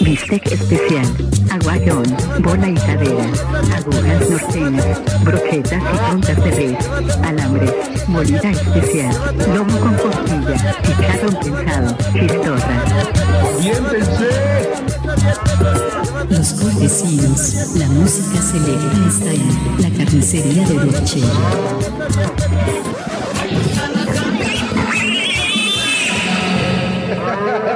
Bistec especial, aguayón, bola y cadera, agujas norteñas, brochetas y puntas de res, alambre, molida especial, lomo con costilla, chicharrón pensado, chistorra. Los cortesinos, la música celebra está en la carnicería de Dolce.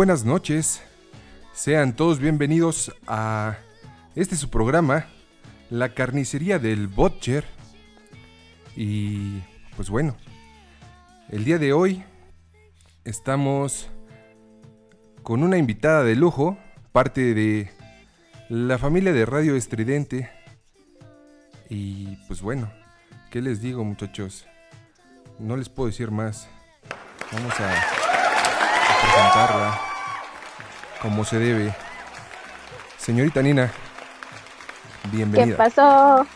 buenas noches. Sean todos bienvenidos a este su programa, La carnicería del Butcher. Y pues bueno, el día de hoy estamos con una invitada de lujo, parte de la familia de Radio Estridente. Y pues bueno, ¿qué les digo muchachos? No les puedo decir más. Vamos a, a presentarla como se debe. Señorita Nina, bienvenida. ¿Qué pasó?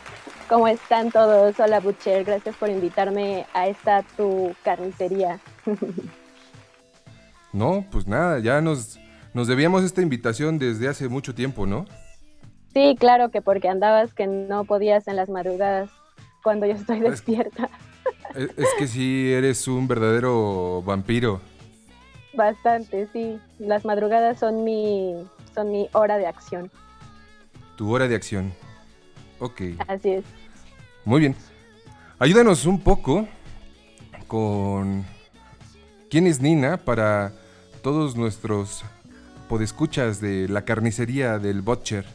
¿Cómo están todos? Hola Butcher, gracias por invitarme a esta tu carnicería. no, pues nada, ya nos, nos debíamos esta invitación desde hace mucho tiempo, ¿no? Sí, claro que porque andabas que no podías en las madrugadas cuando yo estoy despierta. Es, es que sí, eres un verdadero vampiro. Bastante, sí. Las madrugadas son mi, son mi hora de acción. Tu hora de acción. Ok. Así es. Muy bien. Ayúdanos un poco con quién es Nina para todos nuestros podescuchas de la carnicería del Butcher.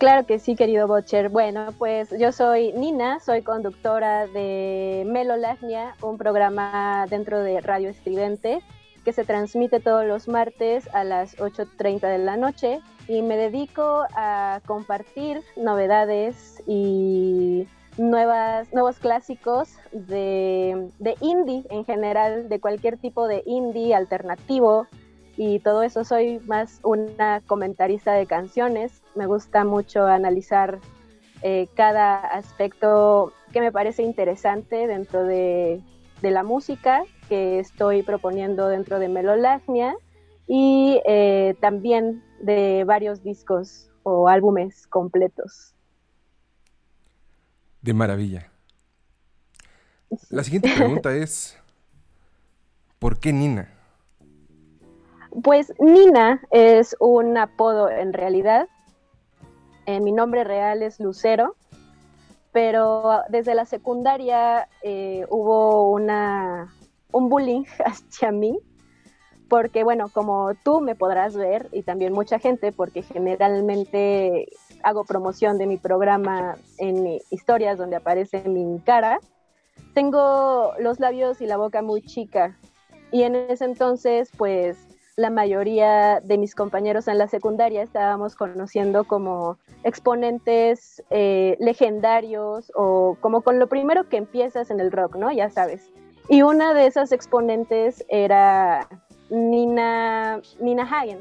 Claro que sí, querido Butcher. Bueno, pues yo soy Nina, soy conductora de Melolagnia, un programa dentro de Radio Estridente que se transmite todos los martes a las 8.30 de la noche y me dedico a compartir novedades y nuevas, nuevos clásicos de, de indie en general, de cualquier tipo de indie alternativo, y todo eso. Soy más una comentarista de canciones. Me gusta mucho analizar eh, cada aspecto que me parece interesante dentro de, la música que estoy proponiendo dentro de Melolagnia y eh, también de varios discos o álbumes completos. De maravilla. La siguiente pregunta es, ¿por qué Nina? Pues Nina es un apodo en realidad. Eh, mi nombre real es Lucero, pero desde la secundaria eh, hubo un bullying hacia mí, porque bueno, como tú me podrás ver y también mucha gente, porque generalmente hago promoción de mi programa en historias donde aparece mi cara, tengo los labios y la boca muy chica. Y en ese entonces, pues la mayoría de mis compañeros en la secundaria estábamos conociendo como exponentes eh, legendarios o como con lo primero que empiezas en el rock, ¿no? Ya sabes. Y una de esas exponentes era Nina, Nina Hagen.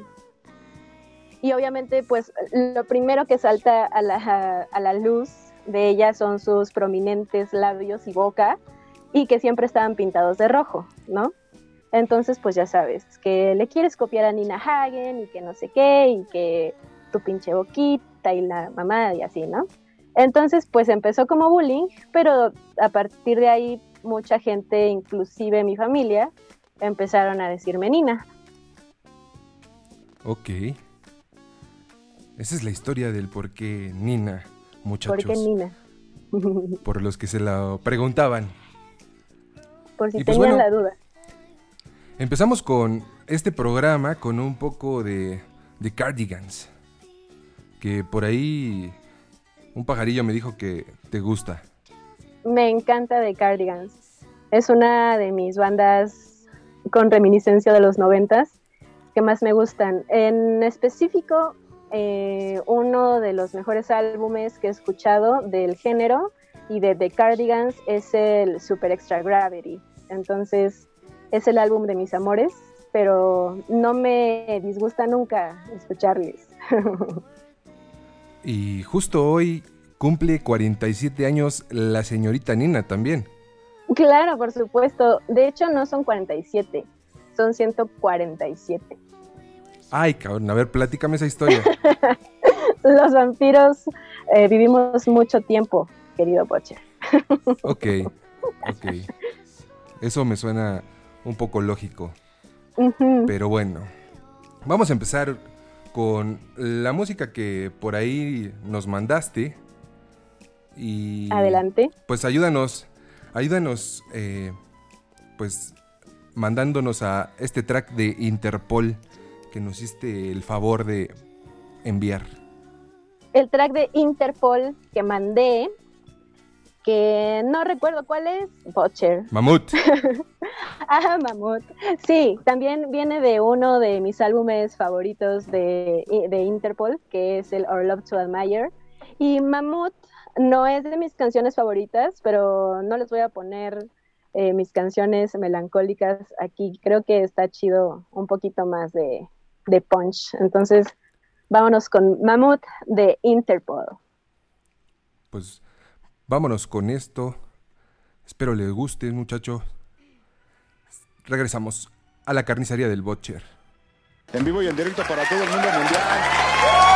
Y obviamente, pues lo primero que salta a la, a la luz de ella son sus prominentes labios y boca y que siempre estaban pintados de rojo, ¿no? Entonces, pues ya sabes, que le quieres copiar a Nina Hagen y que no sé qué, y que tu pinche boquita y la mamá y así, ¿no? Entonces, pues empezó como bullying, pero a partir de ahí mucha gente, inclusive mi familia, empezaron a decirme Nina. Ok. Esa es la historia del por qué Nina, muchachos. ¿Por qué Nina? por los que se la preguntaban. Por si pues tenían la duda. Empezamos con este programa con un poco de, de cardigans. Que por ahí un pajarillo me dijo que te gusta. Me encanta The Cardigans. Es una de mis bandas con reminiscencia de los noventas que más me gustan. En específico, eh, uno de los mejores álbumes que he escuchado del género y de The Cardigans es el Super Extra Gravity. Entonces, es el álbum de mis amores, pero no me disgusta nunca escucharles. y justo hoy cumple 47 años la señorita Nina también. Claro, por supuesto. De hecho, no son 47, son 147. Ay, cabrón, a ver, platícame esa historia. Los vampiros eh, vivimos mucho tiempo, querido Poche. ok, ok. Eso me suena un poco lógico. Pero bueno, vamos a empezar con la música que por ahí nos mandaste. Y Adelante. Pues ayúdanos, ayúdanos, eh, pues mandándonos a este track de Interpol que nos hiciste el favor de enviar. El track de Interpol que mandé, que no recuerdo cuál es, Butcher. Mamut. ah, Mamut. Sí, también viene de uno de mis álbumes favoritos de, de Interpol, que es el Our Love to Admire. Y Mamut no es de mis canciones favoritas, pero no les voy a poner eh, mis canciones melancólicas aquí. Creo que está chido un poquito más de, de punch. Entonces, vámonos con Mammoth de Interpol. Pues vámonos con esto. Espero les guste, muchachos. Regresamos a la carnicería del Butcher. En vivo y en directo para todo el mundo mundial.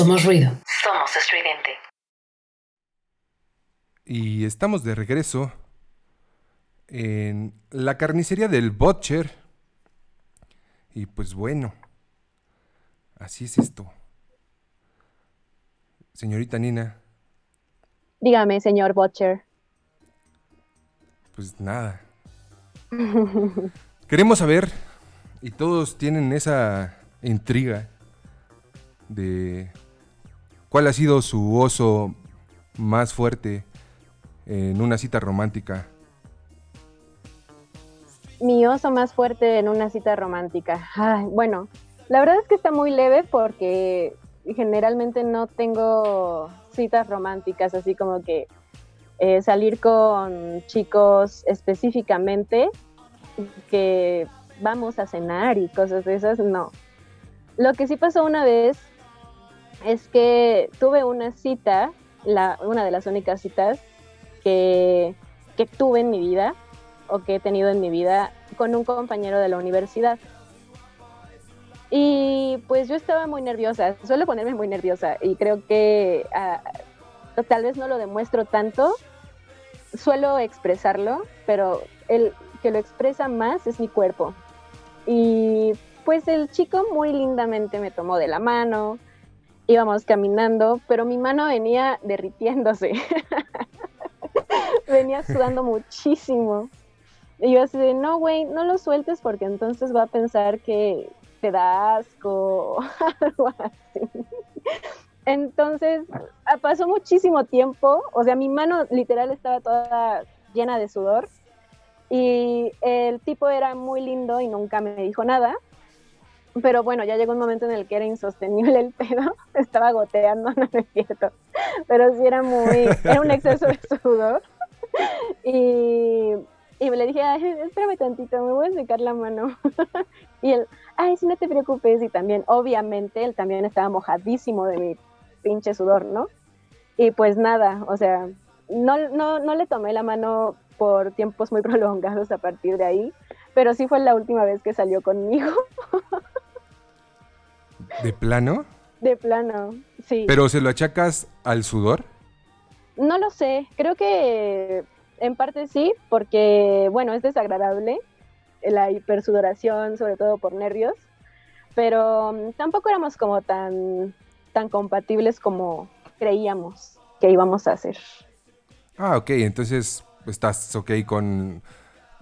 Somos ruido. Somos estridente. Y estamos de regreso en la carnicería del Butcher. Y pues bueno, así es esto. Señorita Nina, Dígame, señor Butcher. pues nada. Queremos saber, y todos tienen esa intriga de cuál ha sido su oso más fuerte en una cita romántica. Mi oso más fuerte en una cita romántica. Bueno, la verdad es que está muy leve porque generalmente no tengo citas románticas, así como que eh, salir con chicos específicamente que vamos a cenar y cosas de esas, no. Lo que sí pasó una vez es que tuve una cita, la, una de las únicas citas que, que tuve en mi vida o que he tenido en mi vida con un compañero de la universidad. Y pues yo estaba muy nerviosa, suelo ponerme muy nerviosa y creo que ah, tal vez no lo demuestro tanto, suelo expresarlo, pero el que lo expresa más es mi cuerpo. Y pues el chico muy lindamente me tomó de la mano, íbamos caminando, pero mi mano venía derritiéndose, venía sudando muchísimo. Y yo así de, no, güey, no lo sueltes porque entonces va a pensar que te da asco algo así. Entonces, ah, pasó muchísimo tiempo, o sea, mi mano literal estaba toda llena de sudor y el tipo era muy lindo y nunca me dijo nada. Pero bueno, ya llegó un momento en el que era insostenible el pedo, estaba goteando, no es cierto, pero sí era muy, era un exceso de sudor. Y, y le dije, espérame tantito, me voy a secar la mano. Y él, ay, sí, no te preocupes. Y también, obviamente, él también estaba mojadísimo de mi pinche sudor, ¿no? Y pues nada, o sea, no, no, no le tomé la mano por tiempos muy prolongados a partir de ahí, pero sí fue la última vez que salió conmigo. ¿De plano? De plano, sí. ¿Pero se lo achacas al sudor? No lo sé, creo que en parte sí, porque, bueno, es desagradable la hipersudoración, sobre todo por nervios, pero mm, tampoco éramos como tan, tan compatibles como creíamos que íbamos a hacer. Ah, ok, entonces estás ok con,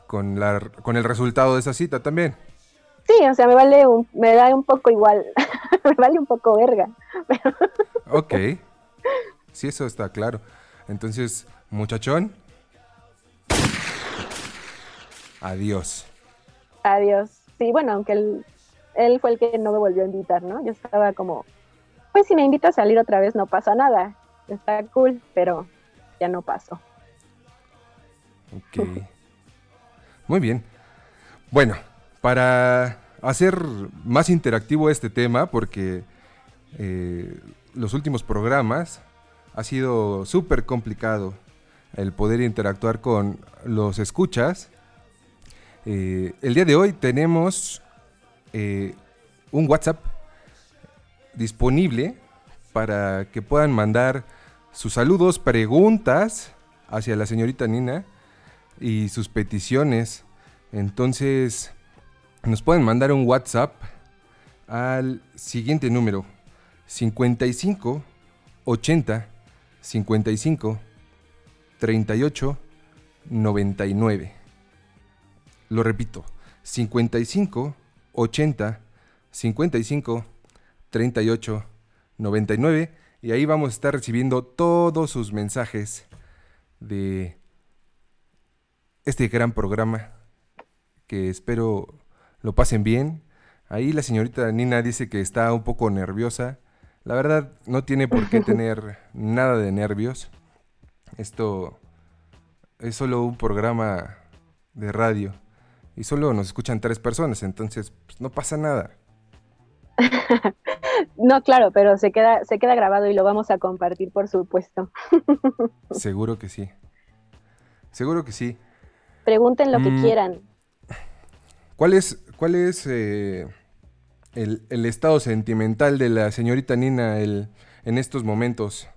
con, la, con el resultado de esa cita también. Sí, o sea, me vale un, me da un poco igual, me vale un poco verga. ok, sí, eso está claro. Entonces, muchachón, adiós. Adiós. Sí, bueno, aunque él, él fue el que no me volvió a invitar, ¿no? Yo estaba como, pues si me invita a salir otra vez no pasa nada. Está cool, pero ya no pasó. Ok. Muy bien. Bueno, para hacer más interactivo este tema, porque eh, los últimos programas ha sido súper complicado el poder interactuar con los escuchas. Eh, el día de hoy tenemos eh, un WhatsApp disponible para que puedan mandar sus saludos, preguntas hacia la señorita Nina y sus peticiones. Entonces, nos pueden mandar un WhatsApp al siguiente número: 55 80 55 38 99. Lo repito: 55 80 55 38 99 y ahí vamos a estar recibiendo todos sus mensajes de este gran programa que espero lo pasen bien. Ahí la señorita Nina dice que está un poco nerviosa. La verdad no tiene por qué tener nada de nervios. Esto es solo un programa de radio y solo nos escuchan tres personas, entonces pues, no pasa nada. no, claro, pero se queda, se queda grabado y lo vamos a compartir, por supuesto. Seguro que sí. Seguro que sí. Pregunten lo que Mm. quieran. ¿Cuál es, cuál es eh, el, el estado sentimental de la señorita Nina el, en estos momentos?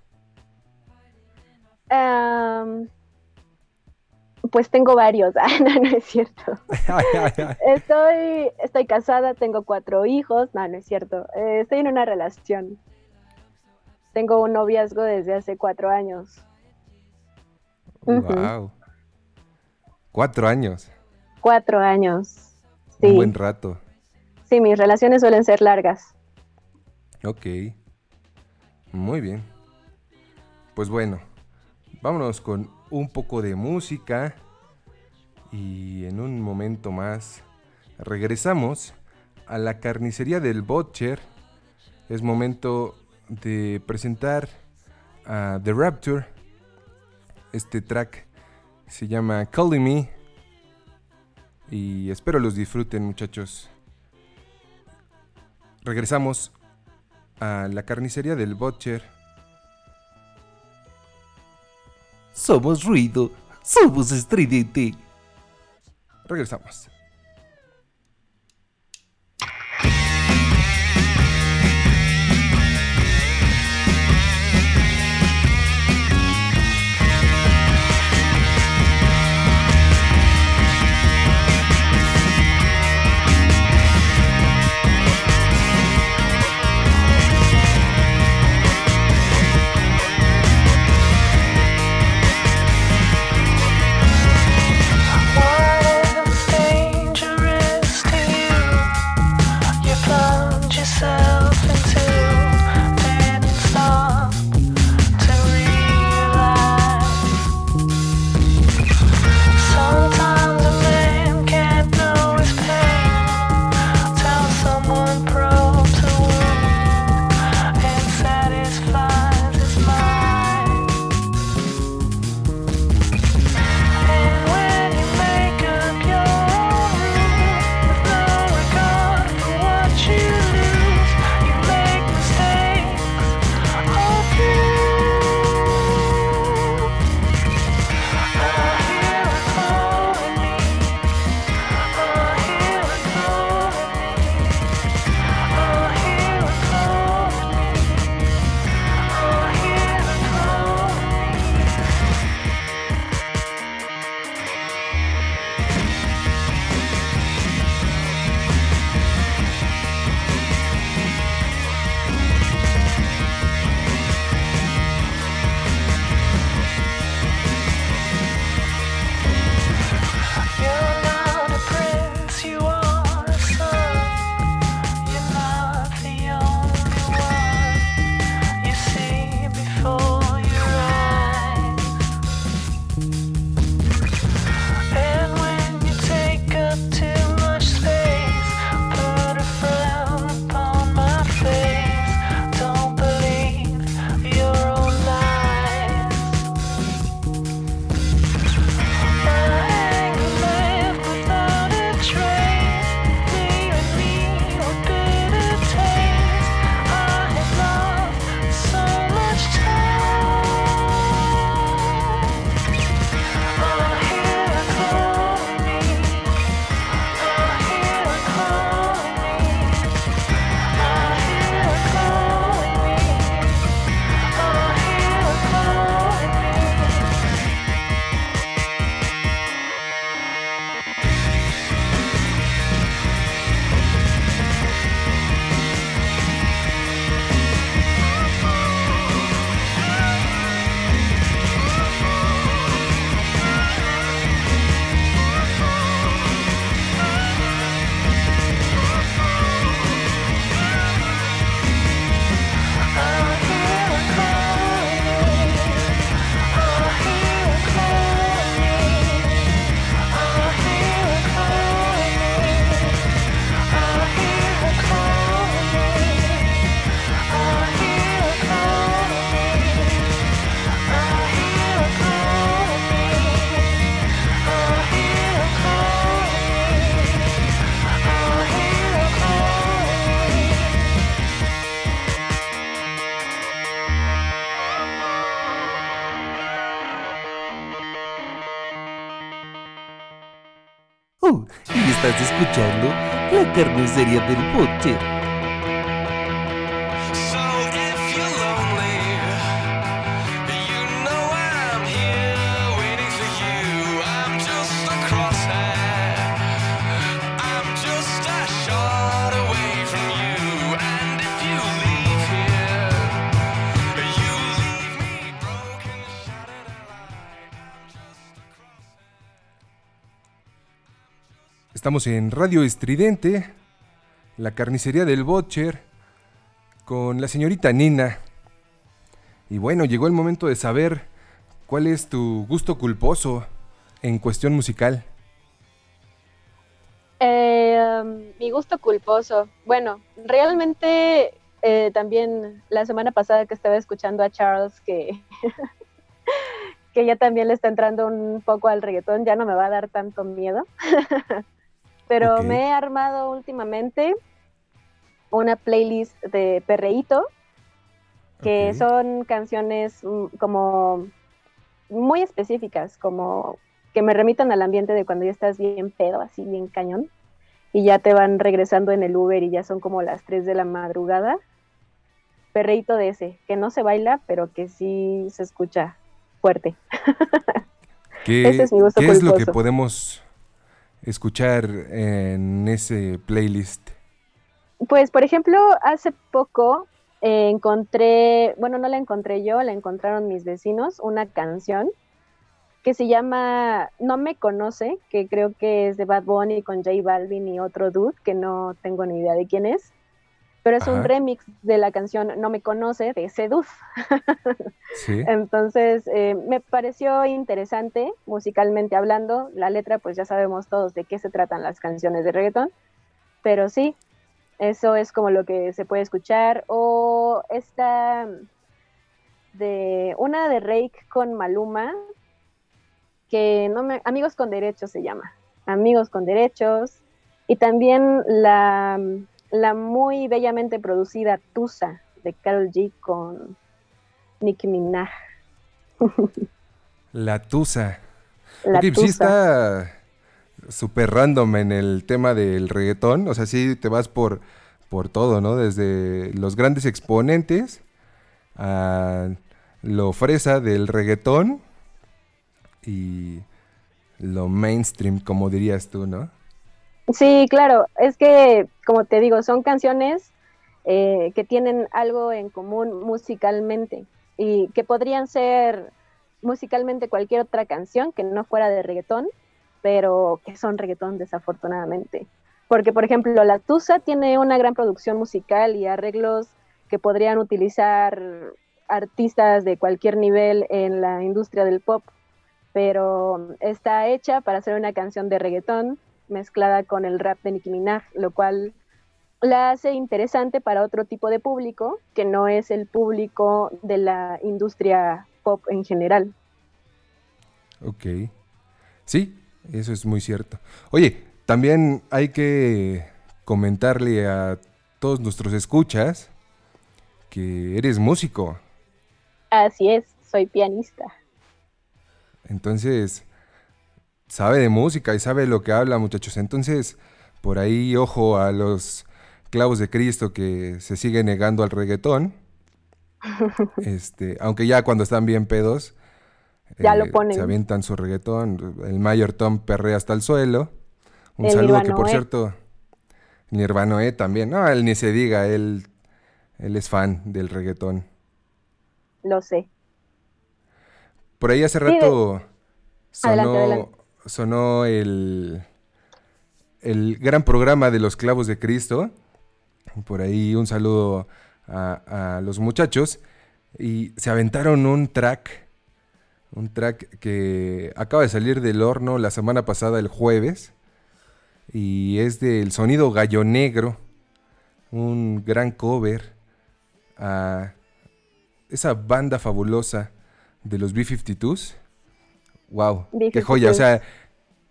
Pues tengo varios. Ah, no, no es cierto. Estoy, estoy casada, tengo cuatro hijos. No, no es cierto. Eh, estoy en una relación. Tengo un noviazgo desde hace cuatro años. Wow. Cuatro años. Cuatro años. Un buen rato. sí, mis relaciones suelen ser largas. Ok. Muy bien. Pues bueno, vámonos con un poco de música y en un momento más regresamos a la carnicería del Butcher. Es momento de presentar a The Rapture. Este track se llama Calling Me y espero los disfruten muchachos. Regresamos a la carnicería del Butcher. Somos ruido, somos estridente. Regresamos. carniceria del Putti. Estamos en Radio Estridente, la carnicería del Butcher, con la señorita Nina. Y bueno, llegó el momento de saber cuál es tu gusto culposo en cuestión musical. Eh, mi gusto culposo. Bueno, realmente eh, también la semana pasada que estaba escuchando a Charles que, que ya también le está entrando un poco al reggaetón, ya no me va a dar tanto miedo. Pero me he armado últimamente una playlist de perreíto, que son canciones mm, como muy específicas, como que me remitan al ambiente de cuando ya estás bien pedo, así bien cañón, y ya te van regresando en el Uber y ya son como las 3 de la madrugada. Perreíto de ese, que no se baila, pero que sí se escucha fuerte. ¿Qué, Ese es mi gusto qué es lo que podemos escuchar en ese playlist? Pues, por ejemplo, hace poco eh, encontré, bueno, no la encontré yo, la encontraron mis vecinos, una canción que se llama No me conoce, que creo que es de Bad Bunny con J Balvin y otro dude que no tengo ni idea de quién es, pero es Ajá. un remix de la canción No me conoce de ese dude. Sí. Entonces, eh, me pareció interesante musicalmente hablando. La letra, pues ya sabemos todos de qué se tratan las canciones de reggaetón. Pero sí, eso es como lo que se puede escuchar. O esta de una de Rake con Maluma, que no me, Amigos con Derechos se llama. Amigos con Derechos. Y también la, la muy bellamente producida Tusa de Carol G con Nicki Minaj. La Tusa. La pues sí Tusa. está súper random en el tema del reggaetón. O sea, sí te vas por, por todo, ¿no? Desde los grandes exponentes a lo fresa del reggaetón y lo mainstream, como dirías tú, ¿no? Sí, claro, es que, como te digo, son canciones eh, que tienen algo en común musicalmente y que podrían ser musicalmente cualquier otra canción que no fuera de reggaetón, pero que son reggaetón desafortunadamente. Porque, por ejemplo, La Tusa tiene una gran producción musical y arreglos que podrían utilizar artistas de cualquier nivel en la industria del pop, pero está hecha para hacer una canción de reggaetón mezclada con el rap de Nicki Minaj, lo cual la hace interesante para otro tipo de público que no es el público de la industria pop en general. Ok. Sí, eso es muy cierto. Oye, también hay que comentarle a todos nuestros escuchas que eres músico. Así es, soy pianista. Entonces, sabe de música y sabe lo que habla, muchachos. Entonces, por ahí, ojo a los clavos de Cristo que se siguen negando al reggaetón. Este, aunque ya cuando están bien pedos, eh, Ya lo ponen. se avientan su reggaetón. El Mayor Tom perrea hasta el suelo. Un El saludo que, por Nirvanoe. cierto, Nirvanoe también. No, él ni se diga, él, él es fan del reggaetón. Lo sé. Por ahí hace Sí, de- rato sonó, Adelante, adelante. Sonó el, el gran programa de los clavos de Cristo. Por ahí un saludo a, a los muchachos. Y se aventaron un track, un track que acaba de salir del horno la semana pasada, el jueves. Y es del sonido Gallo Negro, un gran cover a esa banda fabulosa de los B-52s. Wow, qué B-52s. joya. O sea,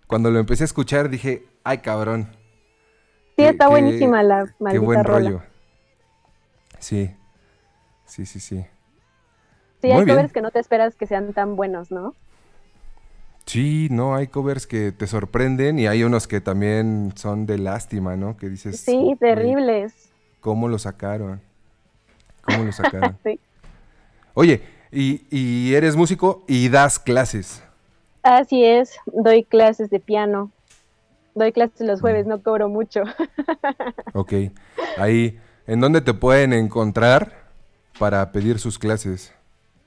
cuando lo empecé a escuchar dije, ay cabrón. Sí, Qué- está qué- buenísima la Qué maldita buen rola. rollo. Sí, sí, sí, sí. Sí, Muy hay bien. covers que no te esperas que sean tan buenos, ¿no? Sí, no, hay covers que te sorprenden y hay unos que también son de lástima, ¿no? Que dices, Sí, "Güey, terribles. ¿Cómo lo sacaron? ¿Cómo lo sacaron? Sí. Oye, y, y eres músico y das clases. Así es, doy clases de piano. Doy clases los jueves, no cobro mucho. Ok. Ahí, ¿en dónde te pueden encontrar para pedir sus clases?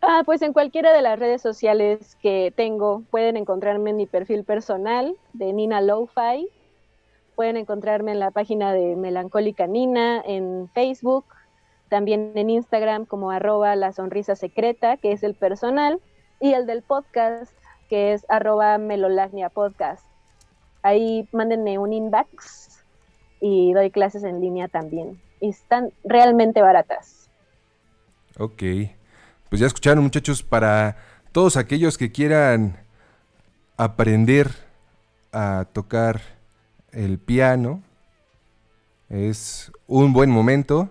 Ah, pues en cualquiera de las redes sociales que tengo pueden encontrarme en mi perfil personal de Nina Lo-Fi pueden encontrarme en la página de Melancólica Nina, en Facebook, también en Instagram como arroba la sonrisa secreta, que es el personal, y el del podcast, que es arroba melolagnia podcast. Ahí mándenme un inbox y doy clases en línea también. Y están realmente baratas. Ok. Pues ya escucharon muchachos, para todos aquellos que quieran aprender a tocar el piano, es un buen momento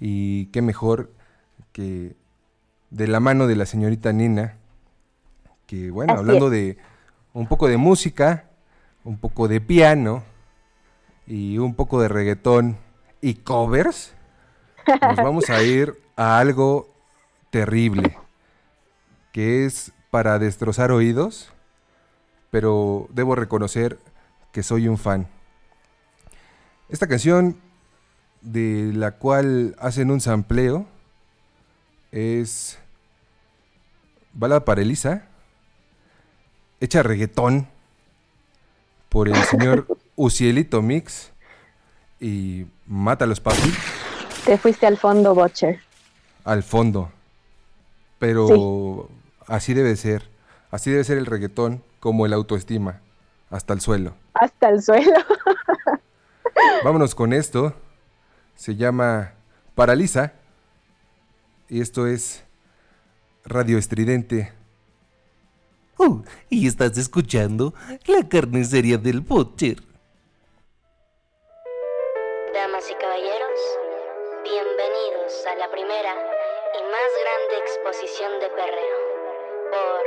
y qué mejor que de la mano de la señorita Nina, que bueno, Así hablando de un poco de música, un poco de piano y un poco de reggaetón y covers, nos vamos a ir a algo terrible, que es para destrozar oídos, pero debo reconocer que soy un fan. Esta canción de la cual hacen un sampleo es Balada para Elisa, hecha reggaetón por el señor Ucielito Mix y Mátalos Papi Te fuiste al fondo, Butcher. al fondo. Pero así debe ser. Así debe ser el reggaetón como el autoestima. Hasta el suelo. Hasta el suelo. Vámonos con esto. Se llama Paraliza. Y esto es Radio Estridente. Oh, y estás escuchando la carnicería del Butcher. Damas y caballeros, bienvenidos a la primera y más grande exposición de perreo por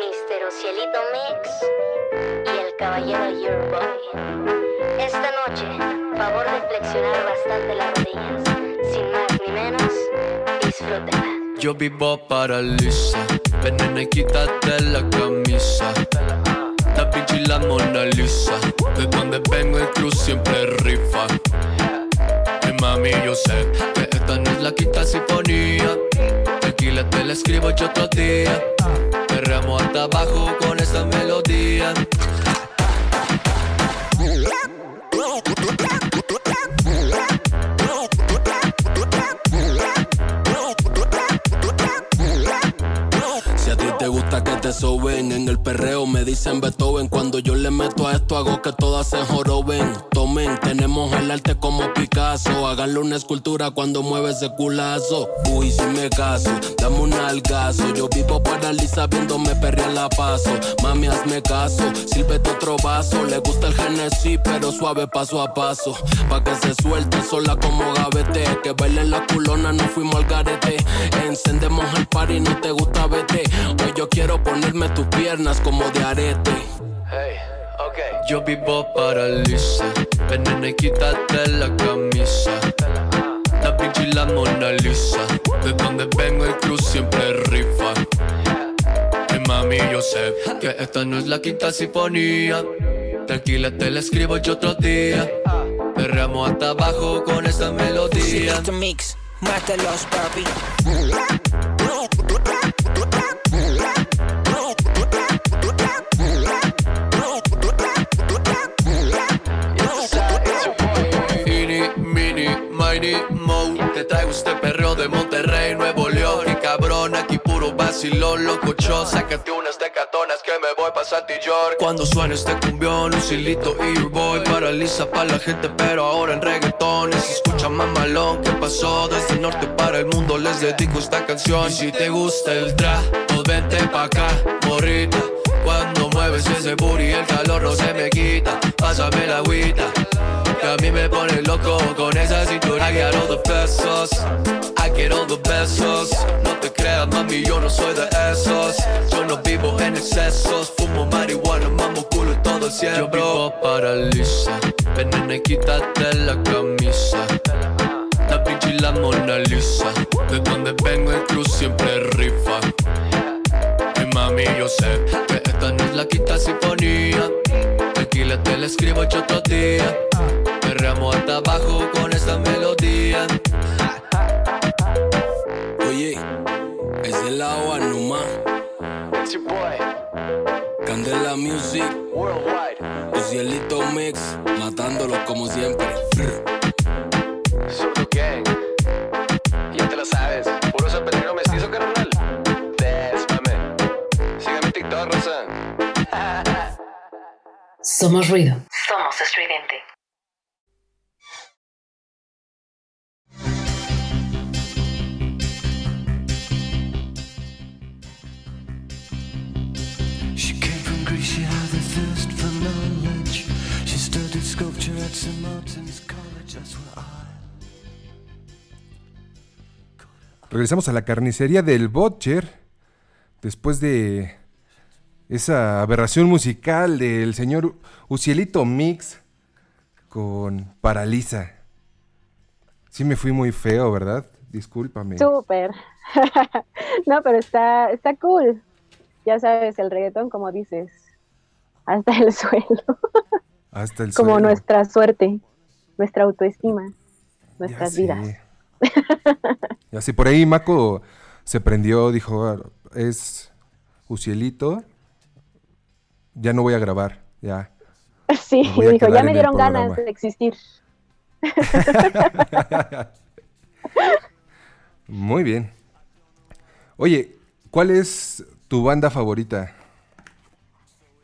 Mr. Ocielito Mix y el caballero Your Boy. Esta noche, favor de flexionar bastante las rodillas. Sin más ni menos, disfrútenla. Yo vivo ven nena y quítate la camisa. Da Vinci la Mona Lisa, de donde vengo el cruz siempre rifa. Y mami, yo sé que esta no es la quinta sinfonía. Tranquila, te la escribo yo otro día. Perreamos hasta abajo con esta melodía. Te gusta que te soben en el perreo, me dicen Beethoven. Cuando yo le meto a esto, hago que todas se joroben. Tomen, tenemos el arte como Picasso. Háganle una escultura cuando mueve ese culazo. Uy, si me caso, dame un algazo. Yo vivo paraliza viéndome perrear la paso. Mami, hazme caso, sírvete otro vaso. Le gusta el Genesis, pero suave paso a paso. Pa' que se suelte sola como gavete. Que bailen la culona, no fuimos al garete. Encendemos el party, no te gusta, vete. Yo quiero ponerme tus piernas como de arete. Yo vivo paraliza, ven nena y quítate la camisa. Da Vinci y la Mona Lisa, de donde vengo el cruz siempre rifa. Y mami, yo sé que esta no es la quinta sinfonía. Tranquila, te la escribo yo otro día. Perreamos hasta abajo con esta melodía. mix, mátalos, papi. Te traigo este perreo de Monterrey, Nuevo León. Y cabrón, aquí puro vacilón, locochón Sácate unas decatonas que me voy pa' Santi York Cuando suena este cumbión, un silito y boy Paraliza pa' la gente, pero ahora en reggaetón. Se escucha más malón que pasó Desde el norte para el mundo les dedico esta canción. Y si te gusta el trap, pues vente pa' acá, morrita. Cuando mueves ese booty el calor no se me quita. Pásame la agüita mí me pone loco con esa cintura. I got all the pesos, I get all the besos. No te creas mami, yo no soy de esos. Yo no vivo en excesos Fumo marihuana, mamo culo y todo el cielo. Yo vivo nena y quítate la camisa. Da Vinci y la Mona Lisa De donde vengo el cruz siempre rifa. Y mami, yo sé que esta no es la quinta sinfonía. Tranquila, te la escribo yo otro día. Perreamos hasta abajo con esta melodía. Oye, es el agua nomás. Candela Music, Worldwide. cielito mix, matándolos como siempre. Surdo Gang. Ya te lo sabes. Puro Pedrino mestizo, carnal. Despame. Sígueme en TikTok, Rosa. Somos ruido. Somos estridente. Regresamos a la carnicería del Butcher. Después de esa aberración musical del señor Ucielito Mix con Paraliza. Sí me fui muy feo, ¿verdad? Discúlpame. Súper. no, pero está, está cool. Ya sabes, el reggaetón, como dices, hasta el suelo. Hasta el como suelo. nuestra suerte, nuestra autoestima, nuestras sé. vidas. Ya sé, por ahí Maco se prendió, dijo, "Ah, es Ucielito, ya no voy a grabar, ya. Sí, dijo, ya me dieron ganas programa". de existir. Muy bien. Oye, ¿cuál es tu banda favorita?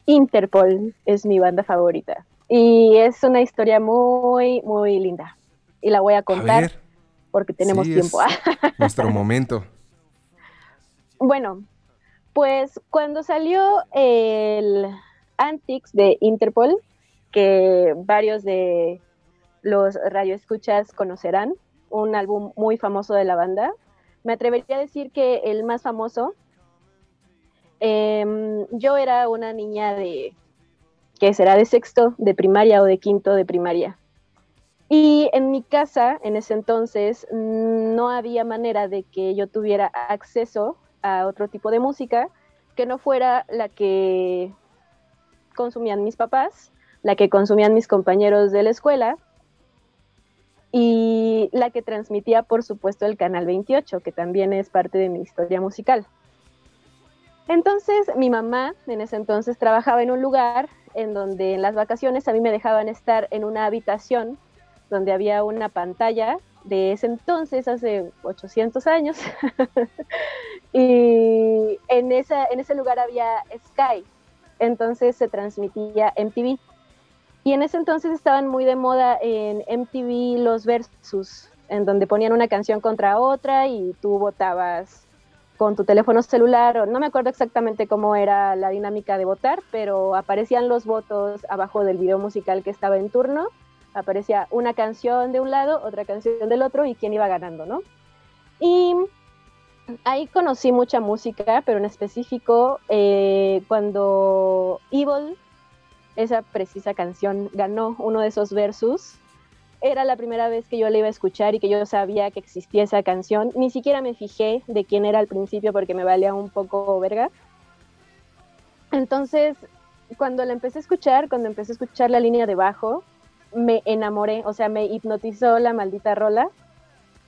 Interpol es mi banda favorita. Y es una historia muy, muy linda. Y la voy a contar porque tenemos sí, tiempo. es nuestro momento. Bueno, pues cuando salió el Antics de Interpol, que varios de los radioescuchas conocerán, un álbum muy famoso de la banda, me atrevería a decir que el más famoso, em, yo era una niña de, que será de sexto de primaria o de quinto de primaria. Y en mi casa, en ese entonces, no había manera de que yo tuviera acceso a otro tipo de música que no fuera la que consumían mis papás, la que consumían mis compañeros de la escuela y la que transmitía, por supuesto, el Canal 28, que también es parte de mi historia musical. Entonces, mi mamá en ese entonces trabajaba en un lugar en donde en las vacaciones a mí me dejaban estar en una habitación donde había una pantalla de ese entonces, hace 800 años, y en, esa, en ese lugar había Sky, entonces se transmitía MTV. Y en ese entonces estaban muy de moda en MTV los versus, en donde ponían una canción contra otra y tú votabas con tu teléfono celular, o no me acuerdo exactamente cómo era la dinámica de votar, pero aparecían los votos abajo del video musical que estaba en turno, aparecía una canción de un lado, otra canción del otro y quién iba ganando, ¿no? Y ahí conocí mucha música, pero en específico eh, cuando Evil, esa precisa canción, ganó uno de esos versus, era la primera vez que yo la iba a escuchar y que yo sabía que existía esa canción. Ni siquiera me fijé de quién era al principio porque me valía un poco verga. Entonces, cuando la empecé a escuchar, cuando empecé a escuchar la línea de bajo, me enamoré, o sea, me hipnotizó la maldita rola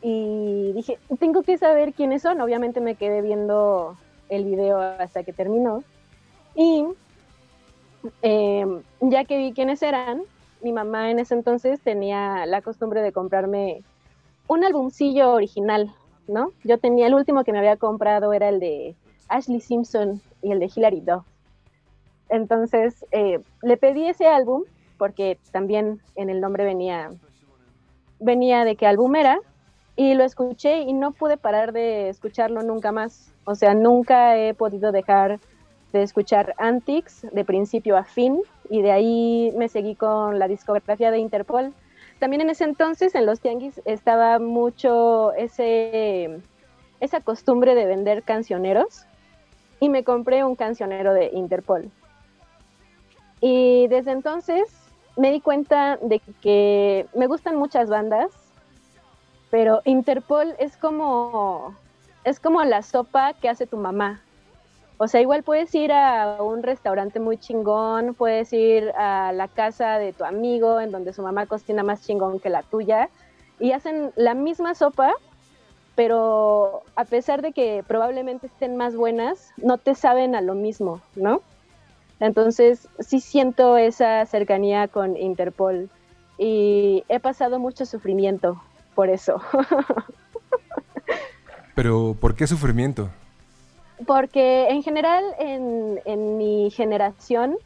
y dije, tengo que saber quiénes son. Obviamente me quedé viendo el video hasta que terminó. Y eh, ya que vi quiénes eran, mi mamá en ese entonces tenía la costumbre de comprarme un albumcillo original, ¿no? Yo tenía el último que me había comprado era el de Ashley Simpson y el de Hilary Duff. Entonces eh, le pedí ese álbum porque también en el nombre venía venía de qué álbum era y lo escuché y no pude parar de escucharlo nunca más. O sea, nunca he podido dejar de escuchar Antics de principio a fin y de ahí me seguí con la discografía de Interpol. También en ese entonces en los tianguis estaba mucho ese esa costumbre de vender cancioneros y me compré un cancionero de Interpol. Y desde entonces me di cuenta de que me gustan muchas bandas, pero Interpol es como es como la sopa que hace tu mamá. O sea, igual puedes ir a un restaurante muy chingón, puedes ir a la casa de tu amigo en donde su mamá cocina más chingón que la tuya y hacen la misma sopa, pero a pesar de que probablemente estén más buenas, no te saben a lo mismo, ¿no? Entonces, sí siento esa cercanía con Interpol y he pasado mucho sufrimiento por eso. Pero, ¿por qué sufrimiento? Porque en general en, en mi generación,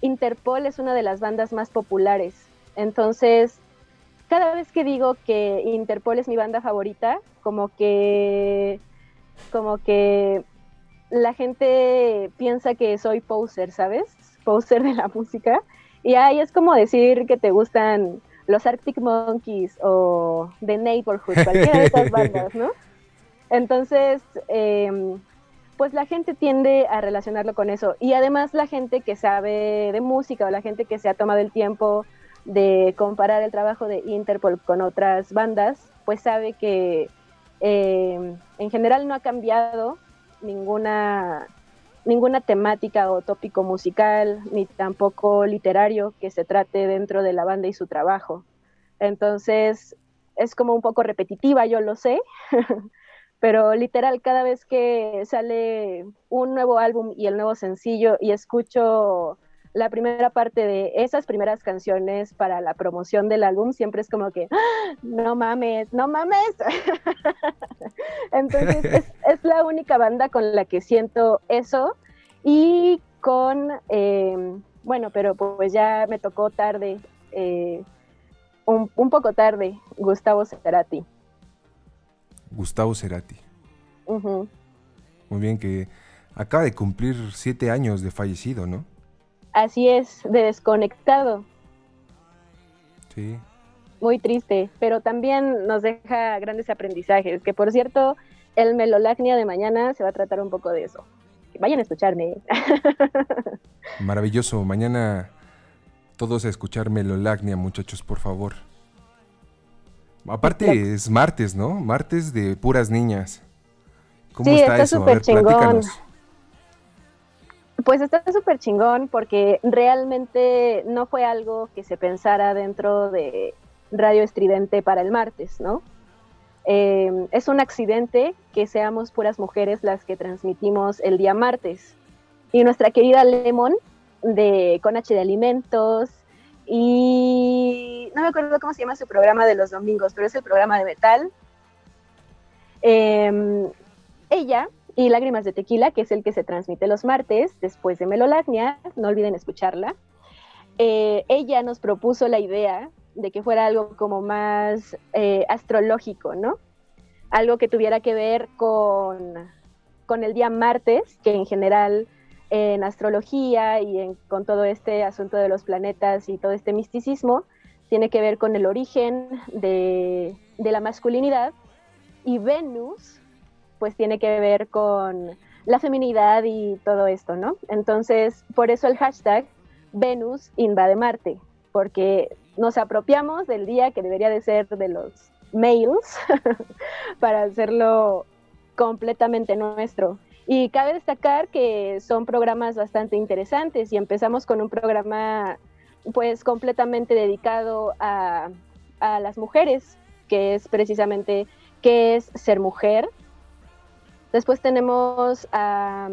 Interpol es una de las bandas más populares. Entonces, cada vez que digo que Interpol es mi banda favorita, como que, como que la gente piensa que soy poser, ¿sabes? Poser de la música. Y ahí es como decir que te gustan los Arctic Monkeys o The Neighborhood, cualquiera de esas bandas, ¿no? Entonces, eh, pues la gente tiende a relacionarlo con eso. Y además la gente que sabe de música o la gente que se ha tomado el tiempo de comparar el trabajo de Interpol con otras bandas, pues sabe que eh, en general no ha cambiado ninguna, ninguna temática o tópico musical, ni tampoco literario que se trate dentro de la banda y su trabajo. Entonces, es como un poco repetitiva, yo lo sé, pero literal, cada vez que sale un nuevo álbum y el nuevo sencillo y escucho la primera parte de esas primeras canciones para la promoción del álbum, siempre es como que, ¡Ah! no mames, no mames. Entonces es, es, la única banda con la que siento eso y con, eh, bueno, pero pues ya me tocó tarde, eh, un, un, poco tarde, Gustavo Cerati. Gustavo Cerati. Uh -huh. Muy bien, que acaba de cumplir siete años de fallecido, ¿no? Así es, de desconectado. Sí. Muy triste, pero también nos deja grandes aprendizajes, que por cierto, el Melolacnia de mañana se va a tratar un poco de eso. Vayan a escucharme. Maravilloso, mañana todos a escuchar Melolacnia, muchachos, por favor. Aparte es martes, ¿no? Martes de puras niñas. ¿Cómo sí, está, está eso? A ver, chingón. platícanos. Pues está súper chingón porque realmente no fue algo que se pensara dentro de Radio Estridente para el martes, ¿no? Eh, es un accidente que seamos puras mujeres las que transmitimos el día martes. Y nuestra querida Lemon de Con H de Alimentos y no me acuerdo cómo se llama su programa de los domingos, pero es el programa de metal. Eh, ella y Lágrimas de Tequila, que es el que se transmite los martes después de Melolagnia, no olviden escucharla. Eh, ella nos propuso la idea de que fuera algo como más eh, astrológico, ¿no? Algo que tuviera que ver con, con, el día martes, que en general en astrología y con todo este asunto de los planetas y todo este misticismo, tiene que ver con el origen de, de la masculinidad y Venus pues tiene que ver con la feminidad y todo esto, ¿no? Entonces, por eso el hashtag Venus invade Marte, porque nos apropiamos del día que debería de ser de los males para hacerlo completamente nuestro. Y cabe destacar que son programas bastante interesantes y empezamos con un programa pues completamente dedicado a, a las mujeres, que es precisamente qué es ser mujer, Después tenemos a,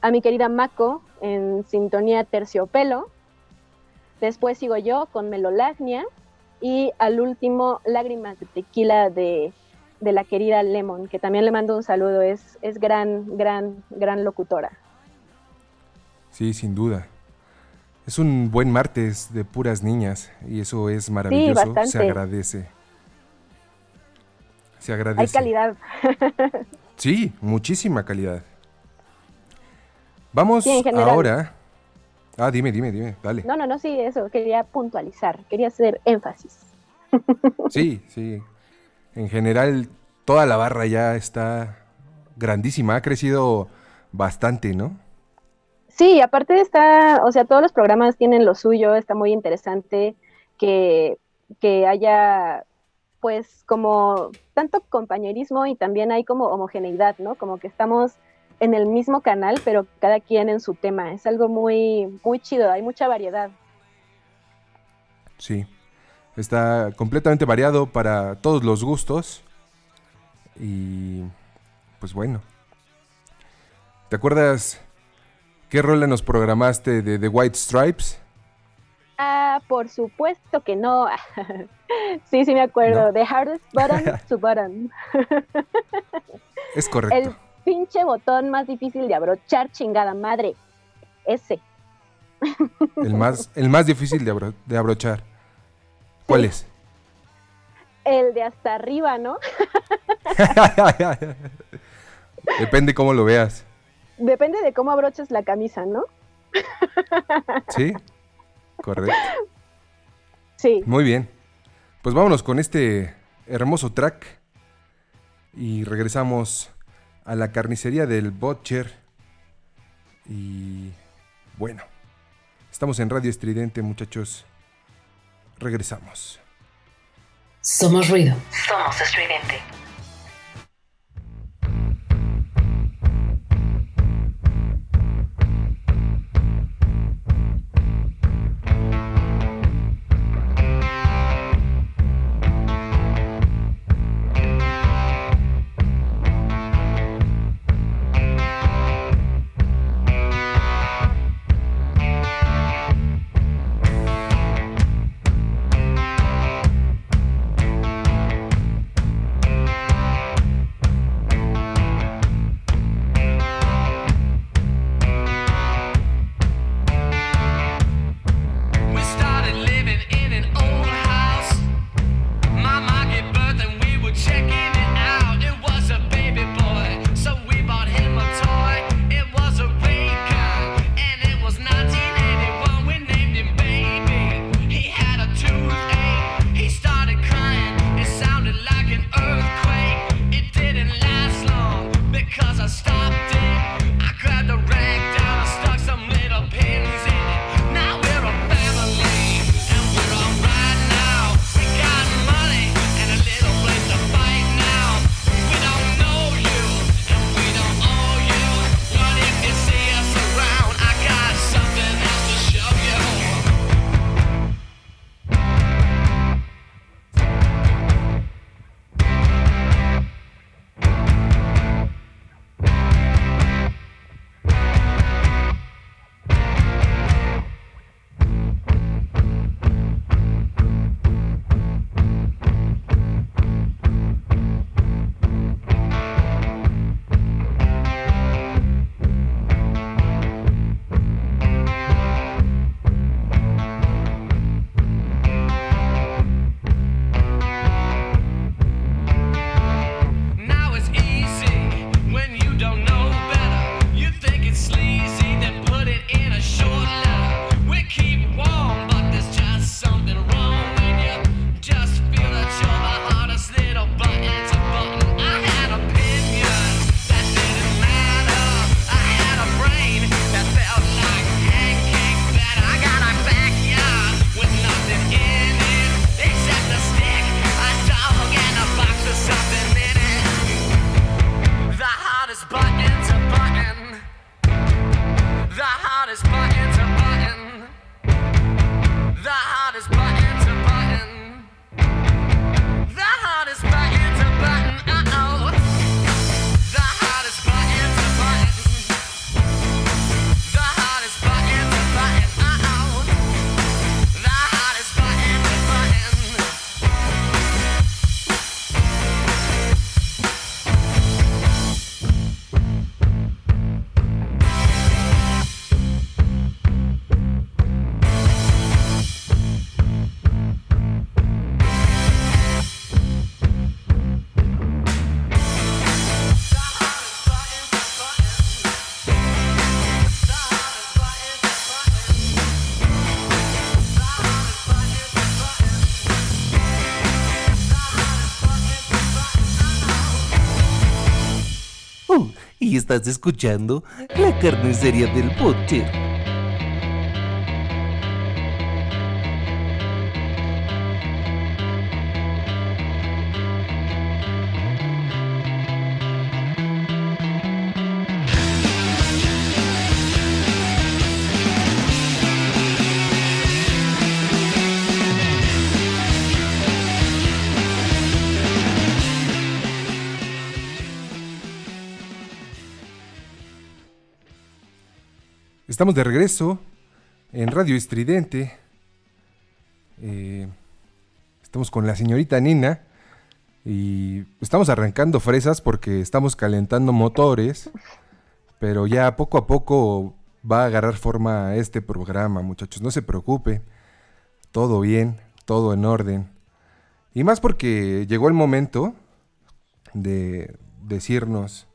a, mi querida Mako en sintonía terciopelo. Después sigo yo con Melolagnia. Y al último, Lágrimas de Tequila de, de, la querida Lemon, que también le mando un saludo. Es, es gran, gran, gran locutora. Sí, sin duda. Es un buen martes de puras niñas y eso es maravilloso. Sí, Se agradece. Se agradece. Hay calidad. Sí, muchísima calidad. Vamos sí, ahora. Ah, dime, dime, dime, dale. No, no, no, sí, eso, quería puntualizar, quería hacer énfasis. Sí, sí. En general, toda la barra ya está grandísima, ha crecido bastante, ¿no? Sí, aparte está, o sea, todos los programas tienen lo suyo, está muy interesante que, que haya pues como tanto compañerismo y también hay como homogeneidad, ¿no? Como que estamos en el mismo canal, pero cada quien en su tema. Es algo muy, muy chido, hay mucha variedad. Sí, está completamente variado para todos los gustos. Y pues bueno. ¿Te acuerdas ¿Qué rola nos programaste de The White Stripes? Ah, por supuesto que no. sí, sí me acuerdo. No. The hardest button to button. Es correcto. El pinche botón más difícil de abrochar, chingada madre. Ese. El más, el más difícil de, abro- de abrochar. ¿Cuál es? El de hasta arriba, ¿no? Depende cómo lo veas. Depende de cómo abroches la camisa, ¿no? ¿Sí? Correcto. Sí. Muy bien. Pues vámonos con este hermoso track. Y regresamos a la carnicería del Butcher. Y bueno, estamos en Radio Estridente, muchachos. Regresamos. Somos ruido. Somos estridente. Y estás escuchando la carnicería del Butcher. Estamos de regreso en Radio Estridente. Eh, estamos con la señorita Nina y estamos arrancando fresas porque estamos calentando motores, pero ya poco a poco va a agarrar forma este programa, muchachos. No se preocupen, todo bien, todo en orden. Y más porque llegó el momento de decirnos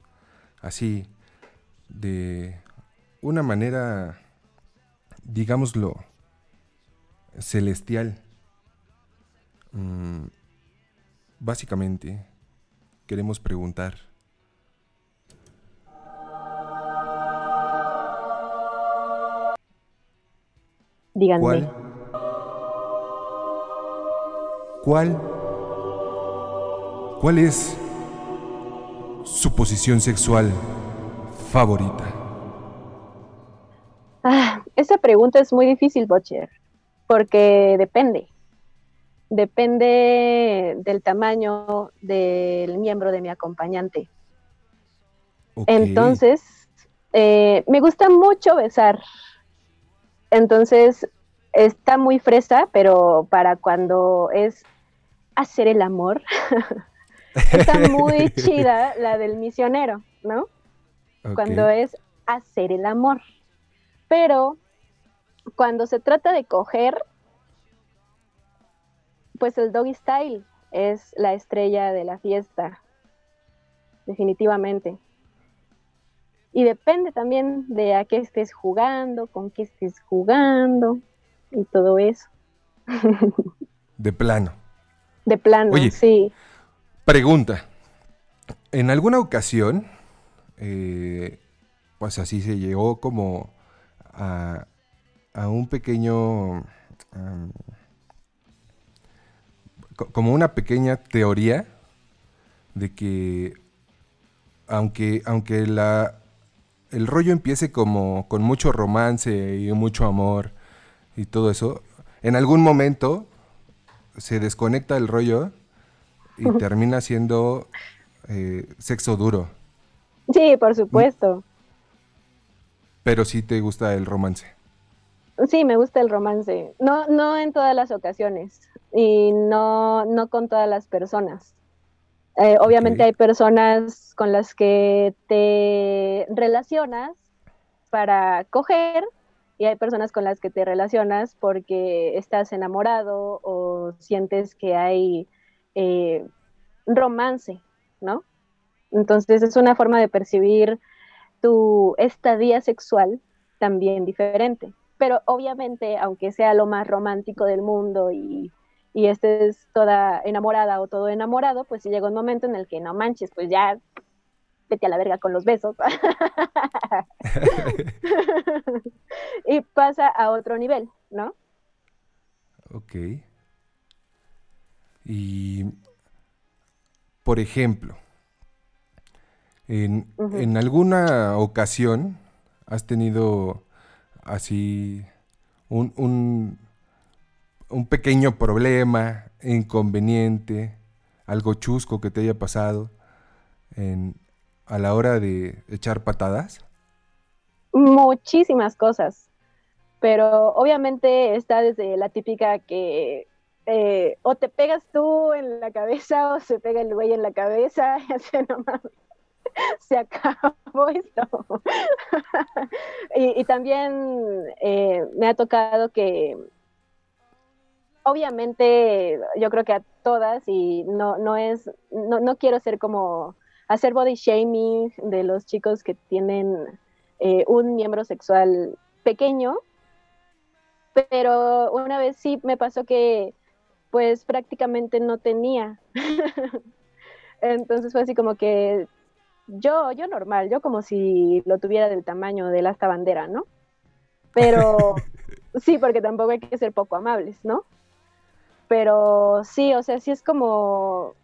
así, de una manera, digámoslo, celestial. Mm, básicamente, queremos preguntar. Díganme. ¿Cuál? ¿Cuál? ¿Cuál es su posición sexual favorita? Ah, esa pregunta es muy difícil, Bocher, porque depende. Depende del tamaño del miembro de mi acompañante. Entonces, eh, me gusta mucho besar. Entonces, está muy fresa, pero para cuando es hacer el amor, está muy chida la del misionero, ¿no? Cuando es hacer el amor. Pero cuando se trata de coger, pues el doggy style es la estrella de la fiesta, definitivamente. Y depende también de a qué estés jugando, con qué estés jugando y todo eso. De plano. De plano, Oye. sí. Pregunta. En alguna ocasión, eh, pues así se llegó como a, a un pequeño, como una pequeña teoría de que aunque, aunque la, el rollo empiece como con mucho romance y mucho amor y todo eso, en algún momento se desconecta el rollo y termina siendo eh, sexo duro. Sí, por supuesto. Pero sí te gusta el romance. Sí, me gusta el romance. No, no en todas las ocasiones y no, no con todas las personas. Eh, obviamente hay personas con las que te relacionas para coger y hay personas con las que te relacionas porque estás enamorado o sientes que hay eh, romance, ¿no? Entonces es una forma de percibir tu estadía sexual también diferente. Pero obviamente, aunque sea lo más romántico del mundo y, y estés toda enamorada o todo enamorado, pues si llega un momento en el que no manches, pues ya vete a la verga con los besos. y pasa a otro nivel, ¿no? Ok. Y, por ejemplo, en, alguna ocasión has tenido así un, un, un pequeño problema, inconveniente, algo chusco que te haya pasado en, a la hora de echar patadas. muchísimas cosas, pero obviamente está desde la típica que eh, o te pegas tú en la cabeza o se pega el güey en la cabeza, y así no mames, se acabó esto. y, también eh, me ha tocado que obviamente yo creo que a todas y no, no es, no, no quiero ser como hacer body shaming de los chicos que tienen eh, un miembro sexual pequeño, pero una vez sí me pasó que pues prácticamente no tenía. Entonces fue así como que yo, yo normal, yo como si lo tuviera del tamaño de la esta bandera, ¿no? Pero sí, porque tampoco hay que ser poco amables, ¿no? Pero sí, o sea, sí es como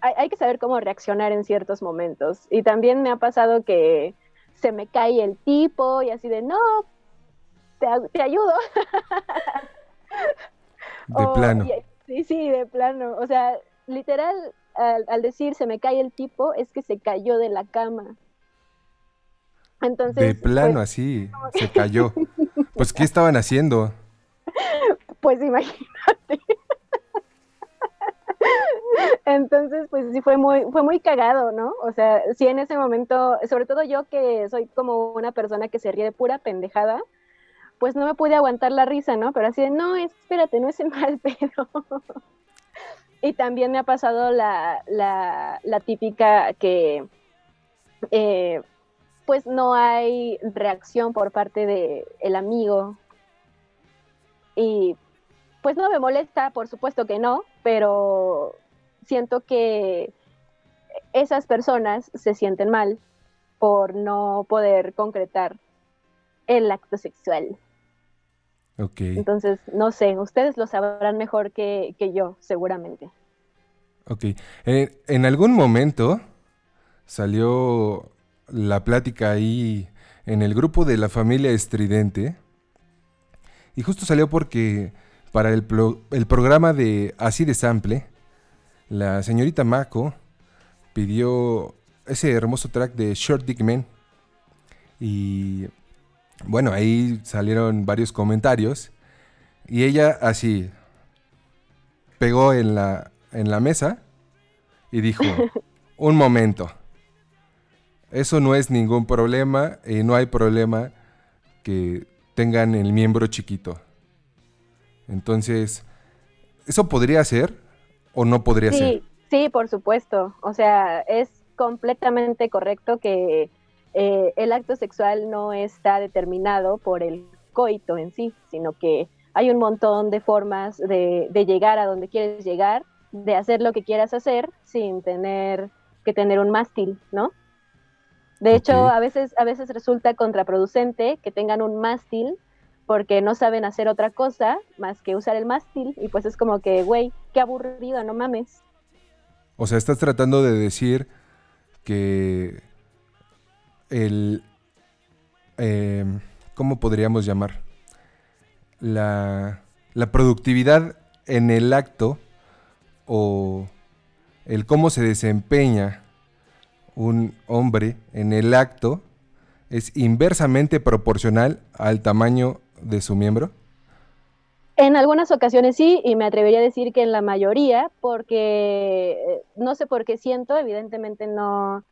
hay, hay que saber cómo reaccionar en ciertos momentos. Y también me ha pasado que se me cae el tipo y así de, no, te, te ayudo. De O- plano. y- sí, sí, de plano. O sea, literal, al, al decir se me cae el tipo, es que se cayó de la cama. Entonces, De plano, pues, así, se cayó. Pues, ¿qué estaban haciendo? Pues imagínate. Entonces, pues sí fue muy, fue muy cagado, ¿no? O sea, sí en ese momento, sobre todo yo que soy como una persona que se ríe de pura pendejada, pues no me pude aguantar la risa, ¿no? Pero así de, no, espérate, no es el mal pedo. y también me ha pasado la, la, la típica que, eh, pues no hay reacción por parte de el amigo. Y pues no me molesta, por supuesto que no, pero siento que esas personas se sienten mal por no poder concretar el acto sexual. Ok. Entonces, no sé, ustedes lo sabrán mejor que, que yo, seguramente. Ok. Eh, en algún momento salió la plática ahí en el grupo de la familia estridente. Y justo salió porque para el, pro- el programa de Así de Sample, la señorita Mako pidió ese hermoso track de Short Dick Man. Y bueno, ahí salieron varios comentarios. Y ella así pegó en la, en la mesa y dijo, un momento, eso no es ningún problema y no hay problema que tengan el miembro chiquito. Entonces, ¿eso podría ser o no podría ser? Sí, sí, por supuesto. O sea, es completamente correcto que eh, el acto sexual no está determinado por el coito en sí, sino que hay un montón de formas de, de llegar a donde quieres llegar, de hacer lo que quieras hacer sin tener que tener un mástil, ¿no? De hecho, a veces, a veces resulta contraproducente que tengan un mástil porque no saben hacer otra cosa más que usar el mástil y pues es como que, güey, qué aburrido, no mames. O sea, estás tratando de decir que el... em, ¿Cómo podríamos llamar? La, la productividad en el acto o el cómo se desempeña un hombre en el acto es inversamente proporcional al tamaño de su miembro. En algunas ocasiones sí, y me atrevería a decir que en la mayoría, porque eh, no sé por qué siento, evidentemente no,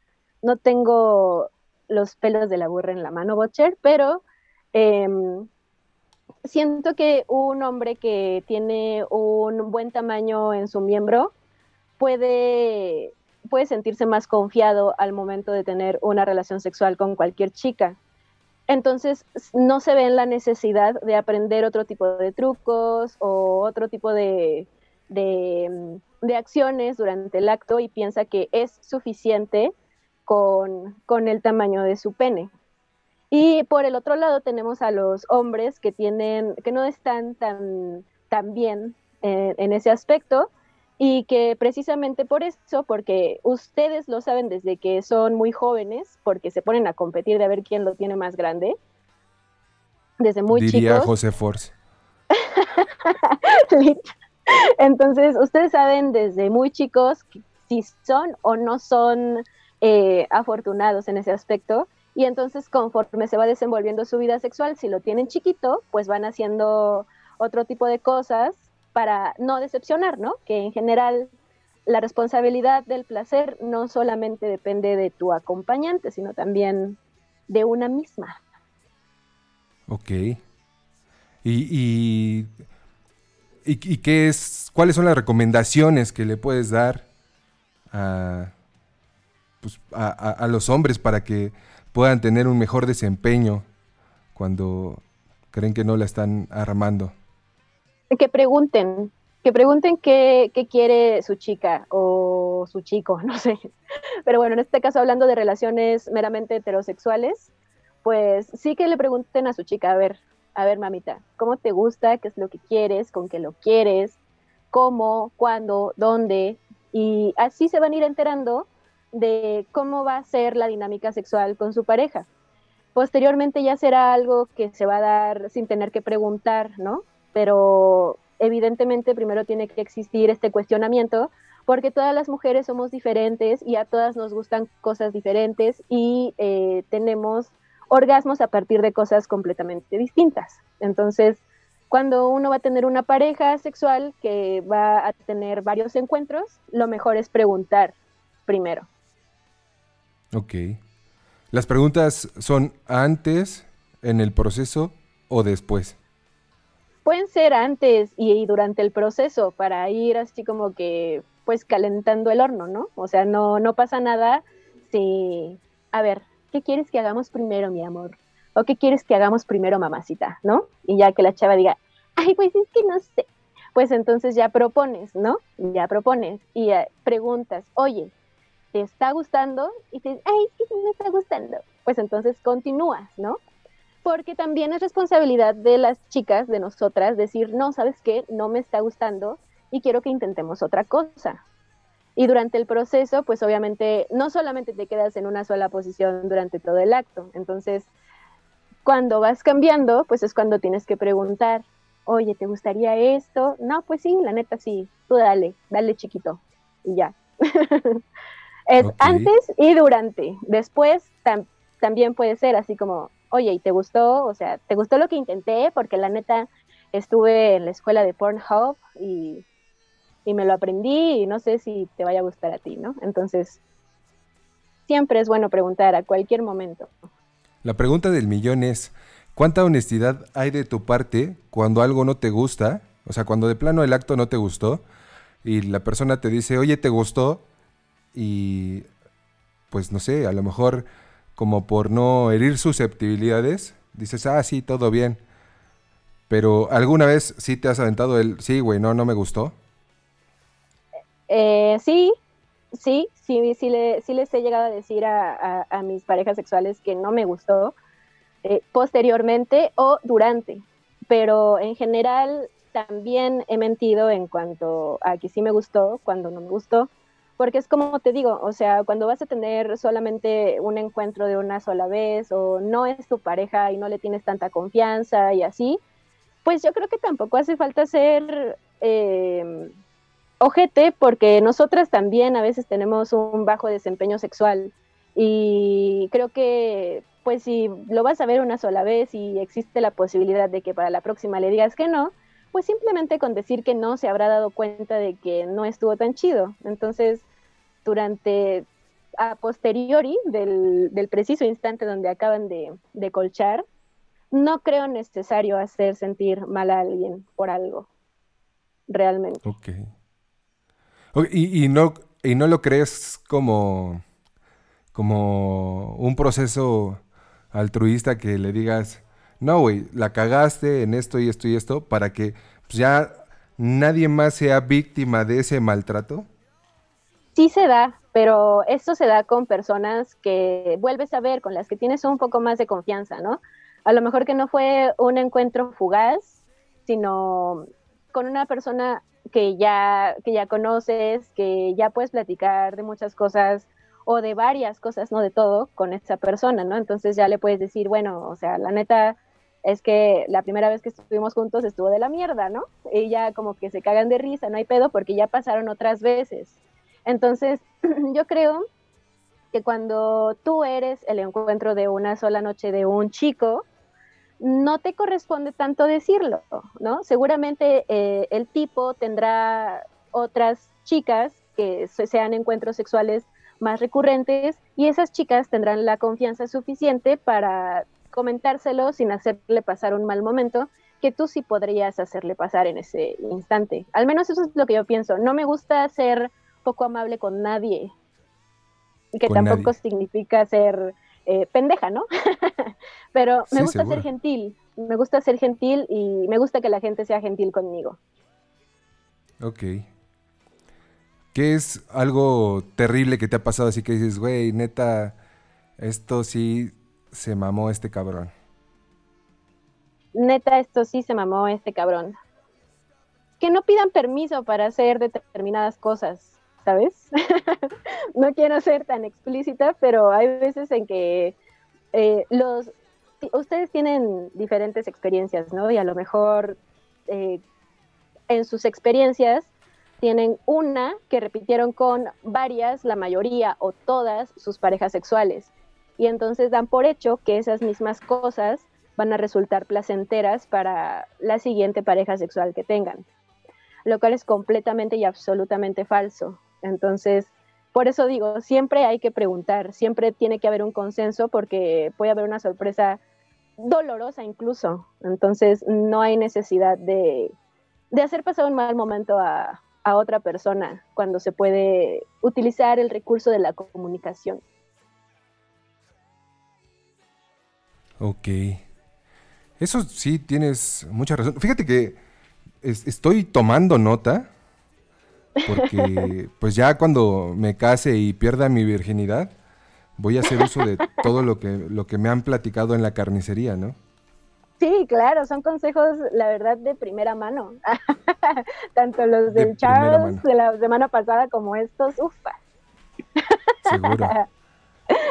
no tengo los pelos de la burra en la mano, Butcher, pero em, siento que un hombre que tiene un buen tamaño en su miembro puede, puede sentirse más confiado al momento de tener una relación sexual con cualquier chica. Entonces no se ve en la necesidad de aprender otro tipo de trucos o otro tipo de, de, de acciones durante el acto y piensa que es suficiente con, con el tamaño de su pene. Y por el otro lado tenemos a los hombres que tienen, que no están tan, tan bien eh, en ese aspecto y que precisamente por eso, porque ustedes lo saben desde que son muy jóvenes, porque se ponen a competir de ver quién lo tiene más grande, desde muy diría chicos. José Force. Entonces, ustedes saben desde muy chicos si son o no son eh, afortunados en ese aspecto. Y entonces, conforme se va desenvolviendo su vida sexual, si lo tienen chiquito, pues van haciendo otro tipo de cosas para no decepcionar, ¿no? Que en general la responsabilidad del placer no solamente depende de tu acompañante, sino también de una misma. Ok. ¿Y, y, y, qué es, cuáles son las recomendaciones que le puedes dar a, pues, a, a- a los hombres para que puedan tener un mejor desempeño cuando creen que no la están armando? que pregunten, que pregunten qué, qué quiere su chica o su chico, no sé. Pero bueno, en este caso hablando de relaciones meramente heterosexuales, pues sí que le pregunten a su chica, a ver, a ver mamita, ¿cómo te gusta? ¿Qué es lo que quieres? ¿Con qué lo quieres? ¿Cómo? ¿Cuándo? ¿Dónde? Y así se van a ir enterando de cómo va a ser la dinámica sexual con su pareja. Posteriormente ya será algo que se va a dar sin tener que preguntar, ¿no? Pero evidentemente primero tiene que existir este cuestionamiento porque todas las mujeres somos diferentes y a todas nos gustan cosas diferentes y eh, tenemos orgasmos a partir de cosas completamente distintas. Entonces, cuando uno va a tener una pareja sexual que va a tener varios encuentros, lo mejor es preguntar primero. Ok. ¿Las preguntas son antes, en el proceso o después? Pueden ser antes y, durante el proceso para ir así como que pues calentando el horno, ¿no? O sea, no, no pasa nada si, a ver, ¿qué quieres que hagamos primero, mi amor? ¿O qué quieres que hagamos primero, mamacita? ¿No? Y ya que la chava diga, ay, pues es que no sé. Pues entonces ya propones, ¿no? Ya propones y eh, preguntas, oye, ¿te está gustando? Y te dices, ay, me está gustando. Pues entonces continúas, ¿no? Porque también es responsabilidad de las chicas, de nosotras, decir, no, ¿sabes qué? No me está gustando y quiero que intentemos otra cosa. Y durante el proceso, pues obviamente no solamente te quedas en una sola posición durante todo el acto. Entonces, cuando vas cambiando, pues es cuando tienes que preguntar, oye, ¿te gustaría esto? No, pues sí, la neta sí, tú dale, dale chiquito. Y ya. es antes y durante. Después tam- también puede ser así como, oye, ¿y te gustó? O sea, ¿te gustó lo que intenté? Porque la neta estuve en la escuela de Pornhub y, y me lo aprendí y no sé si te vaya a gustar a ti, ¿no? Entonces, siempre es bueno preguntar a cualquier momento. La pregunta del millón es, ¿cuánta honestidad hay de tu parte cuando algo no te gusta? O sea, cuando de plano el acto no te gustó y la persona te dice, oye, ¿te gustó? Y pues no sé, a lo mejor como por no herir susceptibilidades, dices, ah, sí, todo bien. Pero alguna vez sí te has aventado el, sí, güey, no, no me gustó. Eh, sí, sí, sí, sí, le- sí les he llegado a decir a, mis parejas sexuales que no me gustó eh, posteriormente o durante, pero en general también he mentido en cuanto a que sí me gustó cuando no me gustó, porque es como te digo, o sea, cuando vas a tener solamente un encuentro de una sola vez o no es tu pareja y no le tienes tanta confianza y así, pues yo creo que tampoco hace falta ser eh, ojete porque nosotras también a veces tenemos un bajo desempeño sexual y creo que pues si lo vas a ver una sola vez y existe la posibilidad de que para la próxima le digas que no, pues simplemente con decir que no se habrá dado cuenta de que no estuvo tan chido. Entonces, durante a posteriori del, del preciso instante donde acaban de, de colchar, no creo necesario hacer sentir mal a alguien por algo, realmente. Ok. Ok, Y, y no, y no lo crees como, como un proceso altruista que le digas, no, güey, la cagaste en esto y esto y esto, para que pues, ya nadie más sea víctima de ese maltrato. Sí se da, pero esto se da con personas que vuelves a ver, con las que tienes un poco más de confianza, ¿no? A lo mejor que no fue un encuentro fugaz, sino con una persona que ya, que ya conoces, que ya puedes platicar de muchas cosas o de varias cosas, no de todo, con esa persona, ¿no? Entonces ya le puedes decir, bueno, o sea, la neta es que la primera vez que estuvimos juntos estuvo de la mierda, ¿no? Y ya como que se cagan de risa, no hay pedo porque ya pasaron otras veces. Entonces, yo creo que cuando tú eres el encuentro de una sola noche de un chico, no te corresponde tanto decirlo, ¿no? Seguramente eh, el tipo tendrá otras chicas que se- sean encuentros sexuales más recurrentes y esas chicas tendrán la confianza suficiente para comentárselo sin hacerle pasar un mal momento que tú sí podrías hacerle pasar en ese instante. Al menos eso es lo que yo pienso. No me gusta ser poco amable con nadie, que Con tampoco nadie. significa ser eh, pendeja, ¿no? Pero me Sí, gusta seguro. ser gentil, me gusta ser gentil y me gusta que la gente sea gentil conmigo. Ok. ¿Qué es algo terrible que te ha pasado así que dices, güey, neta, esto sí se mamó este cabrón? Neta, esto sí se mamó este cabrón. Que no pidan permiso para hacer determinadas cosas, ¿sabes? no quiero ser tan explícita, pero hay veces en que eh, los ustedes tienen diferentes experiencias, ¿no? Y a lo mejor eh, en sus experiencias tienen una que repitieron con varias, la mayoría o todas sus parejas sexuales. Y entonces dan por hecho que esas mismas cosas van a resultar placenteras para la siguiente pareja sexual que tengan, lo cual es completamente y absolutamente falso. Entonces, por eso digo, siempre hay que preguntar, siempre tiene que haber un consenso porque puede haber una sorpresa dolorosa incluso. Entonces, no hay necesidad de, de hacer pasar un mal momento a, a otra persona cuando se puede utilizar el recurso de la comunicación. Ok. Eso sí, tienes mucha razón. Fíjate que es- estoy tomando nota porque pues ya cuando me case y pierda mi virginidad, voy a hacer uso de todo lo que, lo que me han platicado en la carnicería, ¿no? Sí, claro, son consejos, la verdad, de primera mano. Tanto los De del primera Charles de la semana pasada como estos, ufa. Seguro.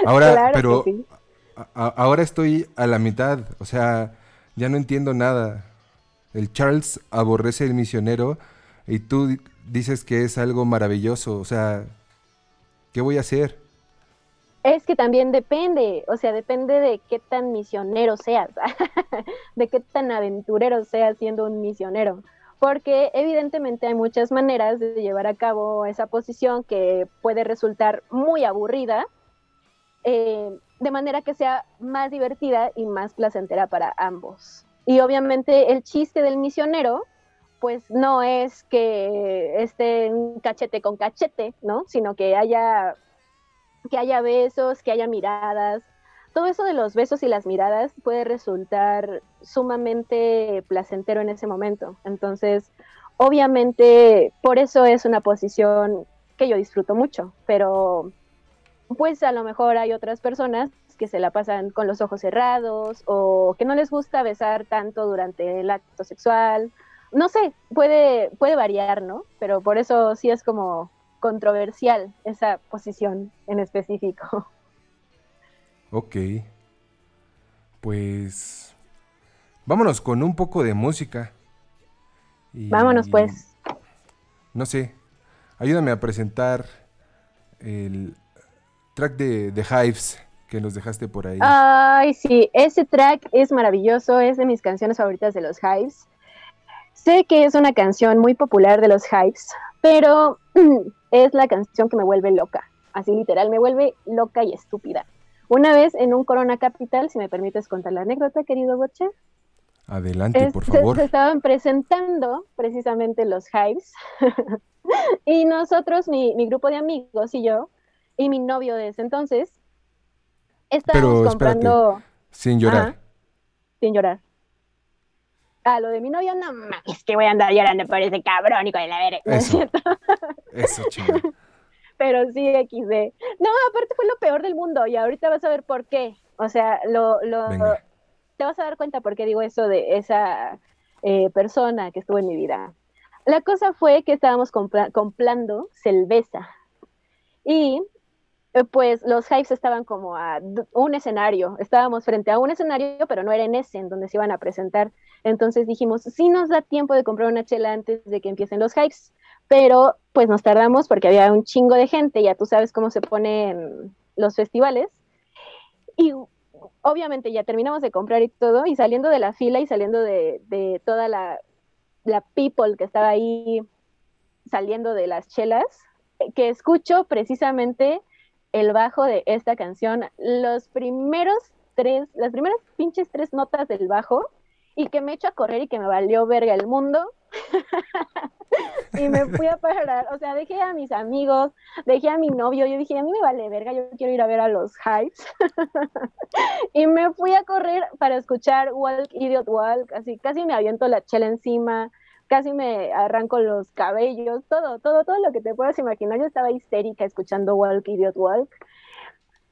Ahora, Claro pero sí. Ahora estoy a la mitad, o sea, ya no entiendo nada. El Charles aborrece el misionero y tú di- dices que es algo maravilloso, o sea, ¿qué voy a hacer? Es que también depende, o sea, depende de qué tan misionero seas, de qué tan aventurero seas siendo un misionero. Porque evidentemente hay muchas maneras de llevar a cabo esa posición que puede resultar muy aburrida, eh, de manera que sea más divertida y más placentera para ambos. Y obviamente el chiste del misionero, pues no es que estén cachete con cachete, ¿no? Sino que haya que haya besos, que haya miradas. Todo eso de los besos y las miradas puede resultar sumamente placentero en ese momento. Entonces, obviamente, por eso es una posición que yo disfruto mucho, pero pues a lo mejor hay otras personas que se la pasan con los ojos cerrados o que no les gusta besar tanto durante el acto sexual. No sé, puede, puede variar, ¿no? Pero por eso sí es como controversial esa posición en específico. Ok. Pues vámonos con un poco de música. Y, Vámonos pues. No sé, ayúdame a presentar el track de Hives que nos dejaste por ahí. Ay, sí, ese track es maravilloso, es de mis canciones favoritas de los Hives. Sé que es una canción muy popular de los Hives, pero es la canción que me vuelve loca. Así literal, me vuelve loca y estúpida. Una vez en un Corona Capital, si me permites contar la anécdota, querido Boche, Adelante, es- por se- favor. Se, estaban presentando precisamente los Hives. y nosotros, mi, mi grupo de amigos y yo, y mi novio de ese entonces, estábamos Pero espérate, comprando. sin llorar. Ajá, sin llorar. Ah, lo de mi novio, no mames, que voy a andar llorando por ese cabrón y con la verga. No es cierto. Eso, chinga. Pero sí, XD. No, aparte fue lo peor del mundo y ahorita vas a ver por qué. O sea, lo, lo, te vas a dar cuenta por qué digo eso de esa eh, persona que estuvo en mi vida. La cosa fue que estábamos compra- comprando cerveza y pues los Hives estaban como a un escenario, estábamos frente a un escenario, pero no era en ese en donde se iban a presentar. Entonces dijimos, sí nos da tiempo de comprar una chela antes de que empiecen los Hives, pero pues nos tardamos porque había un chingo de gente, ya tú sabes cómo se ponen los festivales. Y obviamente ya terminamos de comprar y todo, y saliendo de la fila y saliendo de, de toda la, la people que estaba ahí saliendo de las chelas, eh, que escucho precisamente el bajo de esta canción, los primeros tres, las primeras pinches tres notas del bajo, y que me echo a correr y que me valió verga el mundo. y me fui a parar, o sea, dejé a mis amigos, dejé a mi novio, yo dije, a mí me vale verga, yo quiero ir a ver a los Hives. y me fui a correr para escuchar Walk, Idiot Walk, así casi me aviento la chela encima, casi me arranco los cabellos, todo, todo, todo lo que te puedas imaginar. Yo estaba histérica escuchando Walk, Idiot Walk.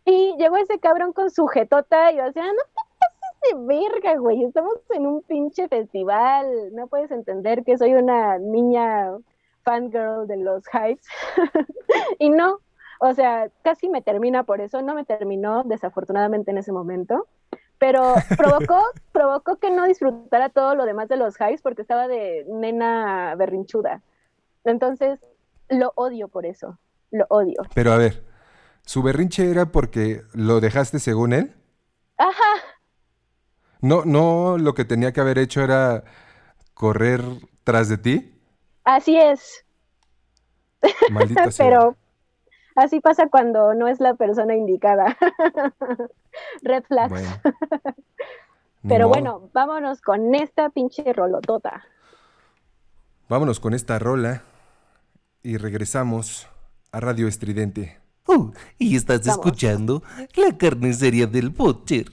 Y llegó ese cabrón con su jetota y yo decía, no te pases de verga, güey, estamos en un pinche festival, no puedes entender que soy una niña fangirl de los Hives. y no, o sea, casi me termina por eso, no me terminó desafortunadamente en ese momento, pero provocó, provocó que no disfrutara todo lo demás de los highs porque estaba de nena berrinchuda. Entonces, lo odio por eso, lo odio. Pero a ver, ¿su berrinche era porque lo dejaste según él? Ajá. No, no, lo que tenía que haber hecho era correr tras de ti. Así es. Maldita sea. Pero así pasa cuando no es la persona indicada. Red flags. Pero bueno, vámonos con esta pinche rolotota. Vámonos con esta rola y regresamos a Radio Estridente. Oh, y estás escuchando la carnicería del Butcher.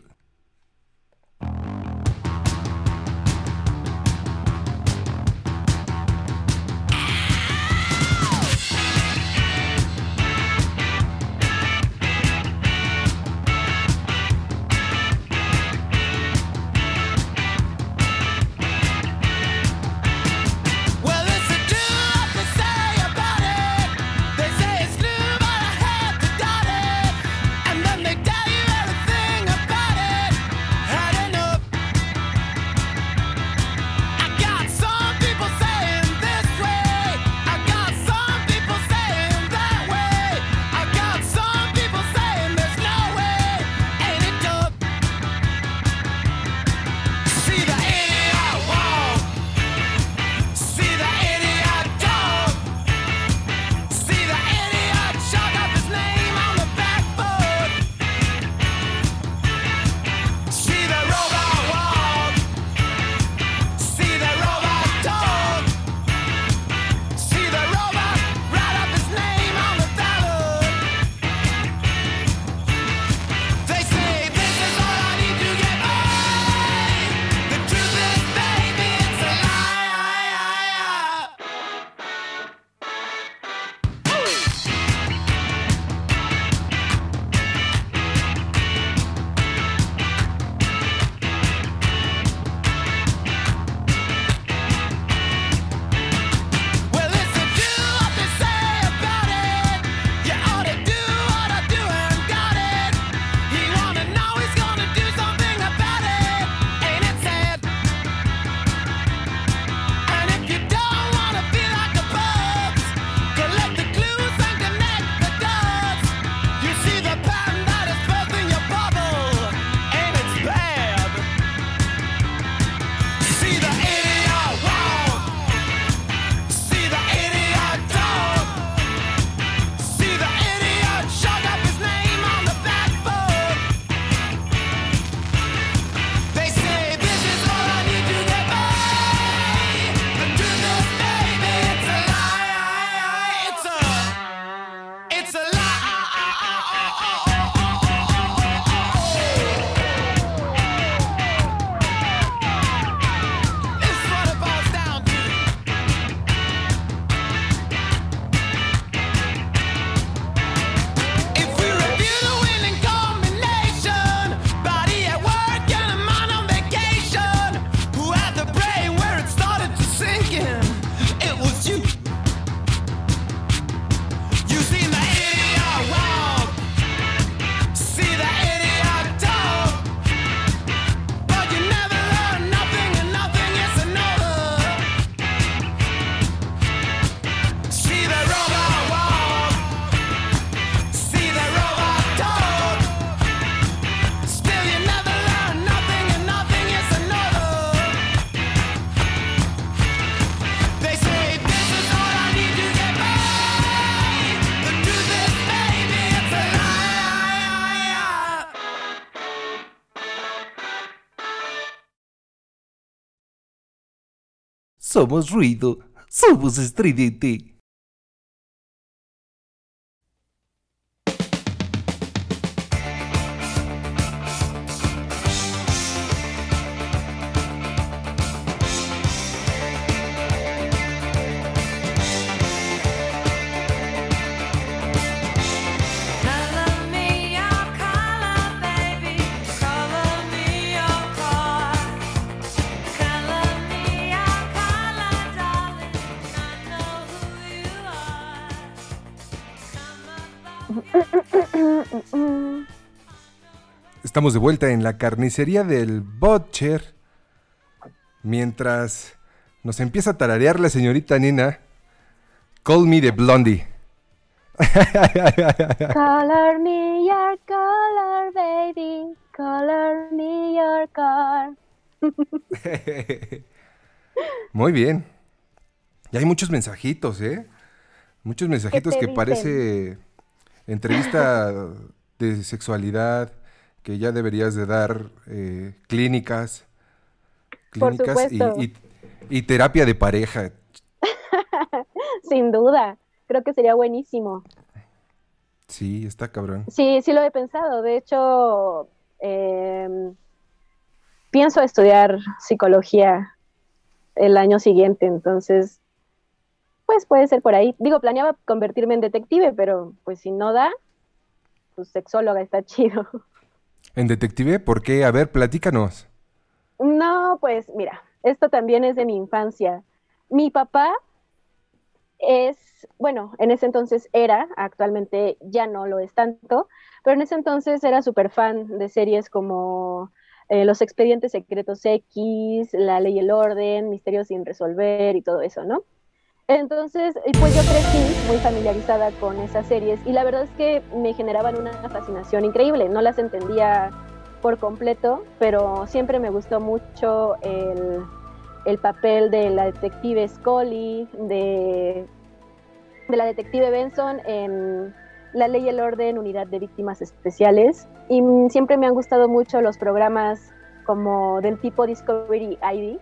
somos ruído, Somos estridente. Estamos de vuelta en la carnicería del Butcher. Mientras nos empieza a tararear la señorita Nina, Call Me the Blondie. color me your color, baby. Color me your car. Muy bien. Y hay muchos mensajitos, ¿eh? Muchos mensajitos que parece entrevista de sexualidad, que ya deberías de dar eh, clínicas, clínicas y, supuesto. y- y terapia de pareja. Sin duda. Creo que sería buenísimo. Sí, está cabrón. Sí, sí lo he pensado. De hecho, em, pienso estudiar psicología el año siguiente, entonces, pues puede ser por ahí. Digo, planeaba convertirme en detective, pero pues si no da, pues sexóloga está chido. En detective, ¿por qué? A ver, platícanos. No, pues mira, esto también es de mi infancia. Mi papá es, bueno, en ese entonces era, actualmente ya no lo es tanto, pero en ese entonces era súper fan de series como eh, Los Expedientes Secretos X, La Ley y el Orden, Misterios sin resolver y todo eso, ¿no? Entonces, y pues yo crecí muy familiarizada con esas series y la verdad es que me generaban una fascinación increíble. No las entendía por completo, pero siempre me gustó mucho el, el papel de la detective Scully, de, de la detective Benson en La Ley y el Orden, Unidad de Víctimas Especiales. Y siempre me han gustado mucho los programas como del tipo Discovery ID.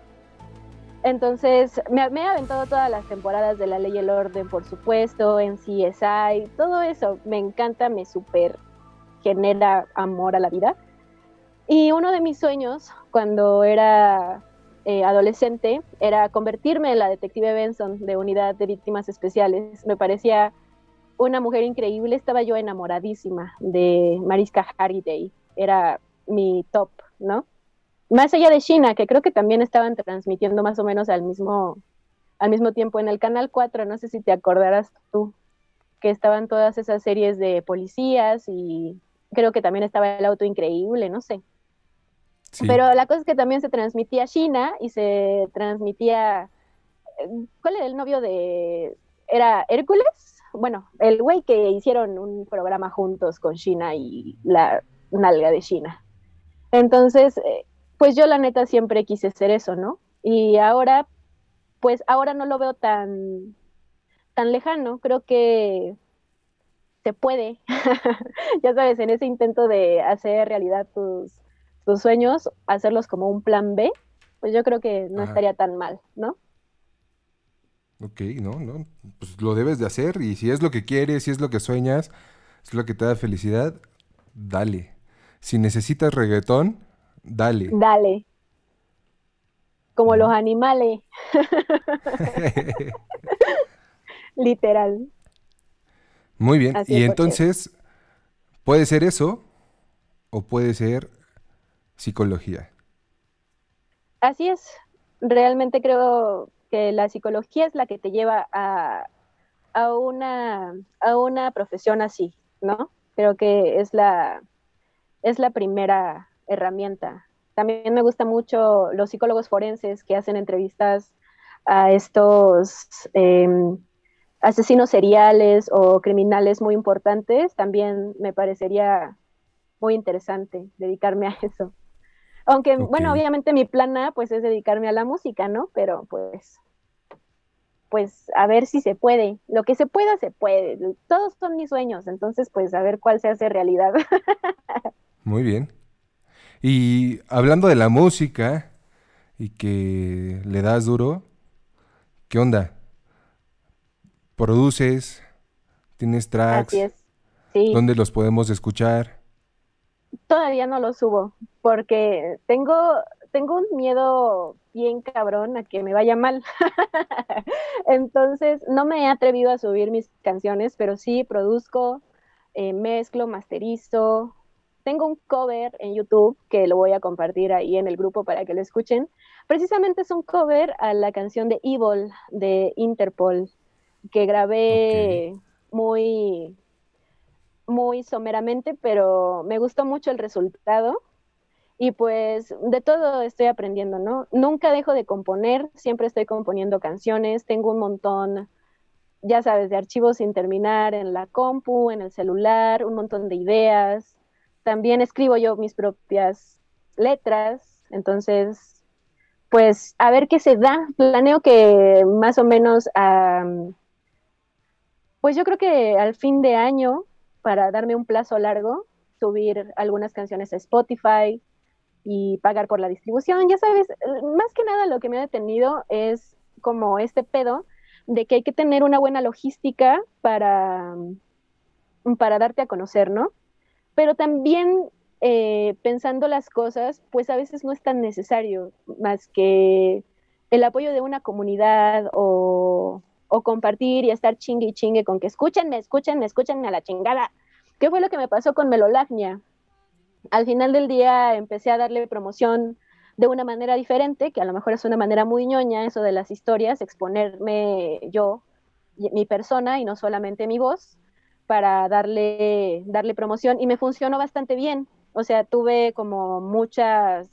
Entonces, me, he aventado todas las temporadas de La Ley y el Orden, por supuesto, en CSI, todo eso me encanta, me super genera amor a la vida. Y uno de mis sueños cuando era eh, adolescente era convertirme en la detective Benson de Unidad de Víctimas Especiales. Me parecía una mujer increíble, estaba yo enamoradísima de Mariska Hargitay, era mi top, ¿no? Más allá de China, que creo que también estaban transmitiendo más o menos al mismo, al mismo tiempo en el Canal 4, no sé si te acordarás tú, que estaban todas esas series de policías y creo que también estaba el auto increíble, no sé. Pero la cosa es que también se transmitía China y se transmitía. ¿Cuál era el novio de.? ¿Era Hércules? Bueno, el güey que hicieron un programa juntos con China y la nalga de China. Entonces, eh, pues yo la neta siempre quise ser eso, ¿no? Y ahora, pues ahora no lo veo tan, tan lejano. Creo que se puede. ya sabes, en ese intento de hacer realidad tus, tus sueños, hacerlos como un plan B, pues yo creo que no Ajá. estaría tan mal, ¿no? Ok, no, no, pues lo debes de hacer y si es lo que quieres, si es lo que sueñas, es lo que te da felicidad, dale. Si necesitas reggaetón, dale. Dale. Como los animales. Literal. Muy bien, Así y es, entonces puede ser eso o puede ser psicología. Así es. Realmente creo que la psicología es la que te lleva a, a una, a una profesión así, ¿no? Creo que es la, es la primera herramienta. También me gusta mucho los psicólogos forenses que hacen entrevistas a estos em, asesinos seriales o criminales muy importantes. También me parecería muy interesante dedicarme a eso. Aunque, bueno, obviamente mi plan A pues es dedicarme a la música, ¿no? Pero pues, pues a ver si se puede. Lo que se pueda, se puede. Todos son mis sueños, entonces pues a ver cuál se hace realidad. Muy bien. Y hablando de la música y que le das duro, ¿qué onda? ¿Produces? ¿Tienes tracks? Así es. Sí. ¿Dónde los podemos escuchar? Todavía no lo subo porque tengo, tengo un miedo bien cabrón a que me vaya mal. Entonces, no me he atrevido a subir mis canciones, pero sí produzco, eh, mezclo, masterizo. Tengo un cover en YouTube que lo voy a compartir ahí en el grupo para que lo escuchen. Precisamente es un cover a la canción de Evil de Interpol que grabé muy muy someramente, pero me gustó mucho el resultado y pues de todo estoy aprendiendo, ¿no? Nunca dejo de componer, siempre estoy componiendo canciones, tengo un montón ya sabes, de archivos sin terminar en la compu, en el celular, un montón de ideas. También escribo yo mis propias letras, entonces, pues a ver qué se da. Planeo que más o menos, pues yo creo que al fin de año, para darme un plazo largo, subir algunas canciones a Spotify y pagar por la distribución. Ya sabes, más que nada lo que me ha detenido es como este pedo de que hay que tener una buena logística para, para darte a conocer, ¿no? Pero también eh, pensando las cosas, pues a veces no es tan necesario más que el apoyo de una comunidad o, o compartir y estar chingue y chingue con que escúchenme, escúchenme, escúchenme a la chingada. ¿Qué fue lo que me pasó con Melolagnia? Al final del día empecé a darle promoción de una manera diferente, que a lo mejor es una manera muy ñoña, eso de las historias, exponerme yo, mi persona y no solamente mi voz, para darle, darle promoción y me funcionó bastante bien. O sea, tuve como muchas,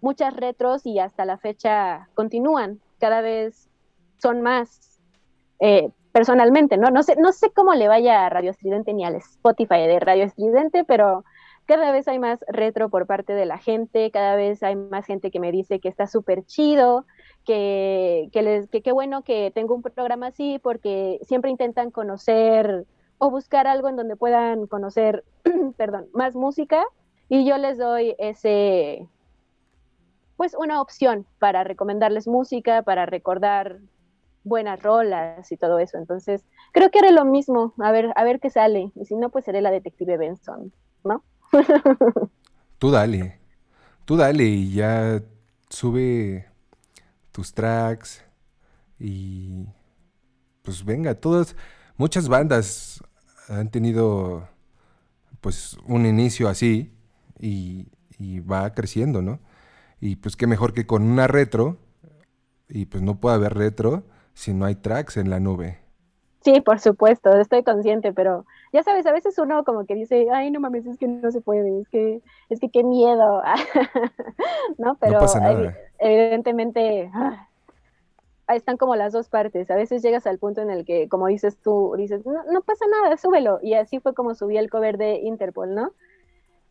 muchas retros y hasta la fecha continúan. Cada vez son más eh, personalmente, ¿no? No sé, no sé cómo le vaya a Radio Estridente ni al Spotify de Radio Estridente, pero cada vez hay más retro por parte de la gente, cada vez hay más gente que me dice que está súper chido, que, que, que bueno que tengo un programa así, porque siempre intentan conocer o buscar algo en donde puedan conocer, perdón, más música, y yo les doy ese, pues una opción para recomendarles música, para recordar buenas rolas y todo eso. Entonces, creo que haré lo mismo, a ver, a ver qué sale. Y si no, pues seré la detective Benson, ¿no? Tú dale. Tú dale y ya sube tus tracks y pues venga, todas, muchas bandas han tenido pues un inicio así y, y va creciendo, ¿no? Y pues qué mejor que con una retro y pues no puede haber retro si no hay tracks en la nube. Sí, por supuesto, estoy consciente, pero ya sabes, a veces uno como que dice, ay, no mames, es que no se puede, es que, es que qué miedo, ¿no? Pero pasa nada. evi- evidentemente ah, están como las dos partes. A veces llegas al punto en el que, como dices tú, dices, no, no pasa nada, súbelo. Y así fue como subí el cover de Interpol, ¿no?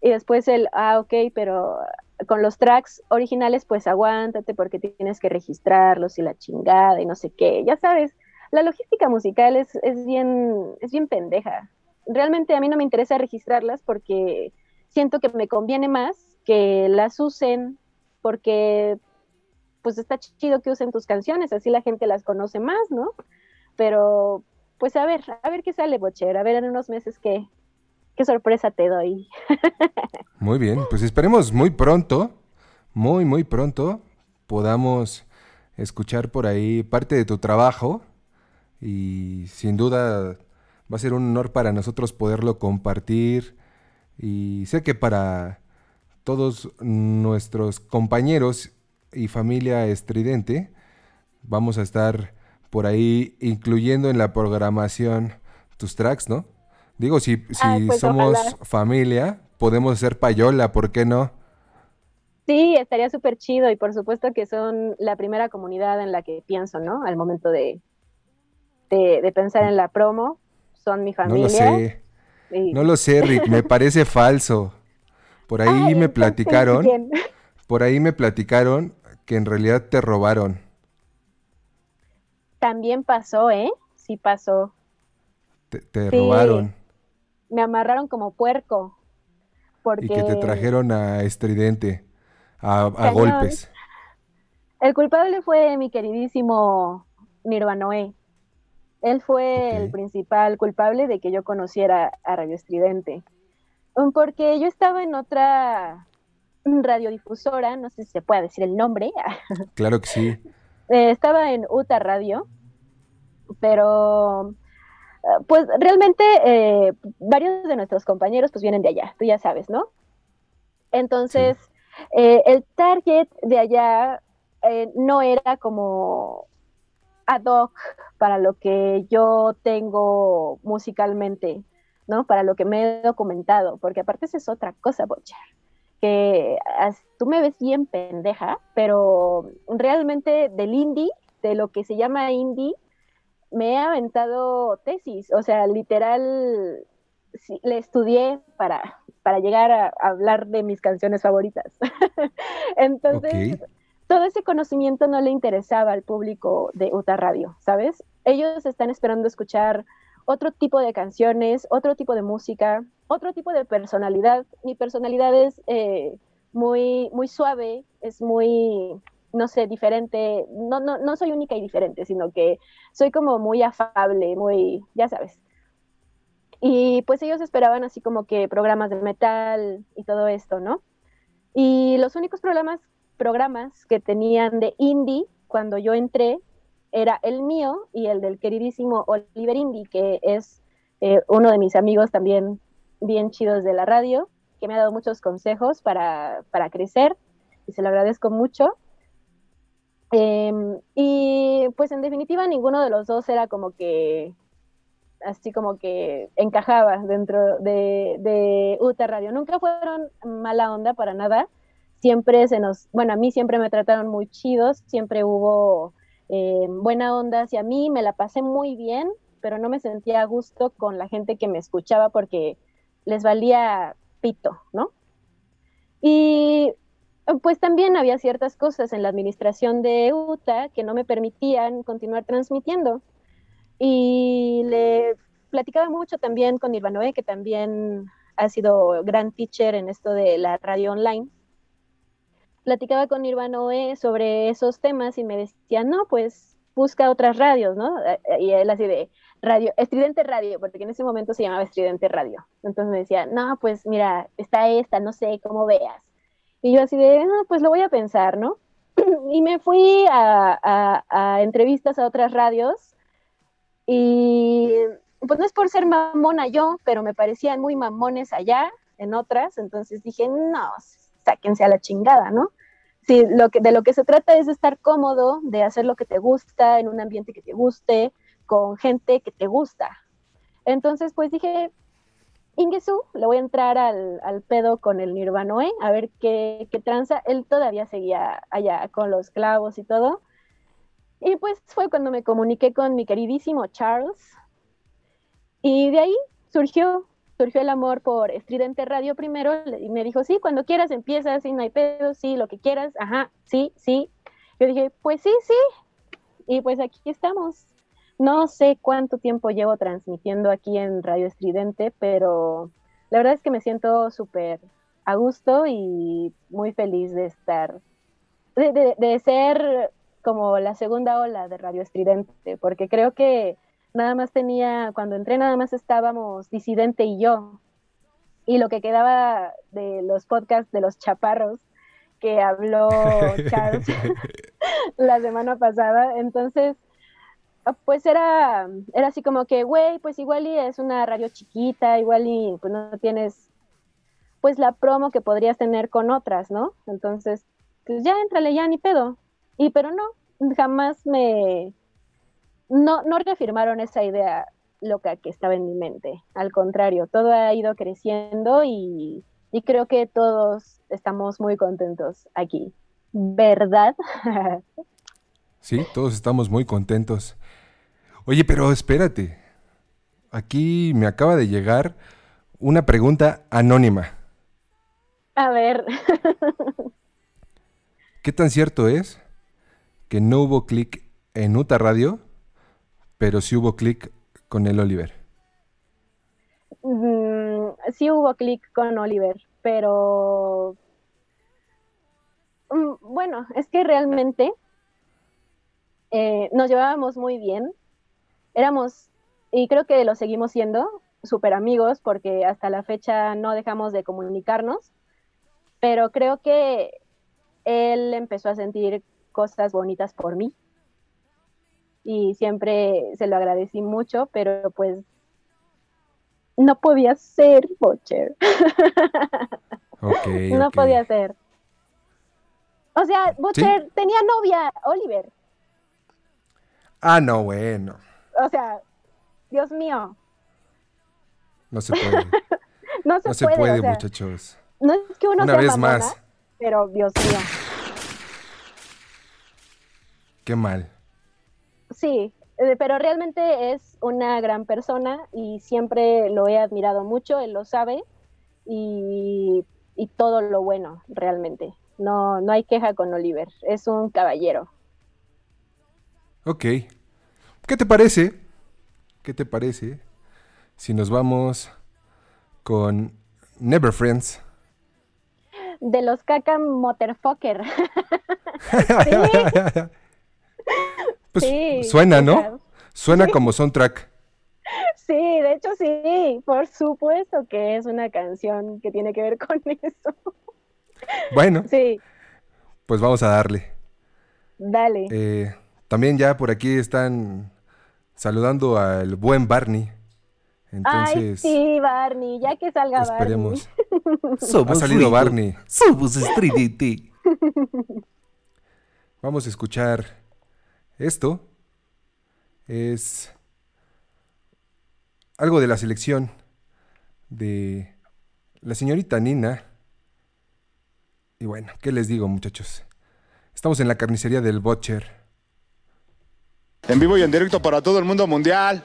Y después el, ah, ok, pero con los tracks originales, pues aguántate porque tienes que registrarlos y la chingada y no sé qué. Ya sabes, la logística musical es, es, bien, es bien pendeja. Realmente a mí no me interesa registrarlas porque siento que me conviene más que las usen porque pues está chido que usen tus canciones, así la gente las conoce más, ¿no? Pero pues a ver, a ver qué sale, Bocher, a ver en unos meses qué, qué sorpresa te doy. Muy bien, pues esperemos muy pronto, muy, muy pronto, podamos escuchar por ahí parte de tu trabajo y sin duda va a ser un honor para nosotros poderlo compartir y sé que para todos nuestros compañeros y familia estridente vamos a estar por ahí incluyendo en la programación tus tracks, ¿no? Digo, si, si Ay, pues, somos ojalá. familia, podemos hacer payola, ¿por qué no? Sí, estaría súper chido y por supuesto que son la primera comunidad en la que pienso, ¿no? Al momento de, de, de pensar en la promo, son mi No familia. lo sé, y- no lo sé, Rick, me parece falso. Por ahí Ay, me platicaron, por ahí me platicaron que en realidad te robaron. También pasó, ¿eh? Sí pasó. Te, te Sí. robaron Me amarraron como puerco. Porque y que te trajeron a estridente, a, golpes. el culpable fue mi queridísimo Nirvanoé. Él fue el principal culpable de que yo conociera a Radio Estridente. Porque yo estaba en otra radiodifusora, no sé si se puede decir el nombre, Claro que sí. Eh, estaba en UTA Radio, pero eh, pues realmente eh, varios de nuestros compañeros pues vienen de allá, tú ya sabes, ¿no? Entonces, eh, el target de allá no era como ad hoc para lo que yo tengo musicalmente, ¿no? Para lo que me he documentado, porque aparte esa es otra cosa, Bocher, que as- tú me ves bien pendeja, pero realmente del indie, de lo que se llama indie, me he aventado tesis, o sea, literal, sí, le estudié para, para llegar a, a hablar de mis canciones favoritas. Entonces, todo ese conocimiento no le interesaba al público de Uta Radio, ¿sabes? Ellos están esperando escuchar otro tipo de canciones, otro tipo de música, otro tipo de personalidad. Mi personalidad es eh, muy, muy suave, es muy, no sé, diferente. No, no, no soy única y diferente, sino que soy como muy afable, muy, ya sabes. Y pues ellos esperaban así como que programas de metal y todo esto, ¿no? Y los únicos programas, programas que tenían de indie cuando yo entré era el mío y el del queridísimo Oliver Indy, que es eh, uno de mis amigos también bien chidos de la radio, que me ha dado muchos consejos para, para crecer y se lo agradezco mucho. Em, y pues en definitiva ninguno de los dos era como que así como que encajaba dentro de, de UTA Radio. Nunca fueron mala onda para nada. Siempre se nos, bueno, a mí siempre me trataron muy chidos, siempre hubo eh, buena onda hacia mí, me la pasé muy bien, pero no me sentía a gusto con la gente que me escuchaba porque les valía pito, ¿no? Y pues también había ciertas cosas en la administración de UTA que no me permitían continuar transmitiendo. Y le platicaba mucho también con Irvanoe, que también ha sido gran teacher en esto de la radio online. Platicaba con Irvanoe sobre esos temas y me decía, no, pues busca otras radios, ¿no? Y él así de radio, Estridente Radio, porque en ese momento se llamaba Estridente Radio. Entonces me decía, no, pues mira, está esta, no sé, cómo veas. Y yo así de, no, pues lo voy a pensar, ¿no? y me fui a, a, a entrevistas a otras radios y pues no es por ser mamona yo, pero me parecían muy mamones allá en otras, entonces dije, no, sáquense a la chingada, ¿no? Sí, lo que, de lo que se trata es de estar cómodo, de hacer lo que te gusta, en un ambiente que te guste, con gente que te gusta. Entonces, pues dije, Ingesu, le voy a entrar al, al pedo con el Nirvanoe, a ver qué, qué tranza. Él todavía seguía allá con los clavos y todo. Y pues fue cuando me comuniqué con mi queridísimo Charles. Y de ahí surgió, surgió el amor por Estridente Radio primero. Y me dijo, sí, cuando quieras empiezas, sí, no hay pedo, sí, lo que quieras, ajá, sí, sí. Yo dije, pues sí, sí. Y pues aquí estamos. No sé cuánto tiempo llevo transmitiendo aquí en Radio Estridente, pero la verdad es que me siento súper a gusto y muy feliz de estar, de, de, de ser como la segunda ola de Radio Estridente, porque creo que nada más tenía, cuando entré nada más estábamos Disidente y yo, y lo que quedaba de los podcasts de los chaparros que habló Charles la semana pasada, entonces pues era, era así como que, güey, pues igual y es una radio chiquita, igual y pues no tienes pues la promo que podrías tener con otras, ¿no? Entonces, pues ya entrale ya ni pedo. Y pero no, jamás me no, no reafirmaron esa idea loca que estaba en mi mente. Al contrario, todo ha ido creciendo y, y creo que todos estamos muy contentos aquí. ¿Verdad? Sí, todos estamos muy contentos. Oye, pero espérate. Aquí me acaba de llegar una pregunta anónima. A ver. ¿Qué tan cierto es que no hubo clic en Uta Radio, pero sí hubo clic con el Oliver? Mm, sí hubo clic con Oliver, pero mm, bueno, es que realmente eh, nos llevábamos muy bien. Éramos, y creo que lo seguimos siendo, súper amigos, porque hasta la fecha no dejamos de comunicarnos, pero creo que él empezó a sentir cosas bonitas por mí. Y siempre se lo agradecí mucho, pero pues no podía ser, Bocher. Ok, no podía ser. O sea, Butcher tenía novia, Oliver. Ah, no, bueno. O sea, Dios mío, No se puede. no se no se puede. puede, o sea, muchachos. No es que uno Una sea vez mamona, más. pero Dios mío. Qué mal. Sí, Eh, pero realmente es una gran persona y siempre lo he admirado mucho, él lo sabe y, y todo lo bueno realmente. No, no hay queja con Oliver, es un caballero. Ok. ¿Qué te parece? ¿Qué te parece si nos vamos con Never Friends? De los caca motherfucker. Pues Sí, suena, ¿no? Suena como soundtrack. Sí, de hecho sí, por supuesto que es una canción que tiene que ver con eso. Bueno, Sí, pues vamos a darle. dale. Eh, también ya por aquí están saludando al buen Barney. Ay, Entonces, sí, Barney, ya que salga esperemos. Barney. ha salido Barney. Somos. Vamos a escuchar esto. Es algo de la selección de la señorita Nina. Y bueno, ¿qué les digo, muchachos? Estamos en la carnicería del Butcher. En vivo y en directo para todo el mundo mundial.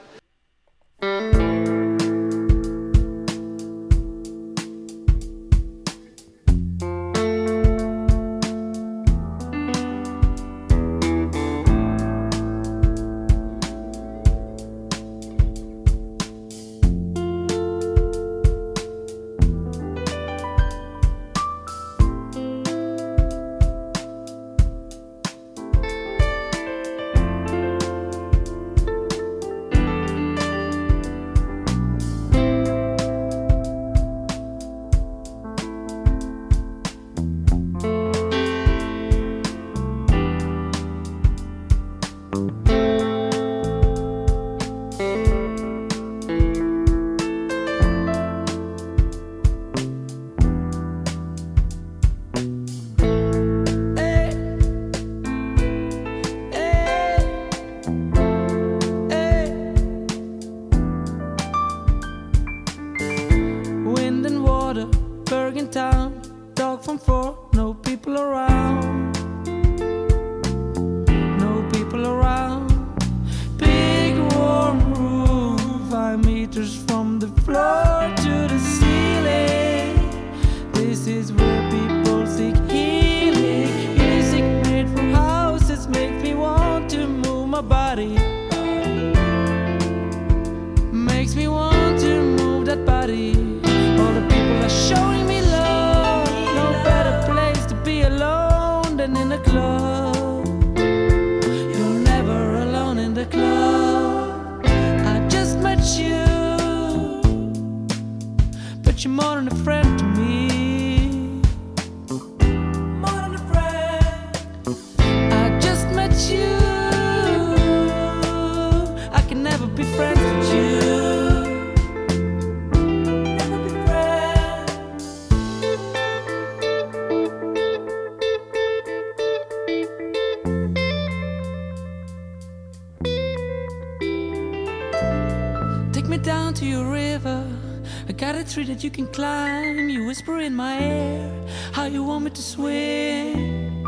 That you can climb. You whisper in my ear how you want me to swim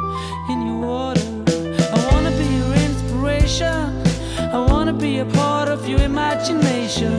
in your water. I wanna be your inspiration. I wanna be a part of your imagination.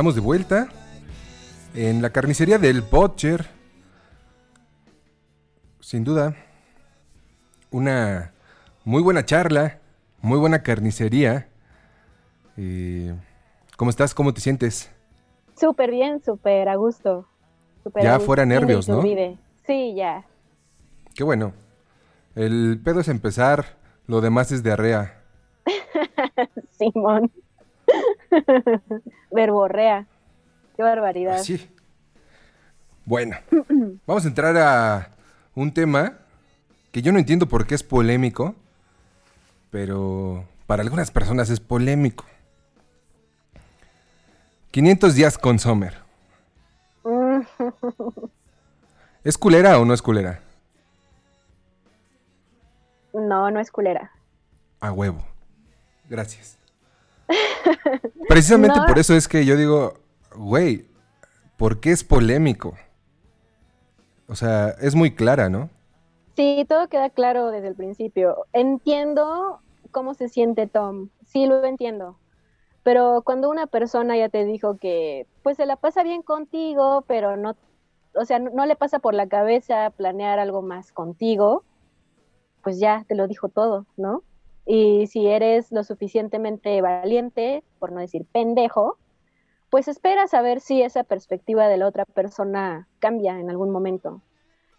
Estamos de vuelta en la carnicería del Butcher. Sin duda, una muy buena charla, muy buena carnicería. Eh, ¿Cómo estás? ¿Cómo te sientes? Súper bien, súper a gusto. súper Ya a gusto. fuera nervios, ¿no? Sí, ya. Qué bueno. El pedo es empezar, lo demás es diarrea. Simón. Verborrea. Qué barbaridad. Sí. Bueno, vamos a entrar a un tema que yo no entiendo por qué es polémico, pero para algunas personas es polémico. 500 días con Sommer. ¿Es culera o no es culera? No, no es culera. A huevo. Gracias. Precisamente No. por eso es que yo digo, güey, ¿por qué es polémico? O sea, es muy clara, ¿no? Sí, todo queda claro desde el principio. Entiendo cómo se siente Tom. Sí, lo entiendo. Pero cuando una persona ya te dijo que pues se la pasa bien contigo, pero no, o sea, no, no le pasa por la cabeza planear algo más contigo, pues ya te lo dijo todo, ¿no? Y si eres lo suficientemente valiente, por no decir pendejo, pues esperas a ver si esa perspectiva de la otra persona cambia en algún momento.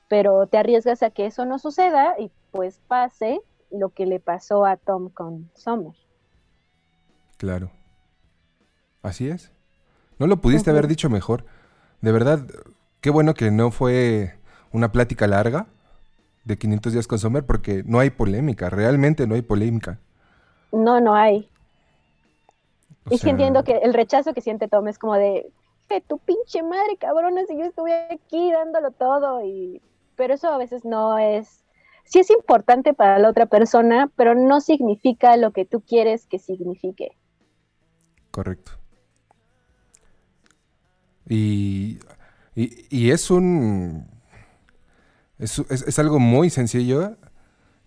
Pero te arriesgas a que eso no suceda y pues pase lo que le pasó a Tom con Summer. Claro. Así es. No lo pudiste haber dicho mejor. De verdad, qué bueno que no fue una plática larga de 500 días con Sommer porque no hay polémica, realmente no hay polémica. No, no hay. O y sea, entiendo que el rechazo que siente Tom es como de, "Eh, tu pinche madre, cabrona, si yo estuve aquí dándolo todo y... Pero eso a veces no es... Sí es importante para la otra persona, pero no significa lo que tú quieres que signifique. Correcto. Y, y, y es un... Es, es- es algo muy sencillo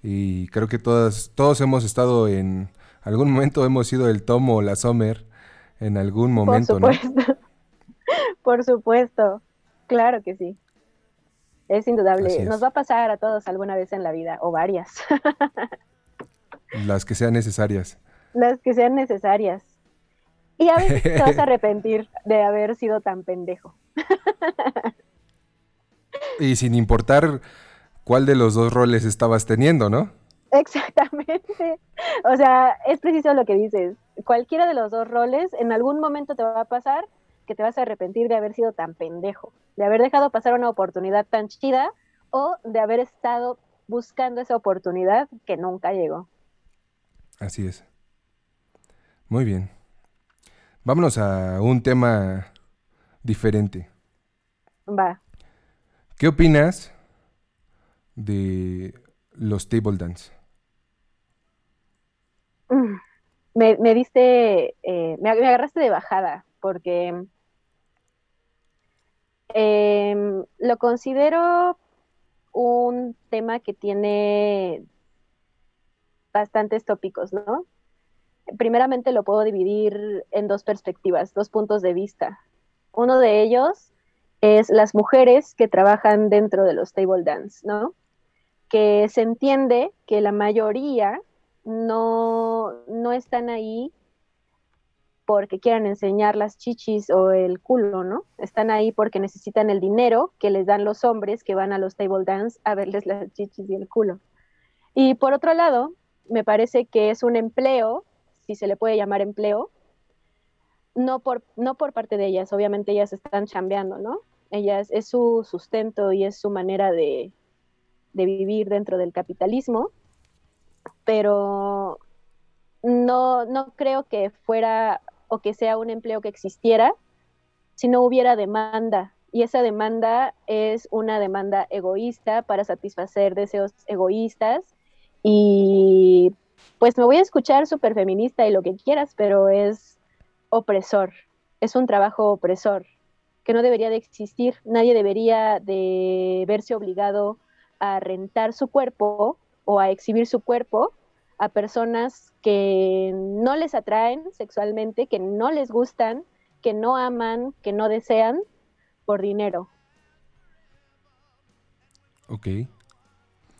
y creo que todas, todos hemos estado en... Algún momento hemos sido el Tomo o la Sommer en algún momento, ¿no? Por supuesto. Por supuesto. Claro que sí. Es indudable. Es. Nos va a pasar a todos alguna vez en la vida, o varias, Las que sean necesarias. las que sean necesarias. Y a veces te vas a arrepentir de haber sido tan pendejo. Y sin importar cuál de los dos roles estabas teniendo, ¿no? Exactamente. O sea, es preciso lo que dices. Cualquiera de los dos roles, en algún momento te va a pasar que te vas a arrepentir de haber sido tan pendejo, de haber dejado pasar una oportunidad tan chida o de haber estado buscando esa oportunidad que nunca llegó. Así es. Muy bien. Vámonos a un tema diferente. Va. ¿Qué opinas de los table dance? Mm. Me, me diste, eh, me, agarraste de bajada, porque em, lo considero un tema que tiene bastantes tópicos, ¿no? Primeramente lo puedo dividir en dos perspectivas, dos puntos de vista. Uno de ellos es las mujeres que trabajan dentro de los table dance, ¿no? Que se entiende que la mayoría no, no están ahí porque quieran enseñar las chichis o el culo, ¿no? Están ahí porque necesitan el dinero que les dan los hombres que van a los table dance a verles las chichis y el culo. Y por otro lado, me parece que es un empleo, si se le puede llamar empleo, no por, no por parte de ellas, obviamente ellas están chambeando, ¿no? Ellas es su sustento y es su manera de, de vivir dentro del capitalismo, pero no, no creo que fuera o que sea un empleo que existiera si no hubiera demanda. Y esa demanda es una demanda egoísta para satisfacer deseos egoístas. Y pues me voy a escuchar súper feminista y lo que quieras, pero es opresor. Es un trabajo opresor que no debería de existir. Nadie debería de verse obligado a rentar su cuerpo o a exhibir su cuerpo a personas que no les atraen sexualmente, que no les gustan, que no aman, que no desean por dinero. Ok.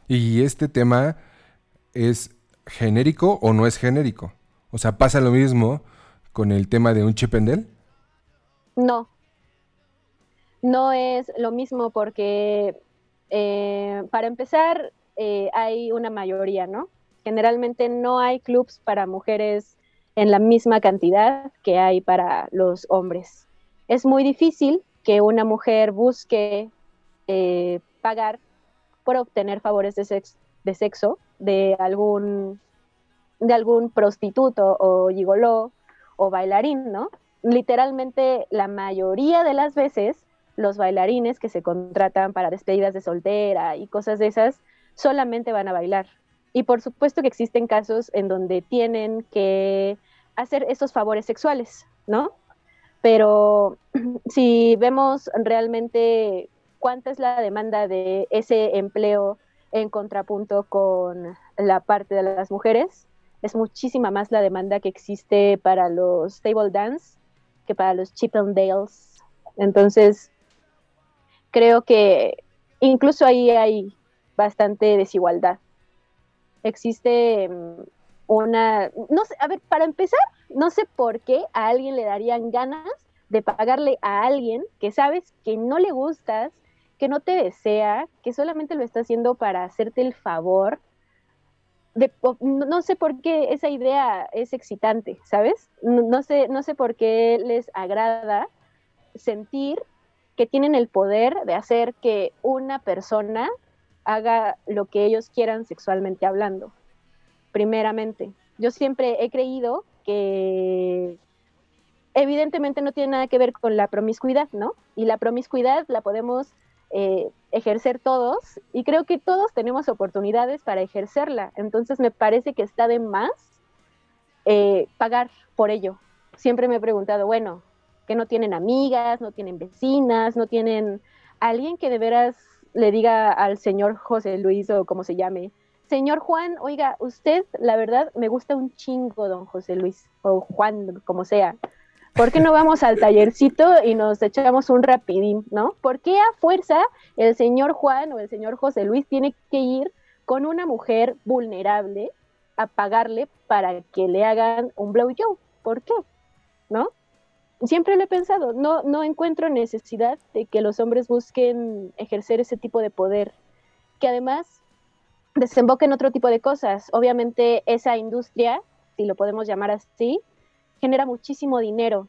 ¿Y este tema es genérico o no es genérico? O sea, ¿pasa lo mismo con el tema de un chipendel? No. No es lo mismo porque, eh, para empezar, eh, hay una mayoría, ¿no? Generalmente no hay clubs para mujeres en la misma cantidad que hay para los hombres. Es muy difícil que una mujer busque eh, pagar por obtener favores de, sex- de sexo de algún, de algún prostituto o gigoló o bailarín, ¿no? Literalmente la mayoría de las veces los bailarines que se contratan para despedidas de soltera y cosas de esas solamente van a bailar. Y por supuesto que existen casos en donde tienen que hacer esos favores sexuales, ¿no? Pero si vemos realmente cuánta es la demanda de ese empleo en contrapunto con la parte de las mujeres, es muchísima más la demanda que existe para los table dance que para los Chippendales. Entonces, creo que incluso ahí hay bastante desigualdad. Existe mm, una, no sé, a ver, para empezar, no sé por qué a alguien le darían ganas de pagarle a alguien que sabes que no le gustas, que no te desea, que solamente lo está haciendo para hacerte el favor. De, no sé por qué esa idea es excitante, ¿sabes? No sé, no sé por qué les agrada sentir que tienen el poder de hacer que una persona haga lo que ellos quieran sexualmente hablando. Primeramente, yo siempre he creído que evidentemente no tiene nada que ver con la promiscuidad, ¿no? Y la promiscuidad la podemos eh, ejercer todos y creo que todos tenemos oportunidades para ejercerla. Entonces me parece que está de más eh, pagar por ello. Siempre me he preguntado, bueno, que no tienen amigas, no tienen vecinas, no tienen alguien que de veras le diga al señor José Luis o como se llame, señor Juan, oiga, usted, la verdad, me gusta un chingo, don José Luis, o Juan, como sea. ¿Por qué no vamos al tallercito y nos echamos un rapidín, no? ¿Por qué a fuerza el señor Juan o el señor José Luis tiene que ir con una mujer vulnerable a pagarle para que le hagan un blowjob? ¿Por qué? ¿No? Siempre lo he pensado, no, no encuentro necesidad de que los hombres busquen ejercer ese tipo de poder, que además desemboca en otro tipo de cosas. Obviamente esa industria, si lo podemos llamar así, genera muchísimo dinero.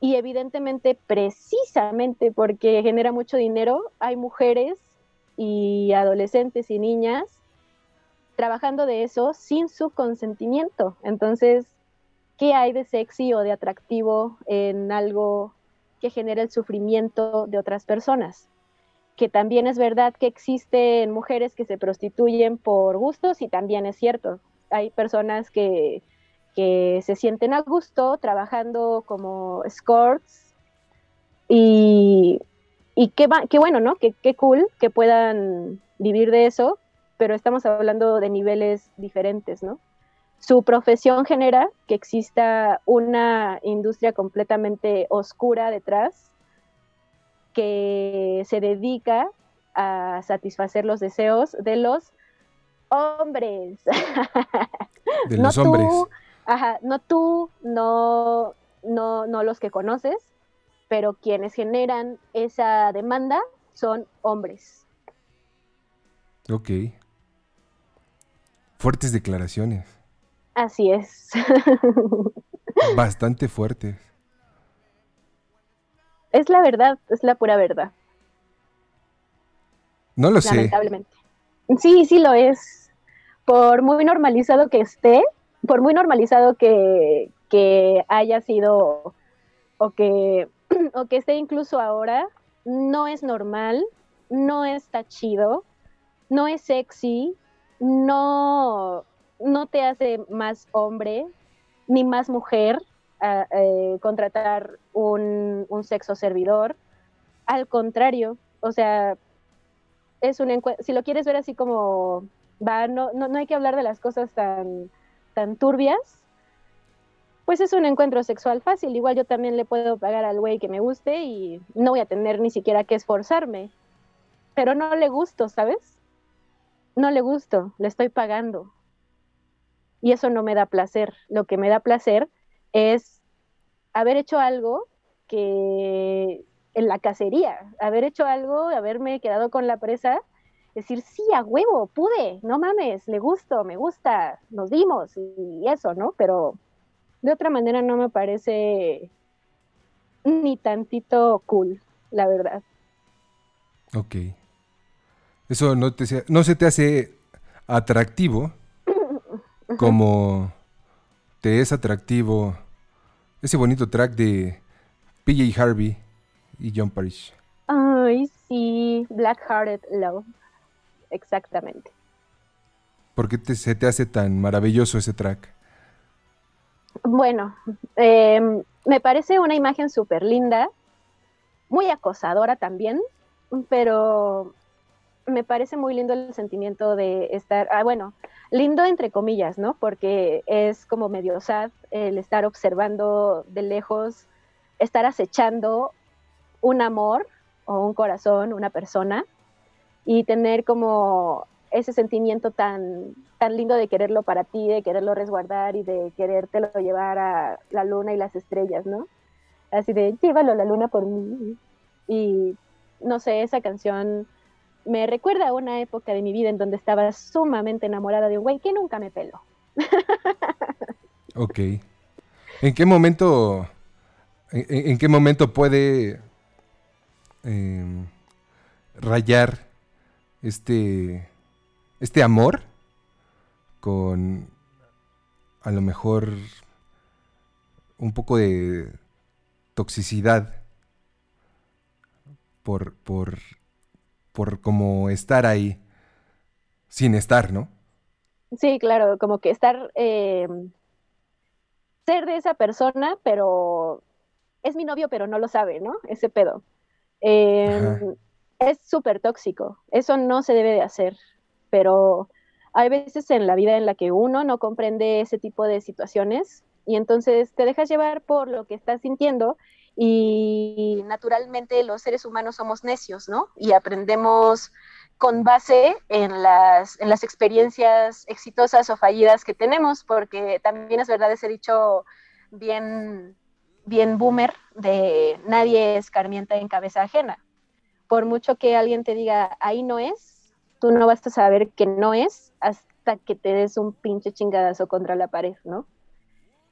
Y evidentemente, precisamente porque genera mucho dinero, hay mujeres y adolescentes y niñas trabajando de eso sin su consentimiento. Entonces, ¿qué hay de sexy o de atractivo en algo que genera el sufrimiento de otras personas? Que también es verdad que existen mujeres que se prostituyen por gustos y también es cierto. Hay personas que, que se sienten a gusto trabajando como escorts y, y qué, qué bueno, ¿no? Qué, qué cool que puedan vivir de eso, pero estamos hablando de niveles diferentes, ¿no? Su profesión genera que exista una industria completamente oscura detrás que se dedica a satisfacer los deseos de los hombres. De no los tú, hombres. ajá, no tú, no, no, no los que conoces, pero quienes generan esa demanda son hombres. Ok. Fuertes declaraciones. Así es. Bastante fuertes. es la verdad, es la pura verdad, No lo sé. lamentablemente. Sí, sí lo es. Por muy normalizado que esté, por muy normalizado que, que haya sido o que, o que esté incluso ahora, no es normal, no está chido, no es sexy, no, no te hace más hombre ni más mujer a- eh, contratar un, un sexo servidor. Al contrario, o sea, es un si lo quieres ver así como va, no, no, no hay que hablar de las cosas tan, tan turbias, pues es un encuentro sexual fácil. Igual yo también le puedo pagar al güey que me guste y no voy a tener ni siquiera que esforzarme. Pero no le gusto, ¿sabes? No le gusto, le estoy pagando. Y eso no me da placer. Lo que me da placer es haber hecho algo que en la cacería, haber hecho algo, haberme quedado con la presa, decir, sí, a huevo, pude, no mames, le gusto, me gusta, nos dimos y eso, ¿no? Pero de otra manera no me parece ni tantito cool, la verdad. Ok. Eso no, te, no se te hace atractivo como te es atractivo ese bonito track de PJ Harvey y John Parrish. Ay, sí, Black Hearted Love, exactamente. ¿Por qué te- se te hace tan maravilloso ese track? Bueno, em, me parece una imagen súper linda, muy acosadora también, pero me parece muy lindo el sentimiento de estar, ah, bueno, lindo entre comillas, ¿no? Porque es como medio sad el estar observando de lejos, estar acechando un amor o un corazón, una persona, y tener como ese sentimiento tan, tan lindo de quererlo para ti, de quererlo resguardar y de querértelo llevar a la luna y las estrellas, ¿no? Así de, llévalo la luna por mí. Y no sé, esa canción me recuerda a una época de mi vida en donde estaba sumamente enamorada de un güey que nunca me peló. Ok. ¿En qué momento, en, qué momento puede em, rayar este, este amor con a lo mejor un poco de toxicidad por, por, por como estar ahí sin estar, ¿no? Sí, claro, como que estar, eh, ser de esa persona, pero es mi novio, pero no lo sabe, ¿no? Ese pedo. Eh, Ajá. es súper tóxico, eso no se debe de hacer, pero hay veces en la vida en la que uno no comprende ese tipo de situaciones y entonces te dejas llevar por lo que estás sintiendo y naturalmente los seres humanos somos necios, ¿no? Y aprendemos con base en las, en las experiencias exitosas o fallidas que tenemos, porque también es verdad ese dicho bien, bien boomer de nadie escarmienta en cabeza ajena. Por mucho que alguien te diga, ahí no es, tú no vas a saber que no es hasta que te des un pinche chingadazo contra la pared, ¿no?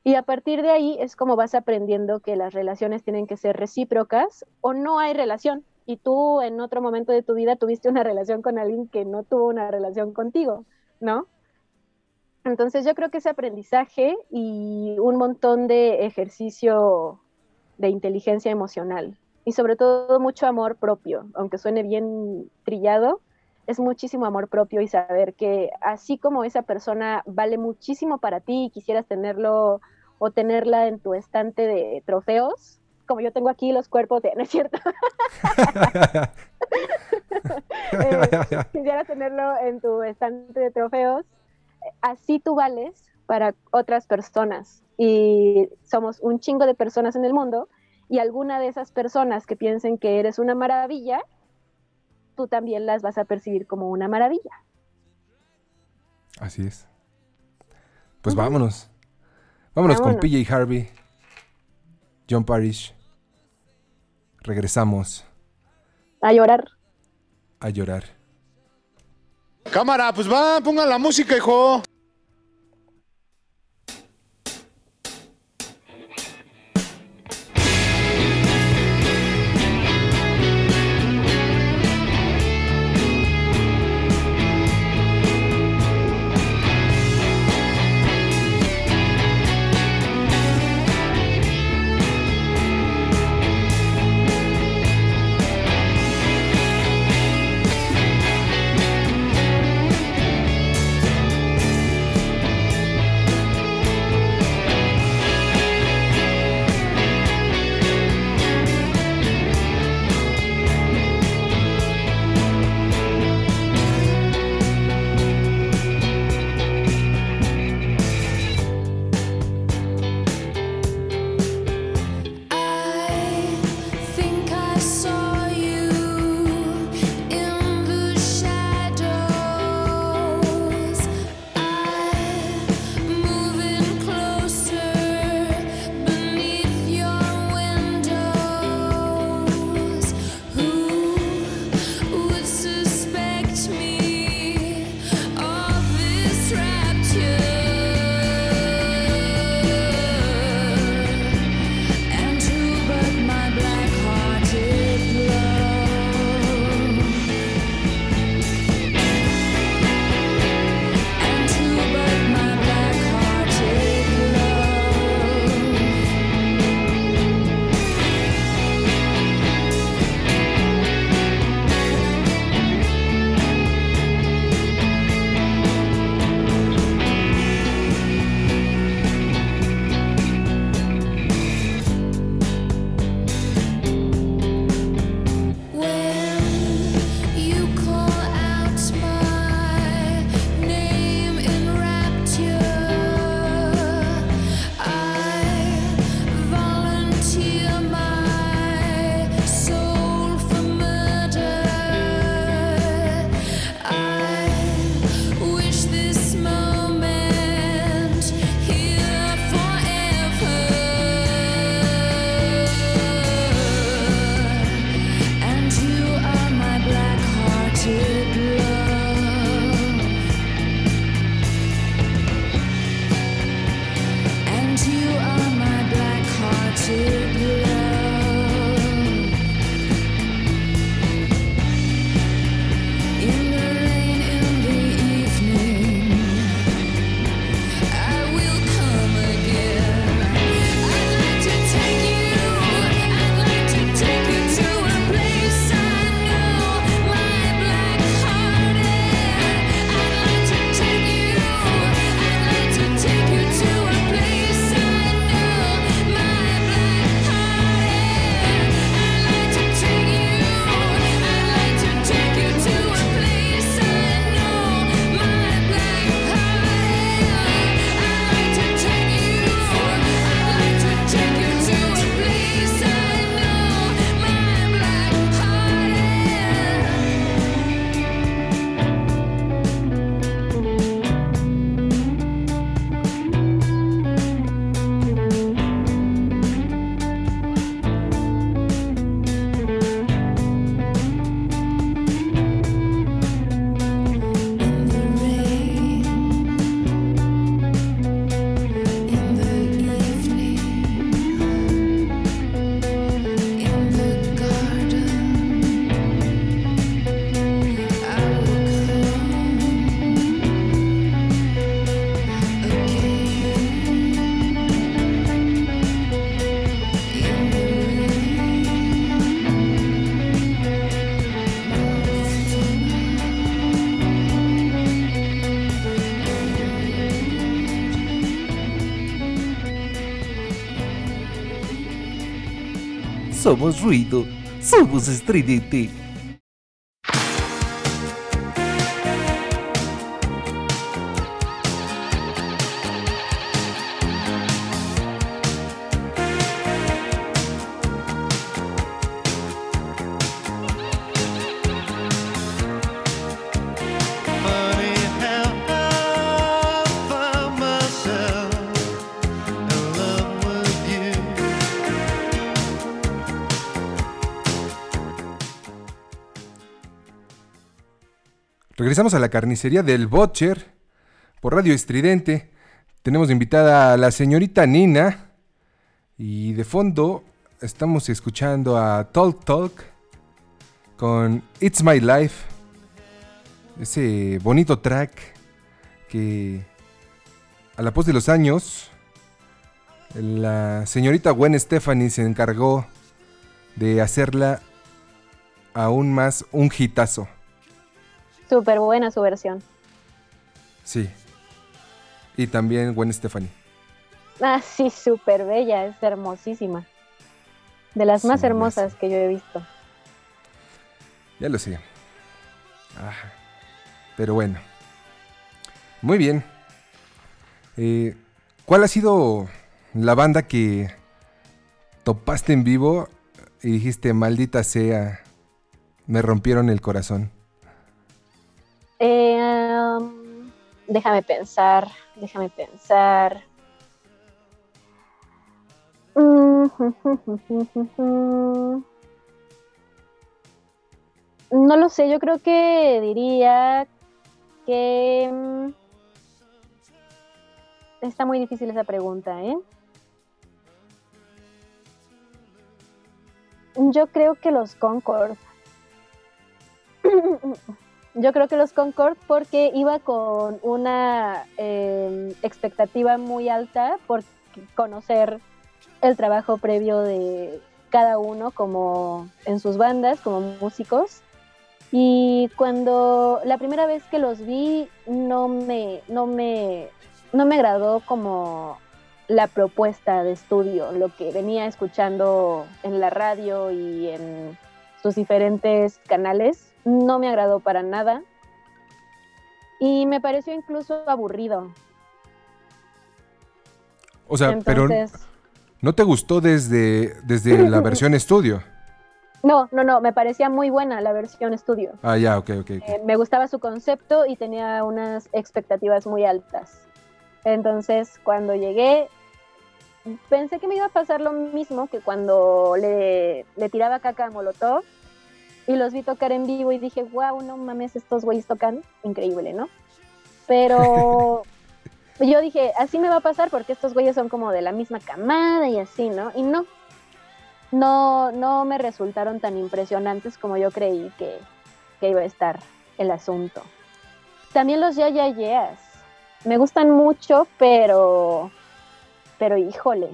Y a partir de ahí es como vas aprendiendo que las relaciones tienen que ser recíprocas o no hay relación. Y tú en otro momento de tu vida tuviste una relación con alguien que no tuvo una relación contigo, ¿no? Entonces yo creo que ese aprendizaje y un montón de ejercicio de inteligencia emocional y sobre todo mucho amor propio, aunque suene bien trillado, es muchísimo amor propio y saber que así como esa persona vale muchísimo para ti y quisieras tenerlo o tenerla en tu estante de trofeos, como yo tengo aquí los cuerpos de, no es cierto, Eh, quisieras tenerlo en tu estante de trofeos, así tú vales para otras personas y somos un chingo de personas en el mundo y alguna de esas personas que piensen que eres una maravilla, tú también las vas a percibir como una maravilla. Así es. Pues vámonos. Vámonos con Vámonos. PJ Harvey, John Parrish. Regresamos A llorar. a llorar. Cámara, pues va, pongan la música, hijo. Somos ruido, somos estridente. Regresamos a la carnicería del Butcher por Radio Estridente. Tenemos invitada a la señorita Nina. Y de fondo estamos escuchando a Talk Talk con It's My Life. Ese bonito track que a la pos de los años la señorita Gwen Stephanie se encargó de hacerla aún más un hitazo. Súper buena su versión. Sí. Y también Gwen Stephanie. Ah, sí, súper bella, es hermosísima. De las más Sí, hermosas que yo he visto. Ya lo sé. Ah, pero bueno. Muy bien. Eh, ¿Cuál ha sido la banda que topaste en vivo y dijiste, maldita sea, me rompieron el corazón? Um, déjame pensar, déjame pensar. Mm, No lo sé, yo creo que diría que... mm, Está muy difícil esa pregunta, ¿eh? Yo creo que los Concord. Yo creo que los Concord porque iba con una eh, expectativa muy alta por conocer el trabajo previo de cada uno como en sus bandas, como músicos. Y cuando la primera vez que los vi no me, no me, no me agradó como la propuesta de estudio, lo que venía escuchando en la radio y en sus diferentes canales, no me agradó para nada. Y me pareció incluso aburrido. O sea, pero ¿no te gustó desde, desde la versión estudio? No, no, no, me parecía muy buena la versión estudio. Ah, ya, ok, ok. ok. Eh, me gustaba su concepto y tenía unas expectativas muy altas. Entonces, cuando llegué, pensé que me iba a pasar lo mismo que cuando le, le tiraba caca a Molotov y los vi tocar en vivo y dije, wow, no mames, estos güeyes tocan increíble, ¿no? Pero yo dije, así me va a pasar porque estos güeyes son como de la misma camada y así, ¿no? Y no, no, no me resultaron tan impresionantes como yo creí que, que iba a estar el asunto. También los Ya Ya Yeahs. Me gustan mucho, pero, pero híjole,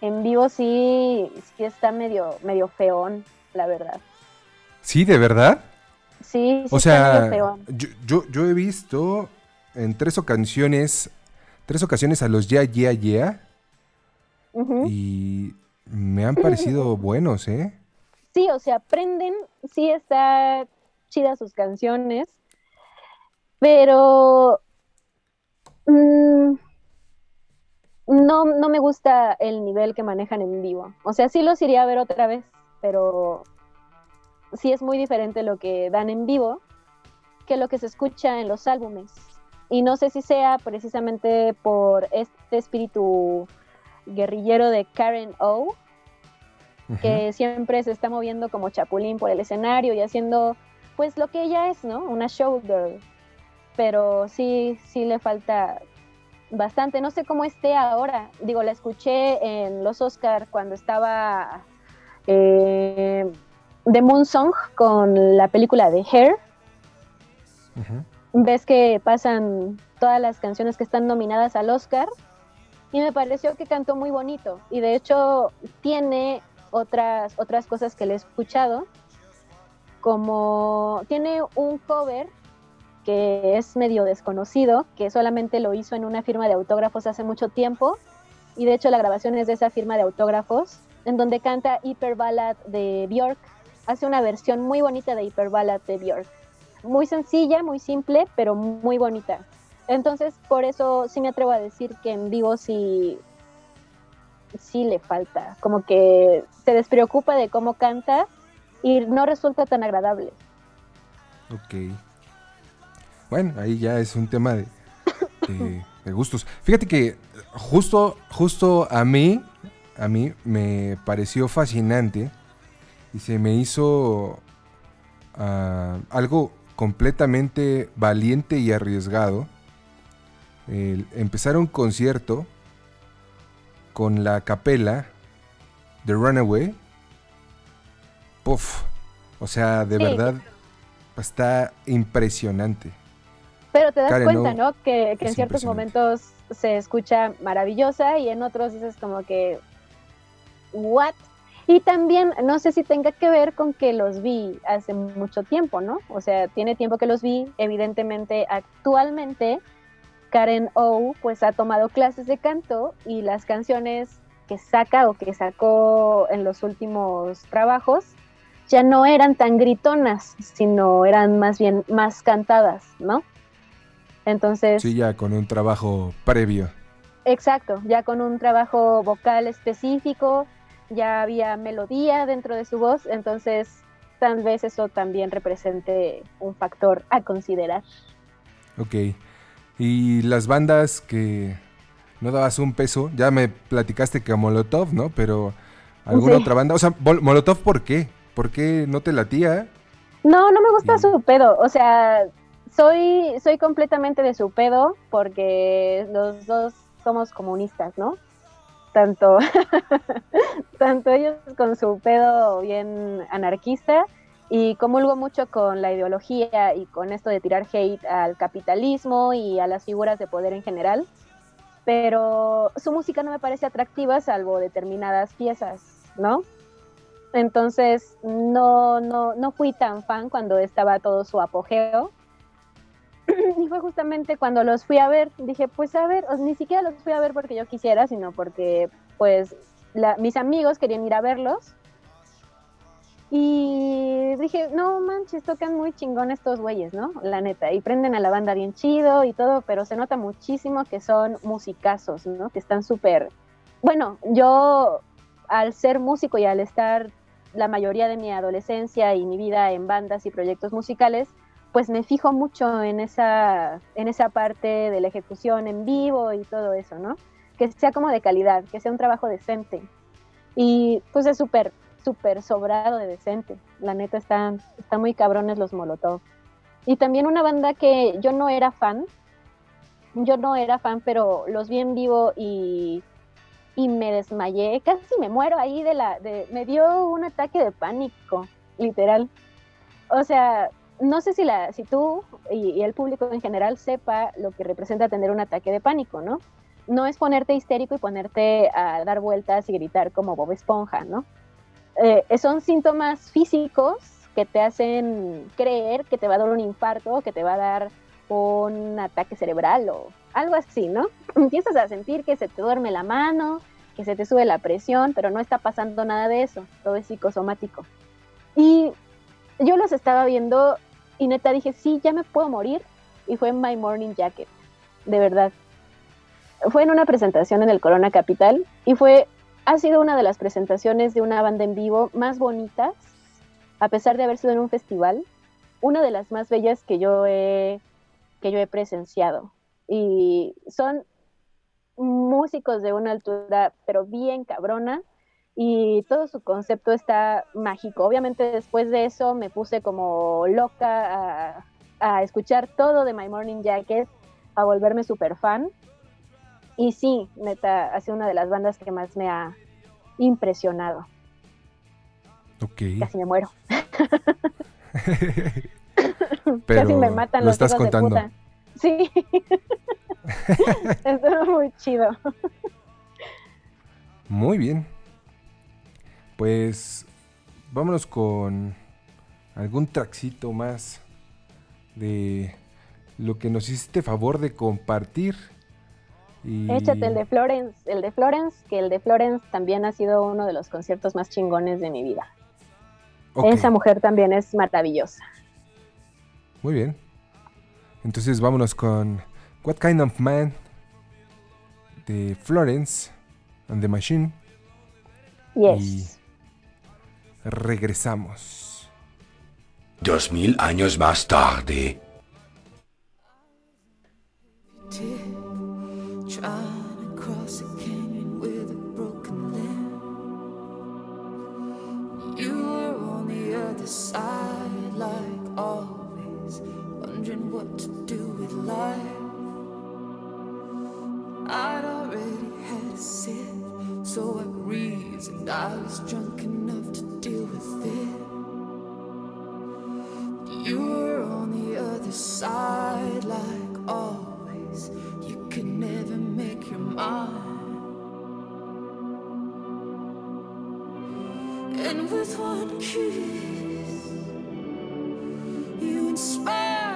en vivo sí, sí está medio, medio feón, la verdad. ¿Sí, de verdad? Sí, sí O sea, yo, yo, yo he visto en tres ocasiones, tres ocasiones a los Yeah, Yeah, Yeah Ujú. y me han parecido buenos, ¿eh? Sí, o sea, aprenden, sí está chida sus canciones, pero mm, no, no me gusta el nivel que manejan en vivo. O sea, sí los iría a ver otra vez, pero sí es muy diferente lo que dan en vivo que lo que se escucha en los álbumes. Y no sé si sea precisamente por este espíritu guerrillero de Karen O, que siempre se está moviendo como chapulín por el escenario y haciendo pues lo que ella es, ¿no? Una showgirl. Pero sí, sí le falta bastante. No sé cómo esté ahora. Digo, la escuché en los Oscar cuando estaba eh, The Moon Song con la película de Hair. Ves que pasan todas las canciones que están nominadas al Oscar y me pareció que cantó muy bonito y de hecho tiene otras otras cosas que le he escuchado como tiene un cover que es medio desconocido que solamente lo hizo en una firma de autógrafos hace mucho tiempo y de hecho la grabación es de esa firma de autógrafos en donde canta Hyper Ballad de Björk. Hace una versión muy bonita de Hyper Ballad de Björk. Muy sencilla, muy simple, pero muy bonita. Entonces, por eso sí me atrevo a decir que en vivo sí, sí le falta. Como que se despreocupa de cómo canta y no resulta tan agradable. Ok. Bueno, ahí ya es un tema de, de- de gustos. Fíjate que justo, justo a mí, a mí me pareció fascinante y se me hizo ah, algo completamente valiente y arriesgado empezar un concierto con la capela de Runaway. Puf. O sea, de Sí. verdad está impresionante. Pero te das Karen, cuenta, no, ¿no? Que, que en ciertos momentos se escucha maravillosa y en otros dices como que, ¿what? Y también, no sé si tenga que ver con que los vi hace mucho tiempo, ¿no? O sea, tiene tiempo que los vi. Evidentemente, actualmente, Karen O, pues ha tomado clases de canto y las canciones que saca o que sacó en los últimos trabajos ya no eran tan gritonas, sino eran más bien más cantadas, ¿no? Entonces, Sí, ya con un trabajo previo. exacto, ya con un trabajo vocal específico, ya había melodía dentro de su voz, entonces tal vez eso también represente un factor a considerar. Ok. Y las bandas que no dabas un peso, ya me platicaste que a Molotov, ¿no? Pero alguna Sí. otra banda, o sea, Mol- Molotov, ¿por qué? ¿Por qué no te latía? No, no me gusta su pedo, o sea, soy, soy completamente de su pedo porque los dos somos comunistas, ¿no? Tanto, tanto ellos con su pedo bien anarquista y comulgo mucho con la ideología y con esto de tirar hate al capitalismo y a las figuras de poder en general, pero su música no me parece atractiva salvo determinadas piezas, ¿no? Entonces no, no, no fui tan fan cuando estaba todo su apogeo. Y fue justamente cuando los fui a ver, dije, pues a ver, ni siquiera los fui a ver porque yo quisiera, sino porque pues la- mis amigos querían ir a verlos. Y dije, no manches, tocan muy chingón estos güeyes, ¿no? La neta. Y prenden a la banda bien chido y todo, pero se nota muchísimo que son musicazos, ¿no? Que están súper... Bueno, yo al ser músico y al estar la mayoría de mi adolescencia y mi vida en bandas y proyectos musicales, pues me fijo mucho en esa, en esa parte de la ejecución en vivo y todo eso, ¿no? Que sea como de calidad, que sea un trabajo decente. Y pues es súper, súper sobrado de decente. La neta están, están muy cabrones los Molotov. Y también una banda que yo no era fan, yo no era fan, pero los vi en vivo y, y me desmayé, casi me muero ahí de la, de, me dio un ataque de pánico, literal. O sea, no sé si, la, si tú y, el público en general sepa lo que representa tener un ataque de pánico, ¿no? No es ponerte histérico y ponerte a dar vueltas y gritar como Bob Esponja, ¿no? Eh, son síntomas físicos que te hacen creer que te va a dar un infarto, que te va a dar un ataque cerebral o algo así, ¿no? Empiezas a sentir que se te duerme la mano, que se te sube la presión, pero no está pasando nada de eso, todo es psicosomático. Y yo los estaba viendo y neta dije, sí, ya me puedo morir. Y fue My Morning Jacket, de verdad. Fue en una presentación en el Corona Capital y fue, ha sido una de las presentaciones de una banda en vivo más bonitas, a pesar de haber sido en un festival, una de las más bellas que yo he, que yo he presenciado. Y son músicos de una altura, pero bien cabrona, y todo su concepto está mágico. Obviamente después de eso me puse como loca a, a escuchar todo de My Morning Jacket, a volverme súper fan. Y sí, neta, ha sido una de las bandas que más me ha impresionado. Ok. Casi me muero. Pero Casi me matan lo los estás hijos de contando. puta. Sí. Estuvo muy chido. Muy bien. Pues vámonos con algún traxito más de lo que nos hiciste favor de compartir Y... Échate el de Florence, el de Florence, que el de Florence también ha sido uno de los conciertos más chingones de mi vida. Esa mujer también es maravillosa. Muy bien. Entonces vámonos con What Kind of Man de Florence and the Machine. Yes. Y regresamos. Dos mil años más tarde. Trying to cross a canyon with a broken limb. You were on the other side, like always, wondering what to do with life. I'd already had a sip, so I reasoned I was drunk enough to deal with it. You were on the other side, like always. You could never make your mind. And with one kiss, you inspired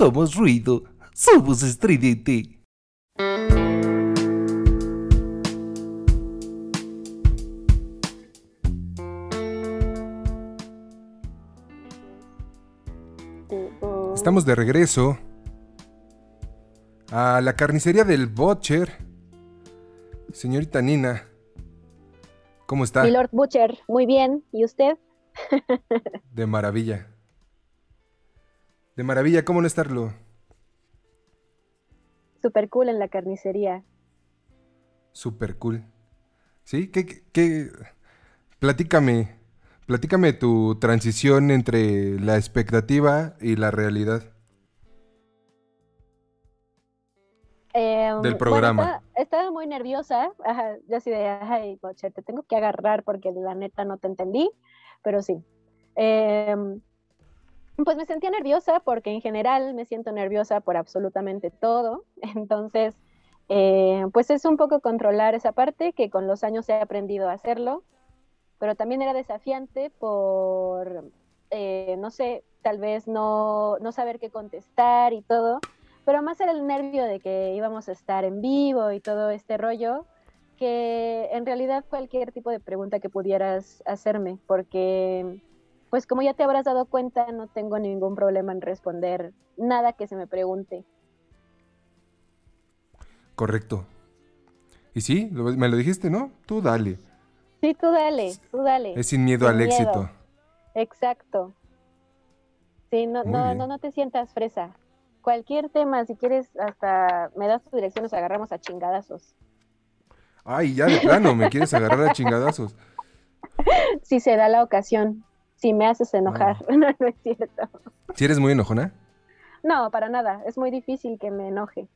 Somos ruido, somos estridente. Estamos de regreso a la carnicería del Butcher. Señorita Nina, ¿cómo está? Mi Lord Butcher, muy bien. ¿Y usted? De maravilla. De maravilla, ¿cómo no estarlo? Super cool en la carnicería. Super cool. ¿Sí? ¿Qué, qué, qué? Platícame. Platícame tu transición entre la expectativa y la realidad. Eh, Del bueno, programa. estaba, estaba muy nerviosa. Ajá, yo así de, ay, Butcher, te tengo que agarrar porque la neta no te entendí. Pero sí. Eh, pues me sentía nerviosa porque en general me siento nerviosa por absolutamente todo. Entonces, eh, pues es un poco controlar esa parte que con los años he aprendido a hacerlo, pero también era desafiante por, eh, no sé, tal vez no, no saber qué contestar y todo, pero más era el nervio de que íbamos a estar en vivo y todo este rollo, que en realidad cualquier tipo de pregunta que pudieras hacerme, porque pues como ya te habrás dado cuenta, no tengo ningún problema en responder nada que se me pregunte. Correcto. Y sí, lo- me lo dijiste, ¿no? Tú dale. Sí, tú dale, tú dale. Es sin miedo al éxito. Exacto. Sí, no, Muy no, bien. no, no te sientas fresa. Cualquier tema, si quieres, hasta me das tu dirección, nos agarramos a chingadazos. Ay, ya de plano, me quieres agarrar a chingadazos. Si se da la ocasión, si me haces enojar. No, no es cierto. ¿Si eres muy enojona? No, para nada. Es muy difícil que me enoje.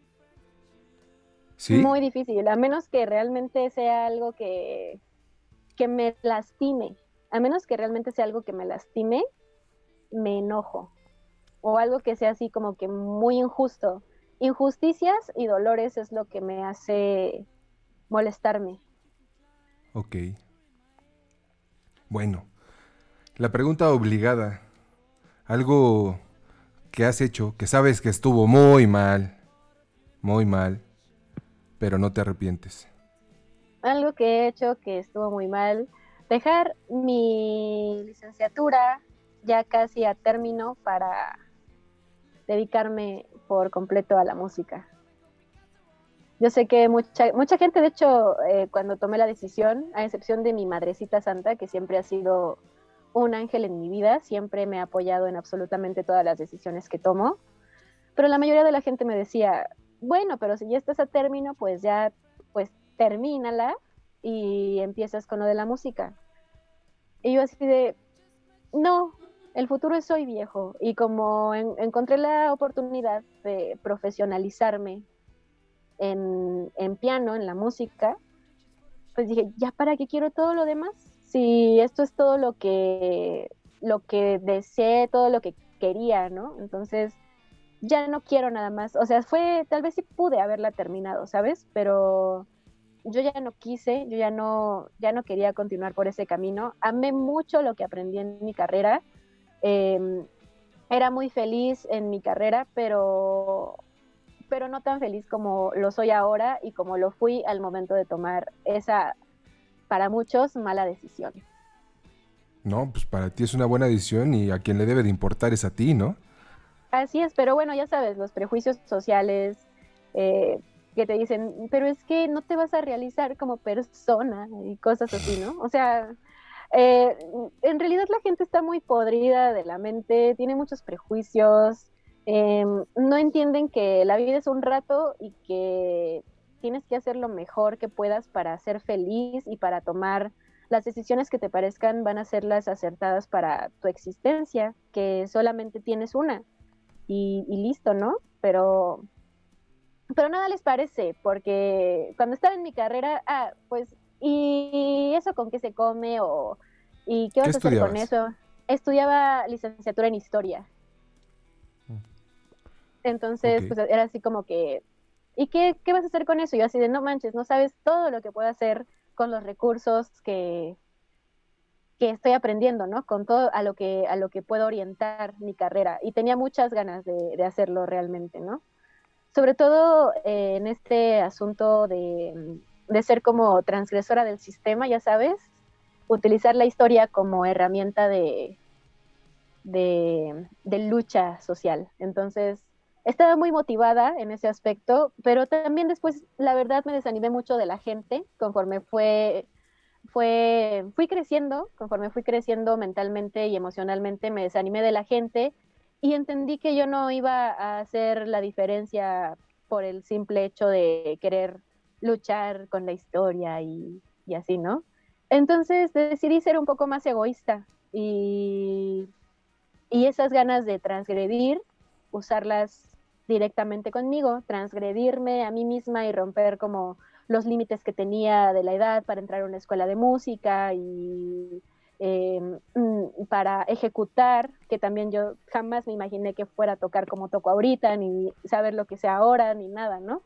¿Sí? Muy difícil, a menos que realmente sea algo que, que me lastime. A menos que realmente sea algo que me lastime, me enojo. O algo que sea así como que muy injusto. Injusticias y dolores es lo que me hace molestarme. Ok. Bueno, la pregunta obligada. Algo que has hecho que sabes que estuvo muy mal, muy mal, pero no te arrepientes. Algo que he hecho que estuvo muy mal, dejar mi licenciatura ya casi a término para dedicarme por completo a la música. Yo sé que mucha, mucha gente, de hecho, eh, cuando tomé la decisión, a excepción de mi madrecita santa, que siempre ha sido un ángel en mi vida, siempre me ha apoyado en absolutamente todas las decisiones que tomo, pero la mayoría de la gente me decía, bueno, pero si ya estás a término, pues ya, pues termínala y empiezas con lo de la música. Y yo así de, no, el futuro es hoy viejo. Y como en- encontré la oportunidad de profesionalizarme en, en piano, en la música, pues dije, ¿ya para qué quiero todo lo demás? Si esto es todo lo que, lo que deseé, todo lo que quería, ¿no? Entonces, ya no quiero nada más. O sea, fue, tal vez sí pude haberla terminado, ¿sabes? Pero yo ya no quise, yo ya no, ya no quería continuar por ese camino. Amé mucho lo que aprendí en mi carrera. Eh, era muy feliz en mi carrera, pero, pero no tan feliz como lo soy ahora y como lo fui al momento de tomar esa, para muchos, mala decisión. No, pues para ti es una buena decisión y a quien le debe de importar es a ti, ¿no? Así es, pero bueno, ya sabes, los prejuicios sociales eh, que te dicen, pero es que no te vas a realizar como persona y cosas así, ¿no? O sea, eh, en realidad la gente está muy podrida de la mente, tiene muchos prejuicios, eh, no entienden que la vida es un rato y que tienes que hacer lo mejor que puedas para ser feliz y para tomar las decisiones que te parezcan van a ser las acertadas para tu existencia, que solamente tienes una y, y listo, ¿no? Pero, pero nada les parece, porque cuando estaba en mi carrera, ah, pues, ¿y eso con qué se come? O, ¿Y qué vas ¿Qué a hacer con eso? Estudiaba licenciatura en historia. Entonces, Ok. pues era así como que, ¿y qué, qué vas a hacer con eso? Yo así de, no manches, no sabes todo lo que puedo hacer con los recursos que, que estoy aprendiendo, ¿no? Con todo a lo que, a lo que puedo orientar mi carrera. Y tenía muchas ganas de, hacerlo realmente, ¿no? Sobre todo eh, en este asunto de, de ser como transgresora del sistema, ya sabes, utilizar la historia como herramienta de, de lucha social. Entonces, estaba muy motivada en ese aspecto, pero también después, la verdad, me desanimé mucho de la gente conforme fue, fue, fui creciendo, conforme fui creciendo mentalmente y emocionalmente, me desanimé de la gente y entendí que yo no iba a hacer la diferencia por el simple hecho de querer luchar con la historia y, y así, ¿no? Entonces decidí ser un poco más egoísta y, y esas ganas de transgredir, usarlas directamente conmigo, transgredirme a mí misma y romper como los límites que tenía de la edad para entrar a una escuela de música y, eh, mm, para ejecutar, que también yo jamás me imaginé que fuera a tocar como toco ahorita, ni saber lo que sea ahora, ni nada, ¿no?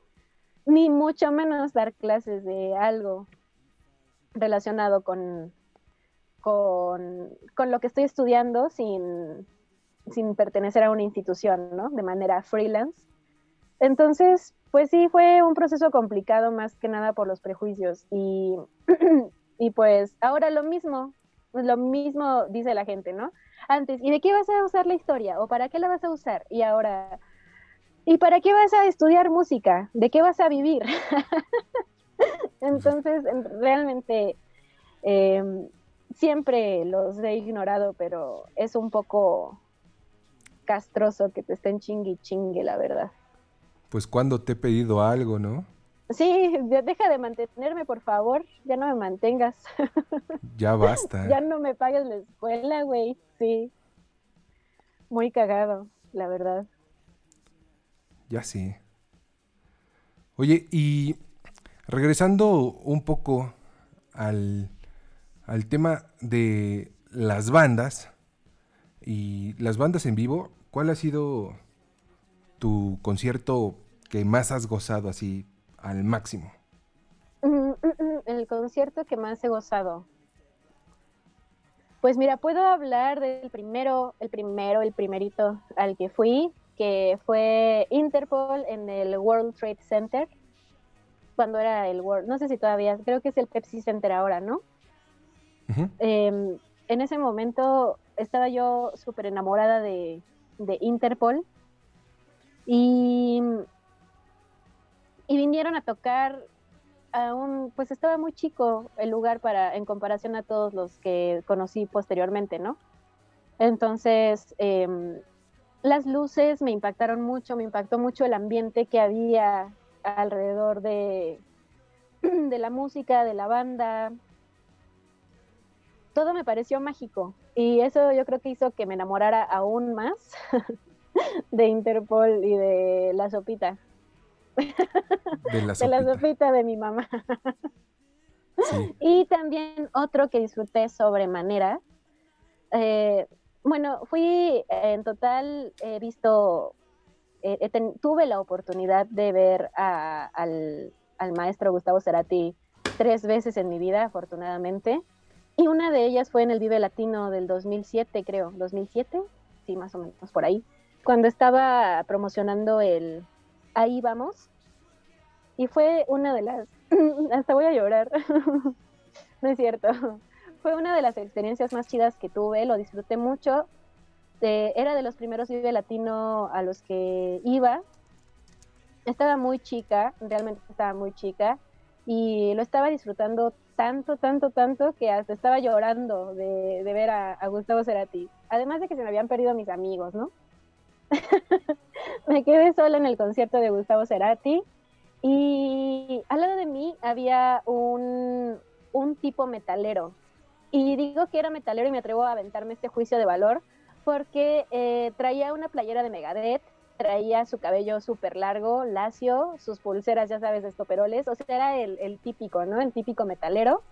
Ni mucho menos dar clases de algo relacionado con, con, con lo que estoy estudiando sin, sin pertenecer a una institución, ¿no? De manera freelance. Entonces, pues sí, fue un proceso complicado más que nada por los prejuicios. Y, y pues ahora lo mismo, lo mismo dice la gente, ¿no? Antes, ¿y de qué vas a usar la historia? ¿O para qué la vas a usar? Y ahora, ¿y para qué vas a estudiar música? ¿De qué vas a vivir? Entonces, en- realmente eh, siempre los he ignorado, pero es un poco castroso que te estén chingue y chingue, la verdad. Pues cuando te he pedido algo, ¿no? Sí, deja de mantenerme, por favor. Ya no me mantengas. Ya basta. ya no me pagues la escuela, güey. Sí. Muy cagado, la verdad. Ya sé. Oye, y regresando un poco al, al tema de las bandas y las bandas en vivo, ¿cuál ha sido tu concierto que más has gozado así al máximo? Mm, mm, mm, El concierto que más he gozado. Pues mira, puedo hablar del primero, el primero, el primerito al que fui, que fue Interpol en el World Trade Center, cuando era el World, no sé si todavía, creo que es el Pepsi Center ahora, ¿no? Em, en ese momento estaba yo súper enamorada de, de Interpol y, vinieron a tocar a un, pues estaba muy chico el lugar para, en comparación a todos los que conocí posteriormente, ¿no? Entonces, em, las luces me impactaron mucho, me impactó mucho el ambiente que había alrededor de, de la música, de la banda. Todo me pareció mágico y eso yo creo que hizo que me enamorara aún más de Interpol y de la sopita. De la de la sopita. de mi mamá. Y también otro que disfruté sobremanera. eh, bueno, fui en total, he visto, eh, ten- tuve la oportunidad de ver a- al, al maestro Gustavo Cerati tres veces en mi vida, afortunadamente. Y una de ellas fue en el Vive Latino del 2007, creo. ¿2007? Sí, más o menos por ahí. Cuando estaba promocionando el Ahí vamos. Y fue una de las... Hasta voy a llorar. no es cierto. Fue una de las experiencias más chidas que tuve. Lo disfruté mucho. Eh, era de los primeros Vive Latino a los que iba. Estaba muy chica, realmente estaba muy chica. Y lo estaba disfrutando tanto, tanto, tanto que hasta estaba llorando de, ver a, a Gustavo Cerati. Además de que se me habían perdido mis amigos, ¿no? me quedé sola en el concierto de Gustavo Cerati y al lado de mí había un, un tipo metalero. Y digo que era metalero y me atrevo a aventarme este juicio de valor porque eh, traía una playera de Megadeth, traía su cabello súper largo, lacio, sus pulseras, ya sabes, estoperoles, o sea, era el, el típico, ¿no? El típico metalero.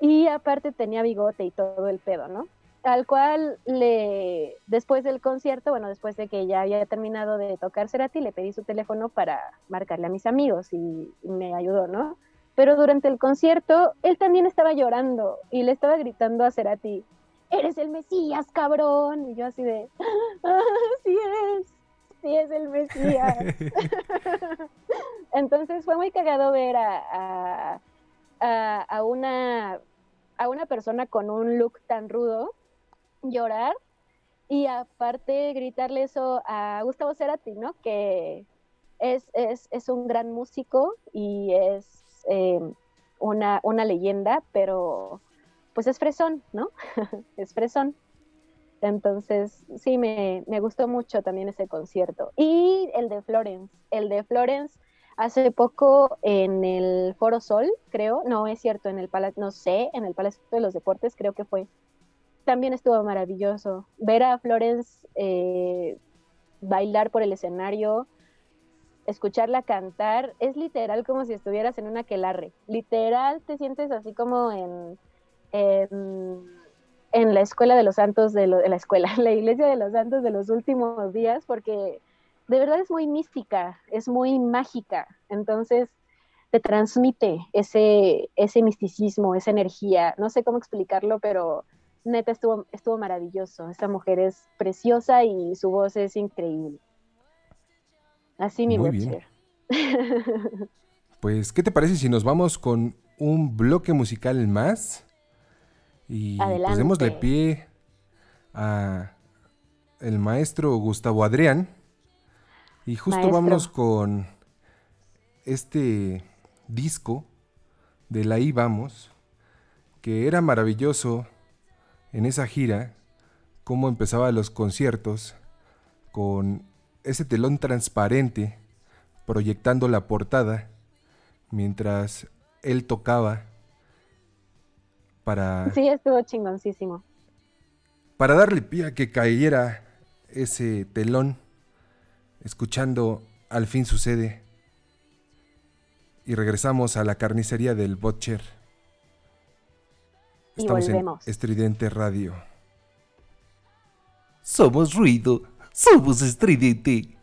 Y aparte tenía bigote y todo el pedo, ¿no? Al cual le, después del concierto, bueno, después de que ya había terminado de tocar Cerati, le pedí su teléfono para marcarle a mis amigos y, me ayudó, ¿no? Pero durante el concierto, él también estaba llorando y le estaba gritando a Cerati, eres el Mesías, cabrón. Y yo así de, "Ah, sí es, sí es el Mesías. Entonces fue muy cagado ver a, a, a- a una, a una persona con un look tan rudo llorar y aparte gritarle eso a Gustavo Cerati, ¿no? Que es, es, es un gran músico y es eh, una, una leyenda, pero pues es fresón, ¿no? es fresón. Entonces, sí, me, me gustó mucho también ese concierto. Y el de Florence, el de Florence hace poco en el Foro Sol, creo, no es cierto, en el Palacio, no sé, en el Palacio de los Deportes creo que fue. También estuvo maravilloso. Ver a Florence eh, bailar por el escenario, escucharla cantar, es literal como si estuvieras en una aquelarre. Literal te sientes así como en, en, en la escuela de los santos de, lo- la escuela, en la iglesia de los santos de los últimos días, porque de verdad es muy mística, es muy mágica. Entonces te transmite ese, ese misticismo, esa energía. No sé cómo explicarlo, pero neta estuvo, estuvo maravilloso. Esta mujer es preciosa y su voz es increíble. Así mi Muy bien. Pues, ¿qué te parece si nos vamos con un bloque musical más? Y pues Adelante. démosle pie a el maestro Gustavo Adrián. Y justo Maestro. vámonos con este disco de la I Vamos, que era maravilloso en esa gira, cómo empezaba los conciertos con ese telón transparente proyectando la portada mientras él tocaba para, Sí, estuvo chingoncísimo. para darle pie a que cayera ese telón, escuchando Al fin sucede. Y regresamos a la carnicería del Butcher. Y Estamos en volvemos. Estridente Radio. Somos ruido, somos estridente.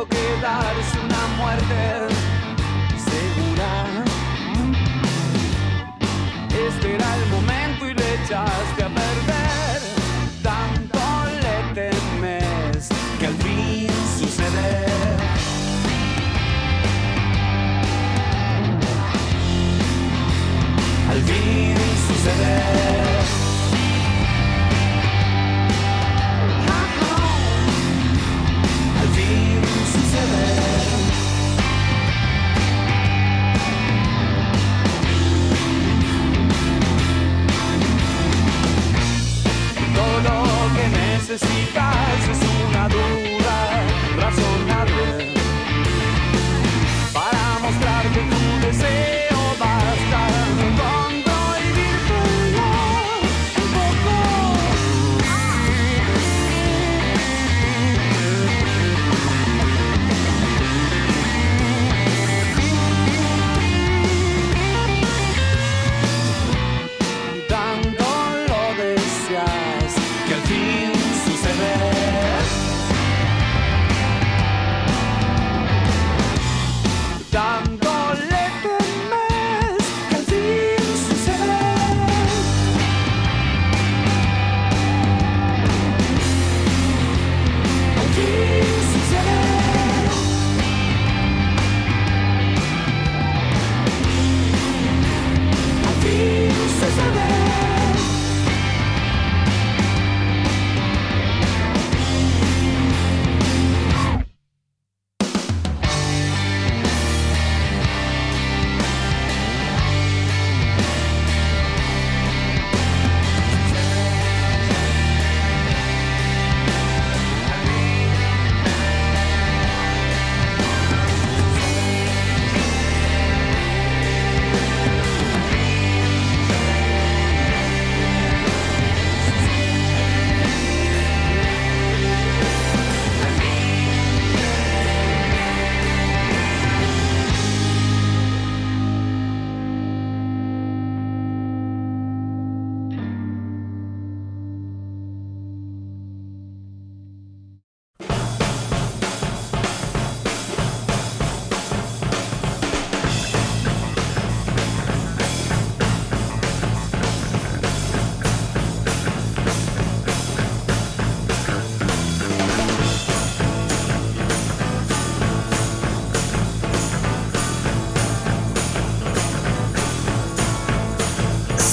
Un salto que darse una muerte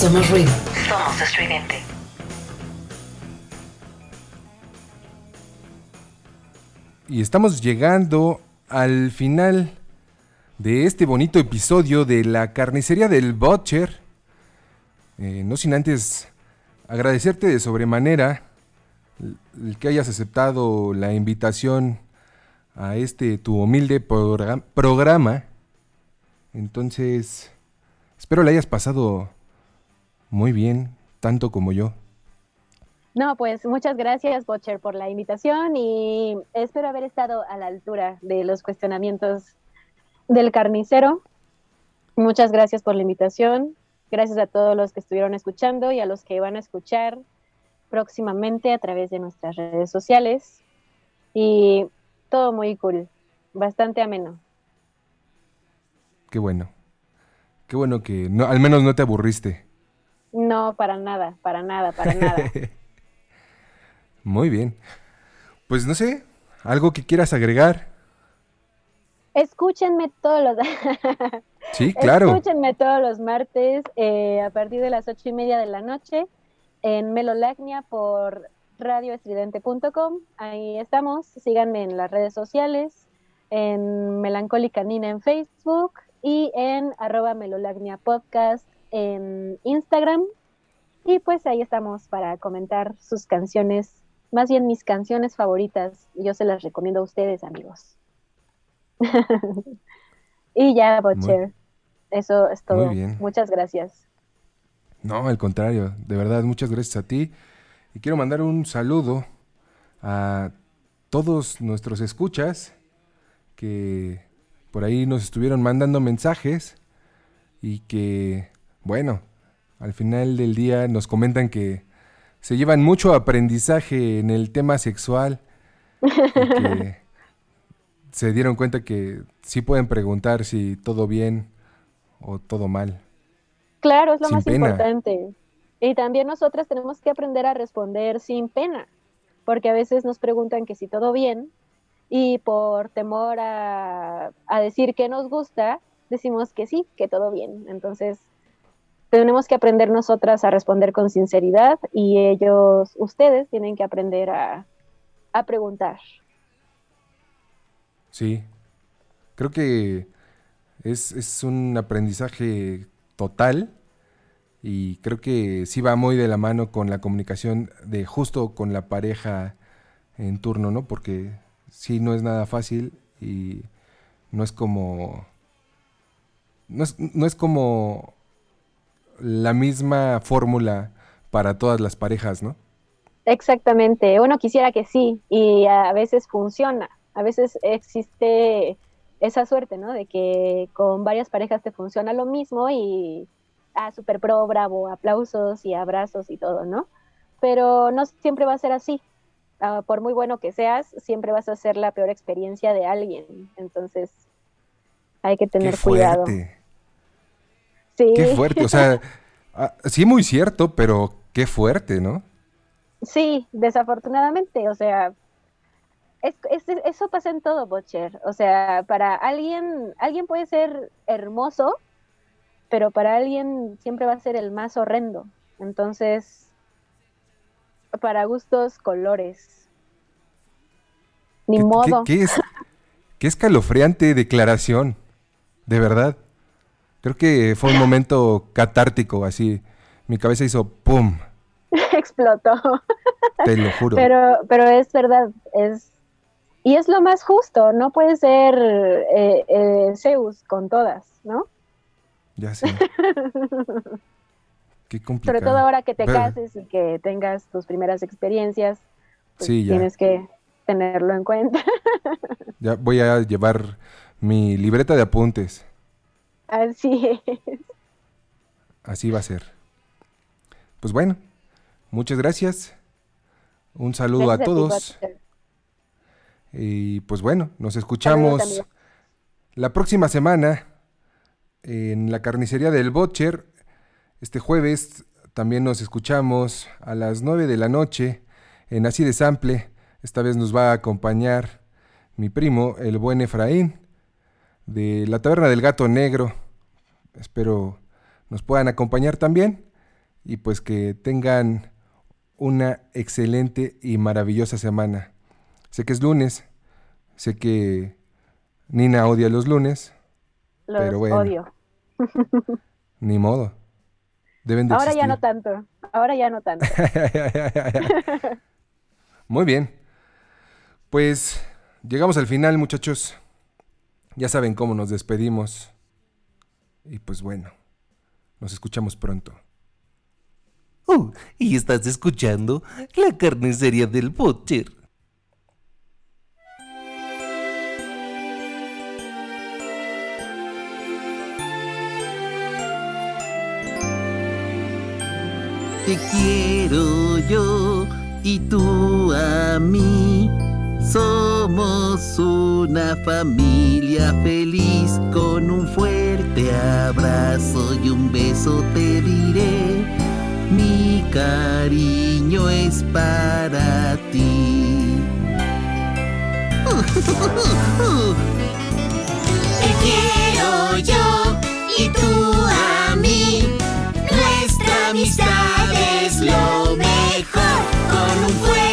Somos ruido. Somos estridente. Y estamos llegando al final de este bonito episodio de la carnicería del Butcher. Eh, no sin antes agradecerte de sobremanera el- que hayas aceptado la invitación a este tu humilde progra- programa. Entonces, espero la hayas pasado muy bien, tanto como yo. No, pues muchas gracias, Butcher, por la invitación y espero haber estado a la altura de los cuestionamientos del carnicero. Muchas gracias por la invitación. Gracias a todos los que estuvieron escuchando y a los que van a escuchar próximamente a través de nuestras redes sociales. Y todo muy cool, bastante ameno. Qué bueno. Qué bueno que no, al menos no te aburriste. No, para nada, para nada, para nada. Muy bien. Pues no sé, algo que quieras agregar. Escúchenme todos los Sí, claro. Escúchenme todos los martes eh, a partir de las ocho y media de la noche en Melolagnia por radioestridente.com. Ahí estamos. Síganme en las redes sociales, en Melancólica Nina en Facebook y en arroba Melolagnia Podcast en Instagram. Y pues ahí estamos para comentar sus canciones, más bien mis canciones favoritas. Yo se las recomiendo a ustedes, amigos. y ya, Butcher. Eso es todo. Muy bien. Muchas gracias. No, al contrario, de verdad, muchas gracias a ti. Y quiero mandar un saludo a todos nuestros escuchas que por ahí nos estuvieron mandando mensajes y que, bueno, al final del día nos comentan que se llevan mucho aprendizaje en el tema sexual que se dieron cuenta que sí pueden preguntar si todo bien o todo mal. Claro, es lo Sin más pena. importante. Y también nosotras tenemos que aprender a responder sin pena, porque a veces nos preguntan que si todo bien y por temor a, a decir que nos gusta, decimos que sí, que todo bien. Entonces, tenemos que aprender nosotras a responder con sinceridad y ellos, ustedes, tienen que aprender a, a preguntar. Sí, creo que es, es un aprendizaje total y creo que sí va muy de la mano con la comunicación de justo con la pareja en turno, ¿no? Porque sí no es nada fácil y no es como... No es, no es como la misma fórmula para todas las parejas, ¿no? Exactamente, uno quisiera que sí, y a veces funciona, a veces existe esa suerte, ¿no? De que con varias parejas te funciona lo mismo y, ah, super pro, bravo, aplausos y abrazos y todo, ¿no? Pero no siempre va a ser así. Ah, por muy bueno que seas, siempre vas a ser la peor experiencia de alguien. Entonces, hay que Qué tener cuidado. Sí. qué fuerte, o sea, ah, sí muy cierto, pero qué fuerte, ¿no? Sí, desafortunadamente, o sea, es, es- eso pasa en todo, Butcher. O sea, para alguien, alguien puede ser hermoso, pero para alguien siempre va a ser el más horrendo. Entonces, para gustos, colores. Ni ¿Qué- modo. ¿Qué, qué es, qué escalofriante declaración, de verdad. Creo que fue un momento catártico, así. Mi cabeza hizo ¡pum! Explotó. Te lo juro. Pero, pero es verdad, es y es lo más justo. No puede ser eh, eh, Zeus con todas, ¿no? Ya sé. Qué complicado. Sobre todo ahora que te Pero- cases y que tengas tus primeras experiencias, pues Sí, ya. tienes que tenerlo en cuenta. Ya voy a llevar mi libreta de apuntes. Así es. Así va a ser. Pues bueno, muchas gracias. Un saludo Gracias a todos. Y pues bueno, nos escuchamos Saludos, la próxima semana en la carnicería del Butcher. Este jueves también nos escuchamos a las 9 de la noche en Así de Sample. Esta vez nos va a acompañar mi primo, el buen Efraín, de la Taberna del Gato Negro. Espero nos puedan acompañar también. y pues que tengan una excelente y maravillosa semana. Sé que es lunes, sé que Nina odia los lunes, Los pero bueno, odio. ni modo. Deben de Ahora ya no tanto. Ahora ya no tanto. Muy bien. Pues llegamos al final, muchachos. Ya saben cómo nos despedimos. Y pues bueno, nos escuchamos pronto. Uh, y estás escuchando la carnicería del Butcher. Te quiero yo y tú a mí. Somos una familia feliz con un fuerte abrazo y un beso te diré. Mi cariño es para ti. Te quiero yo y tú a mí. Nuestra amistad es lo mejor con un fuerte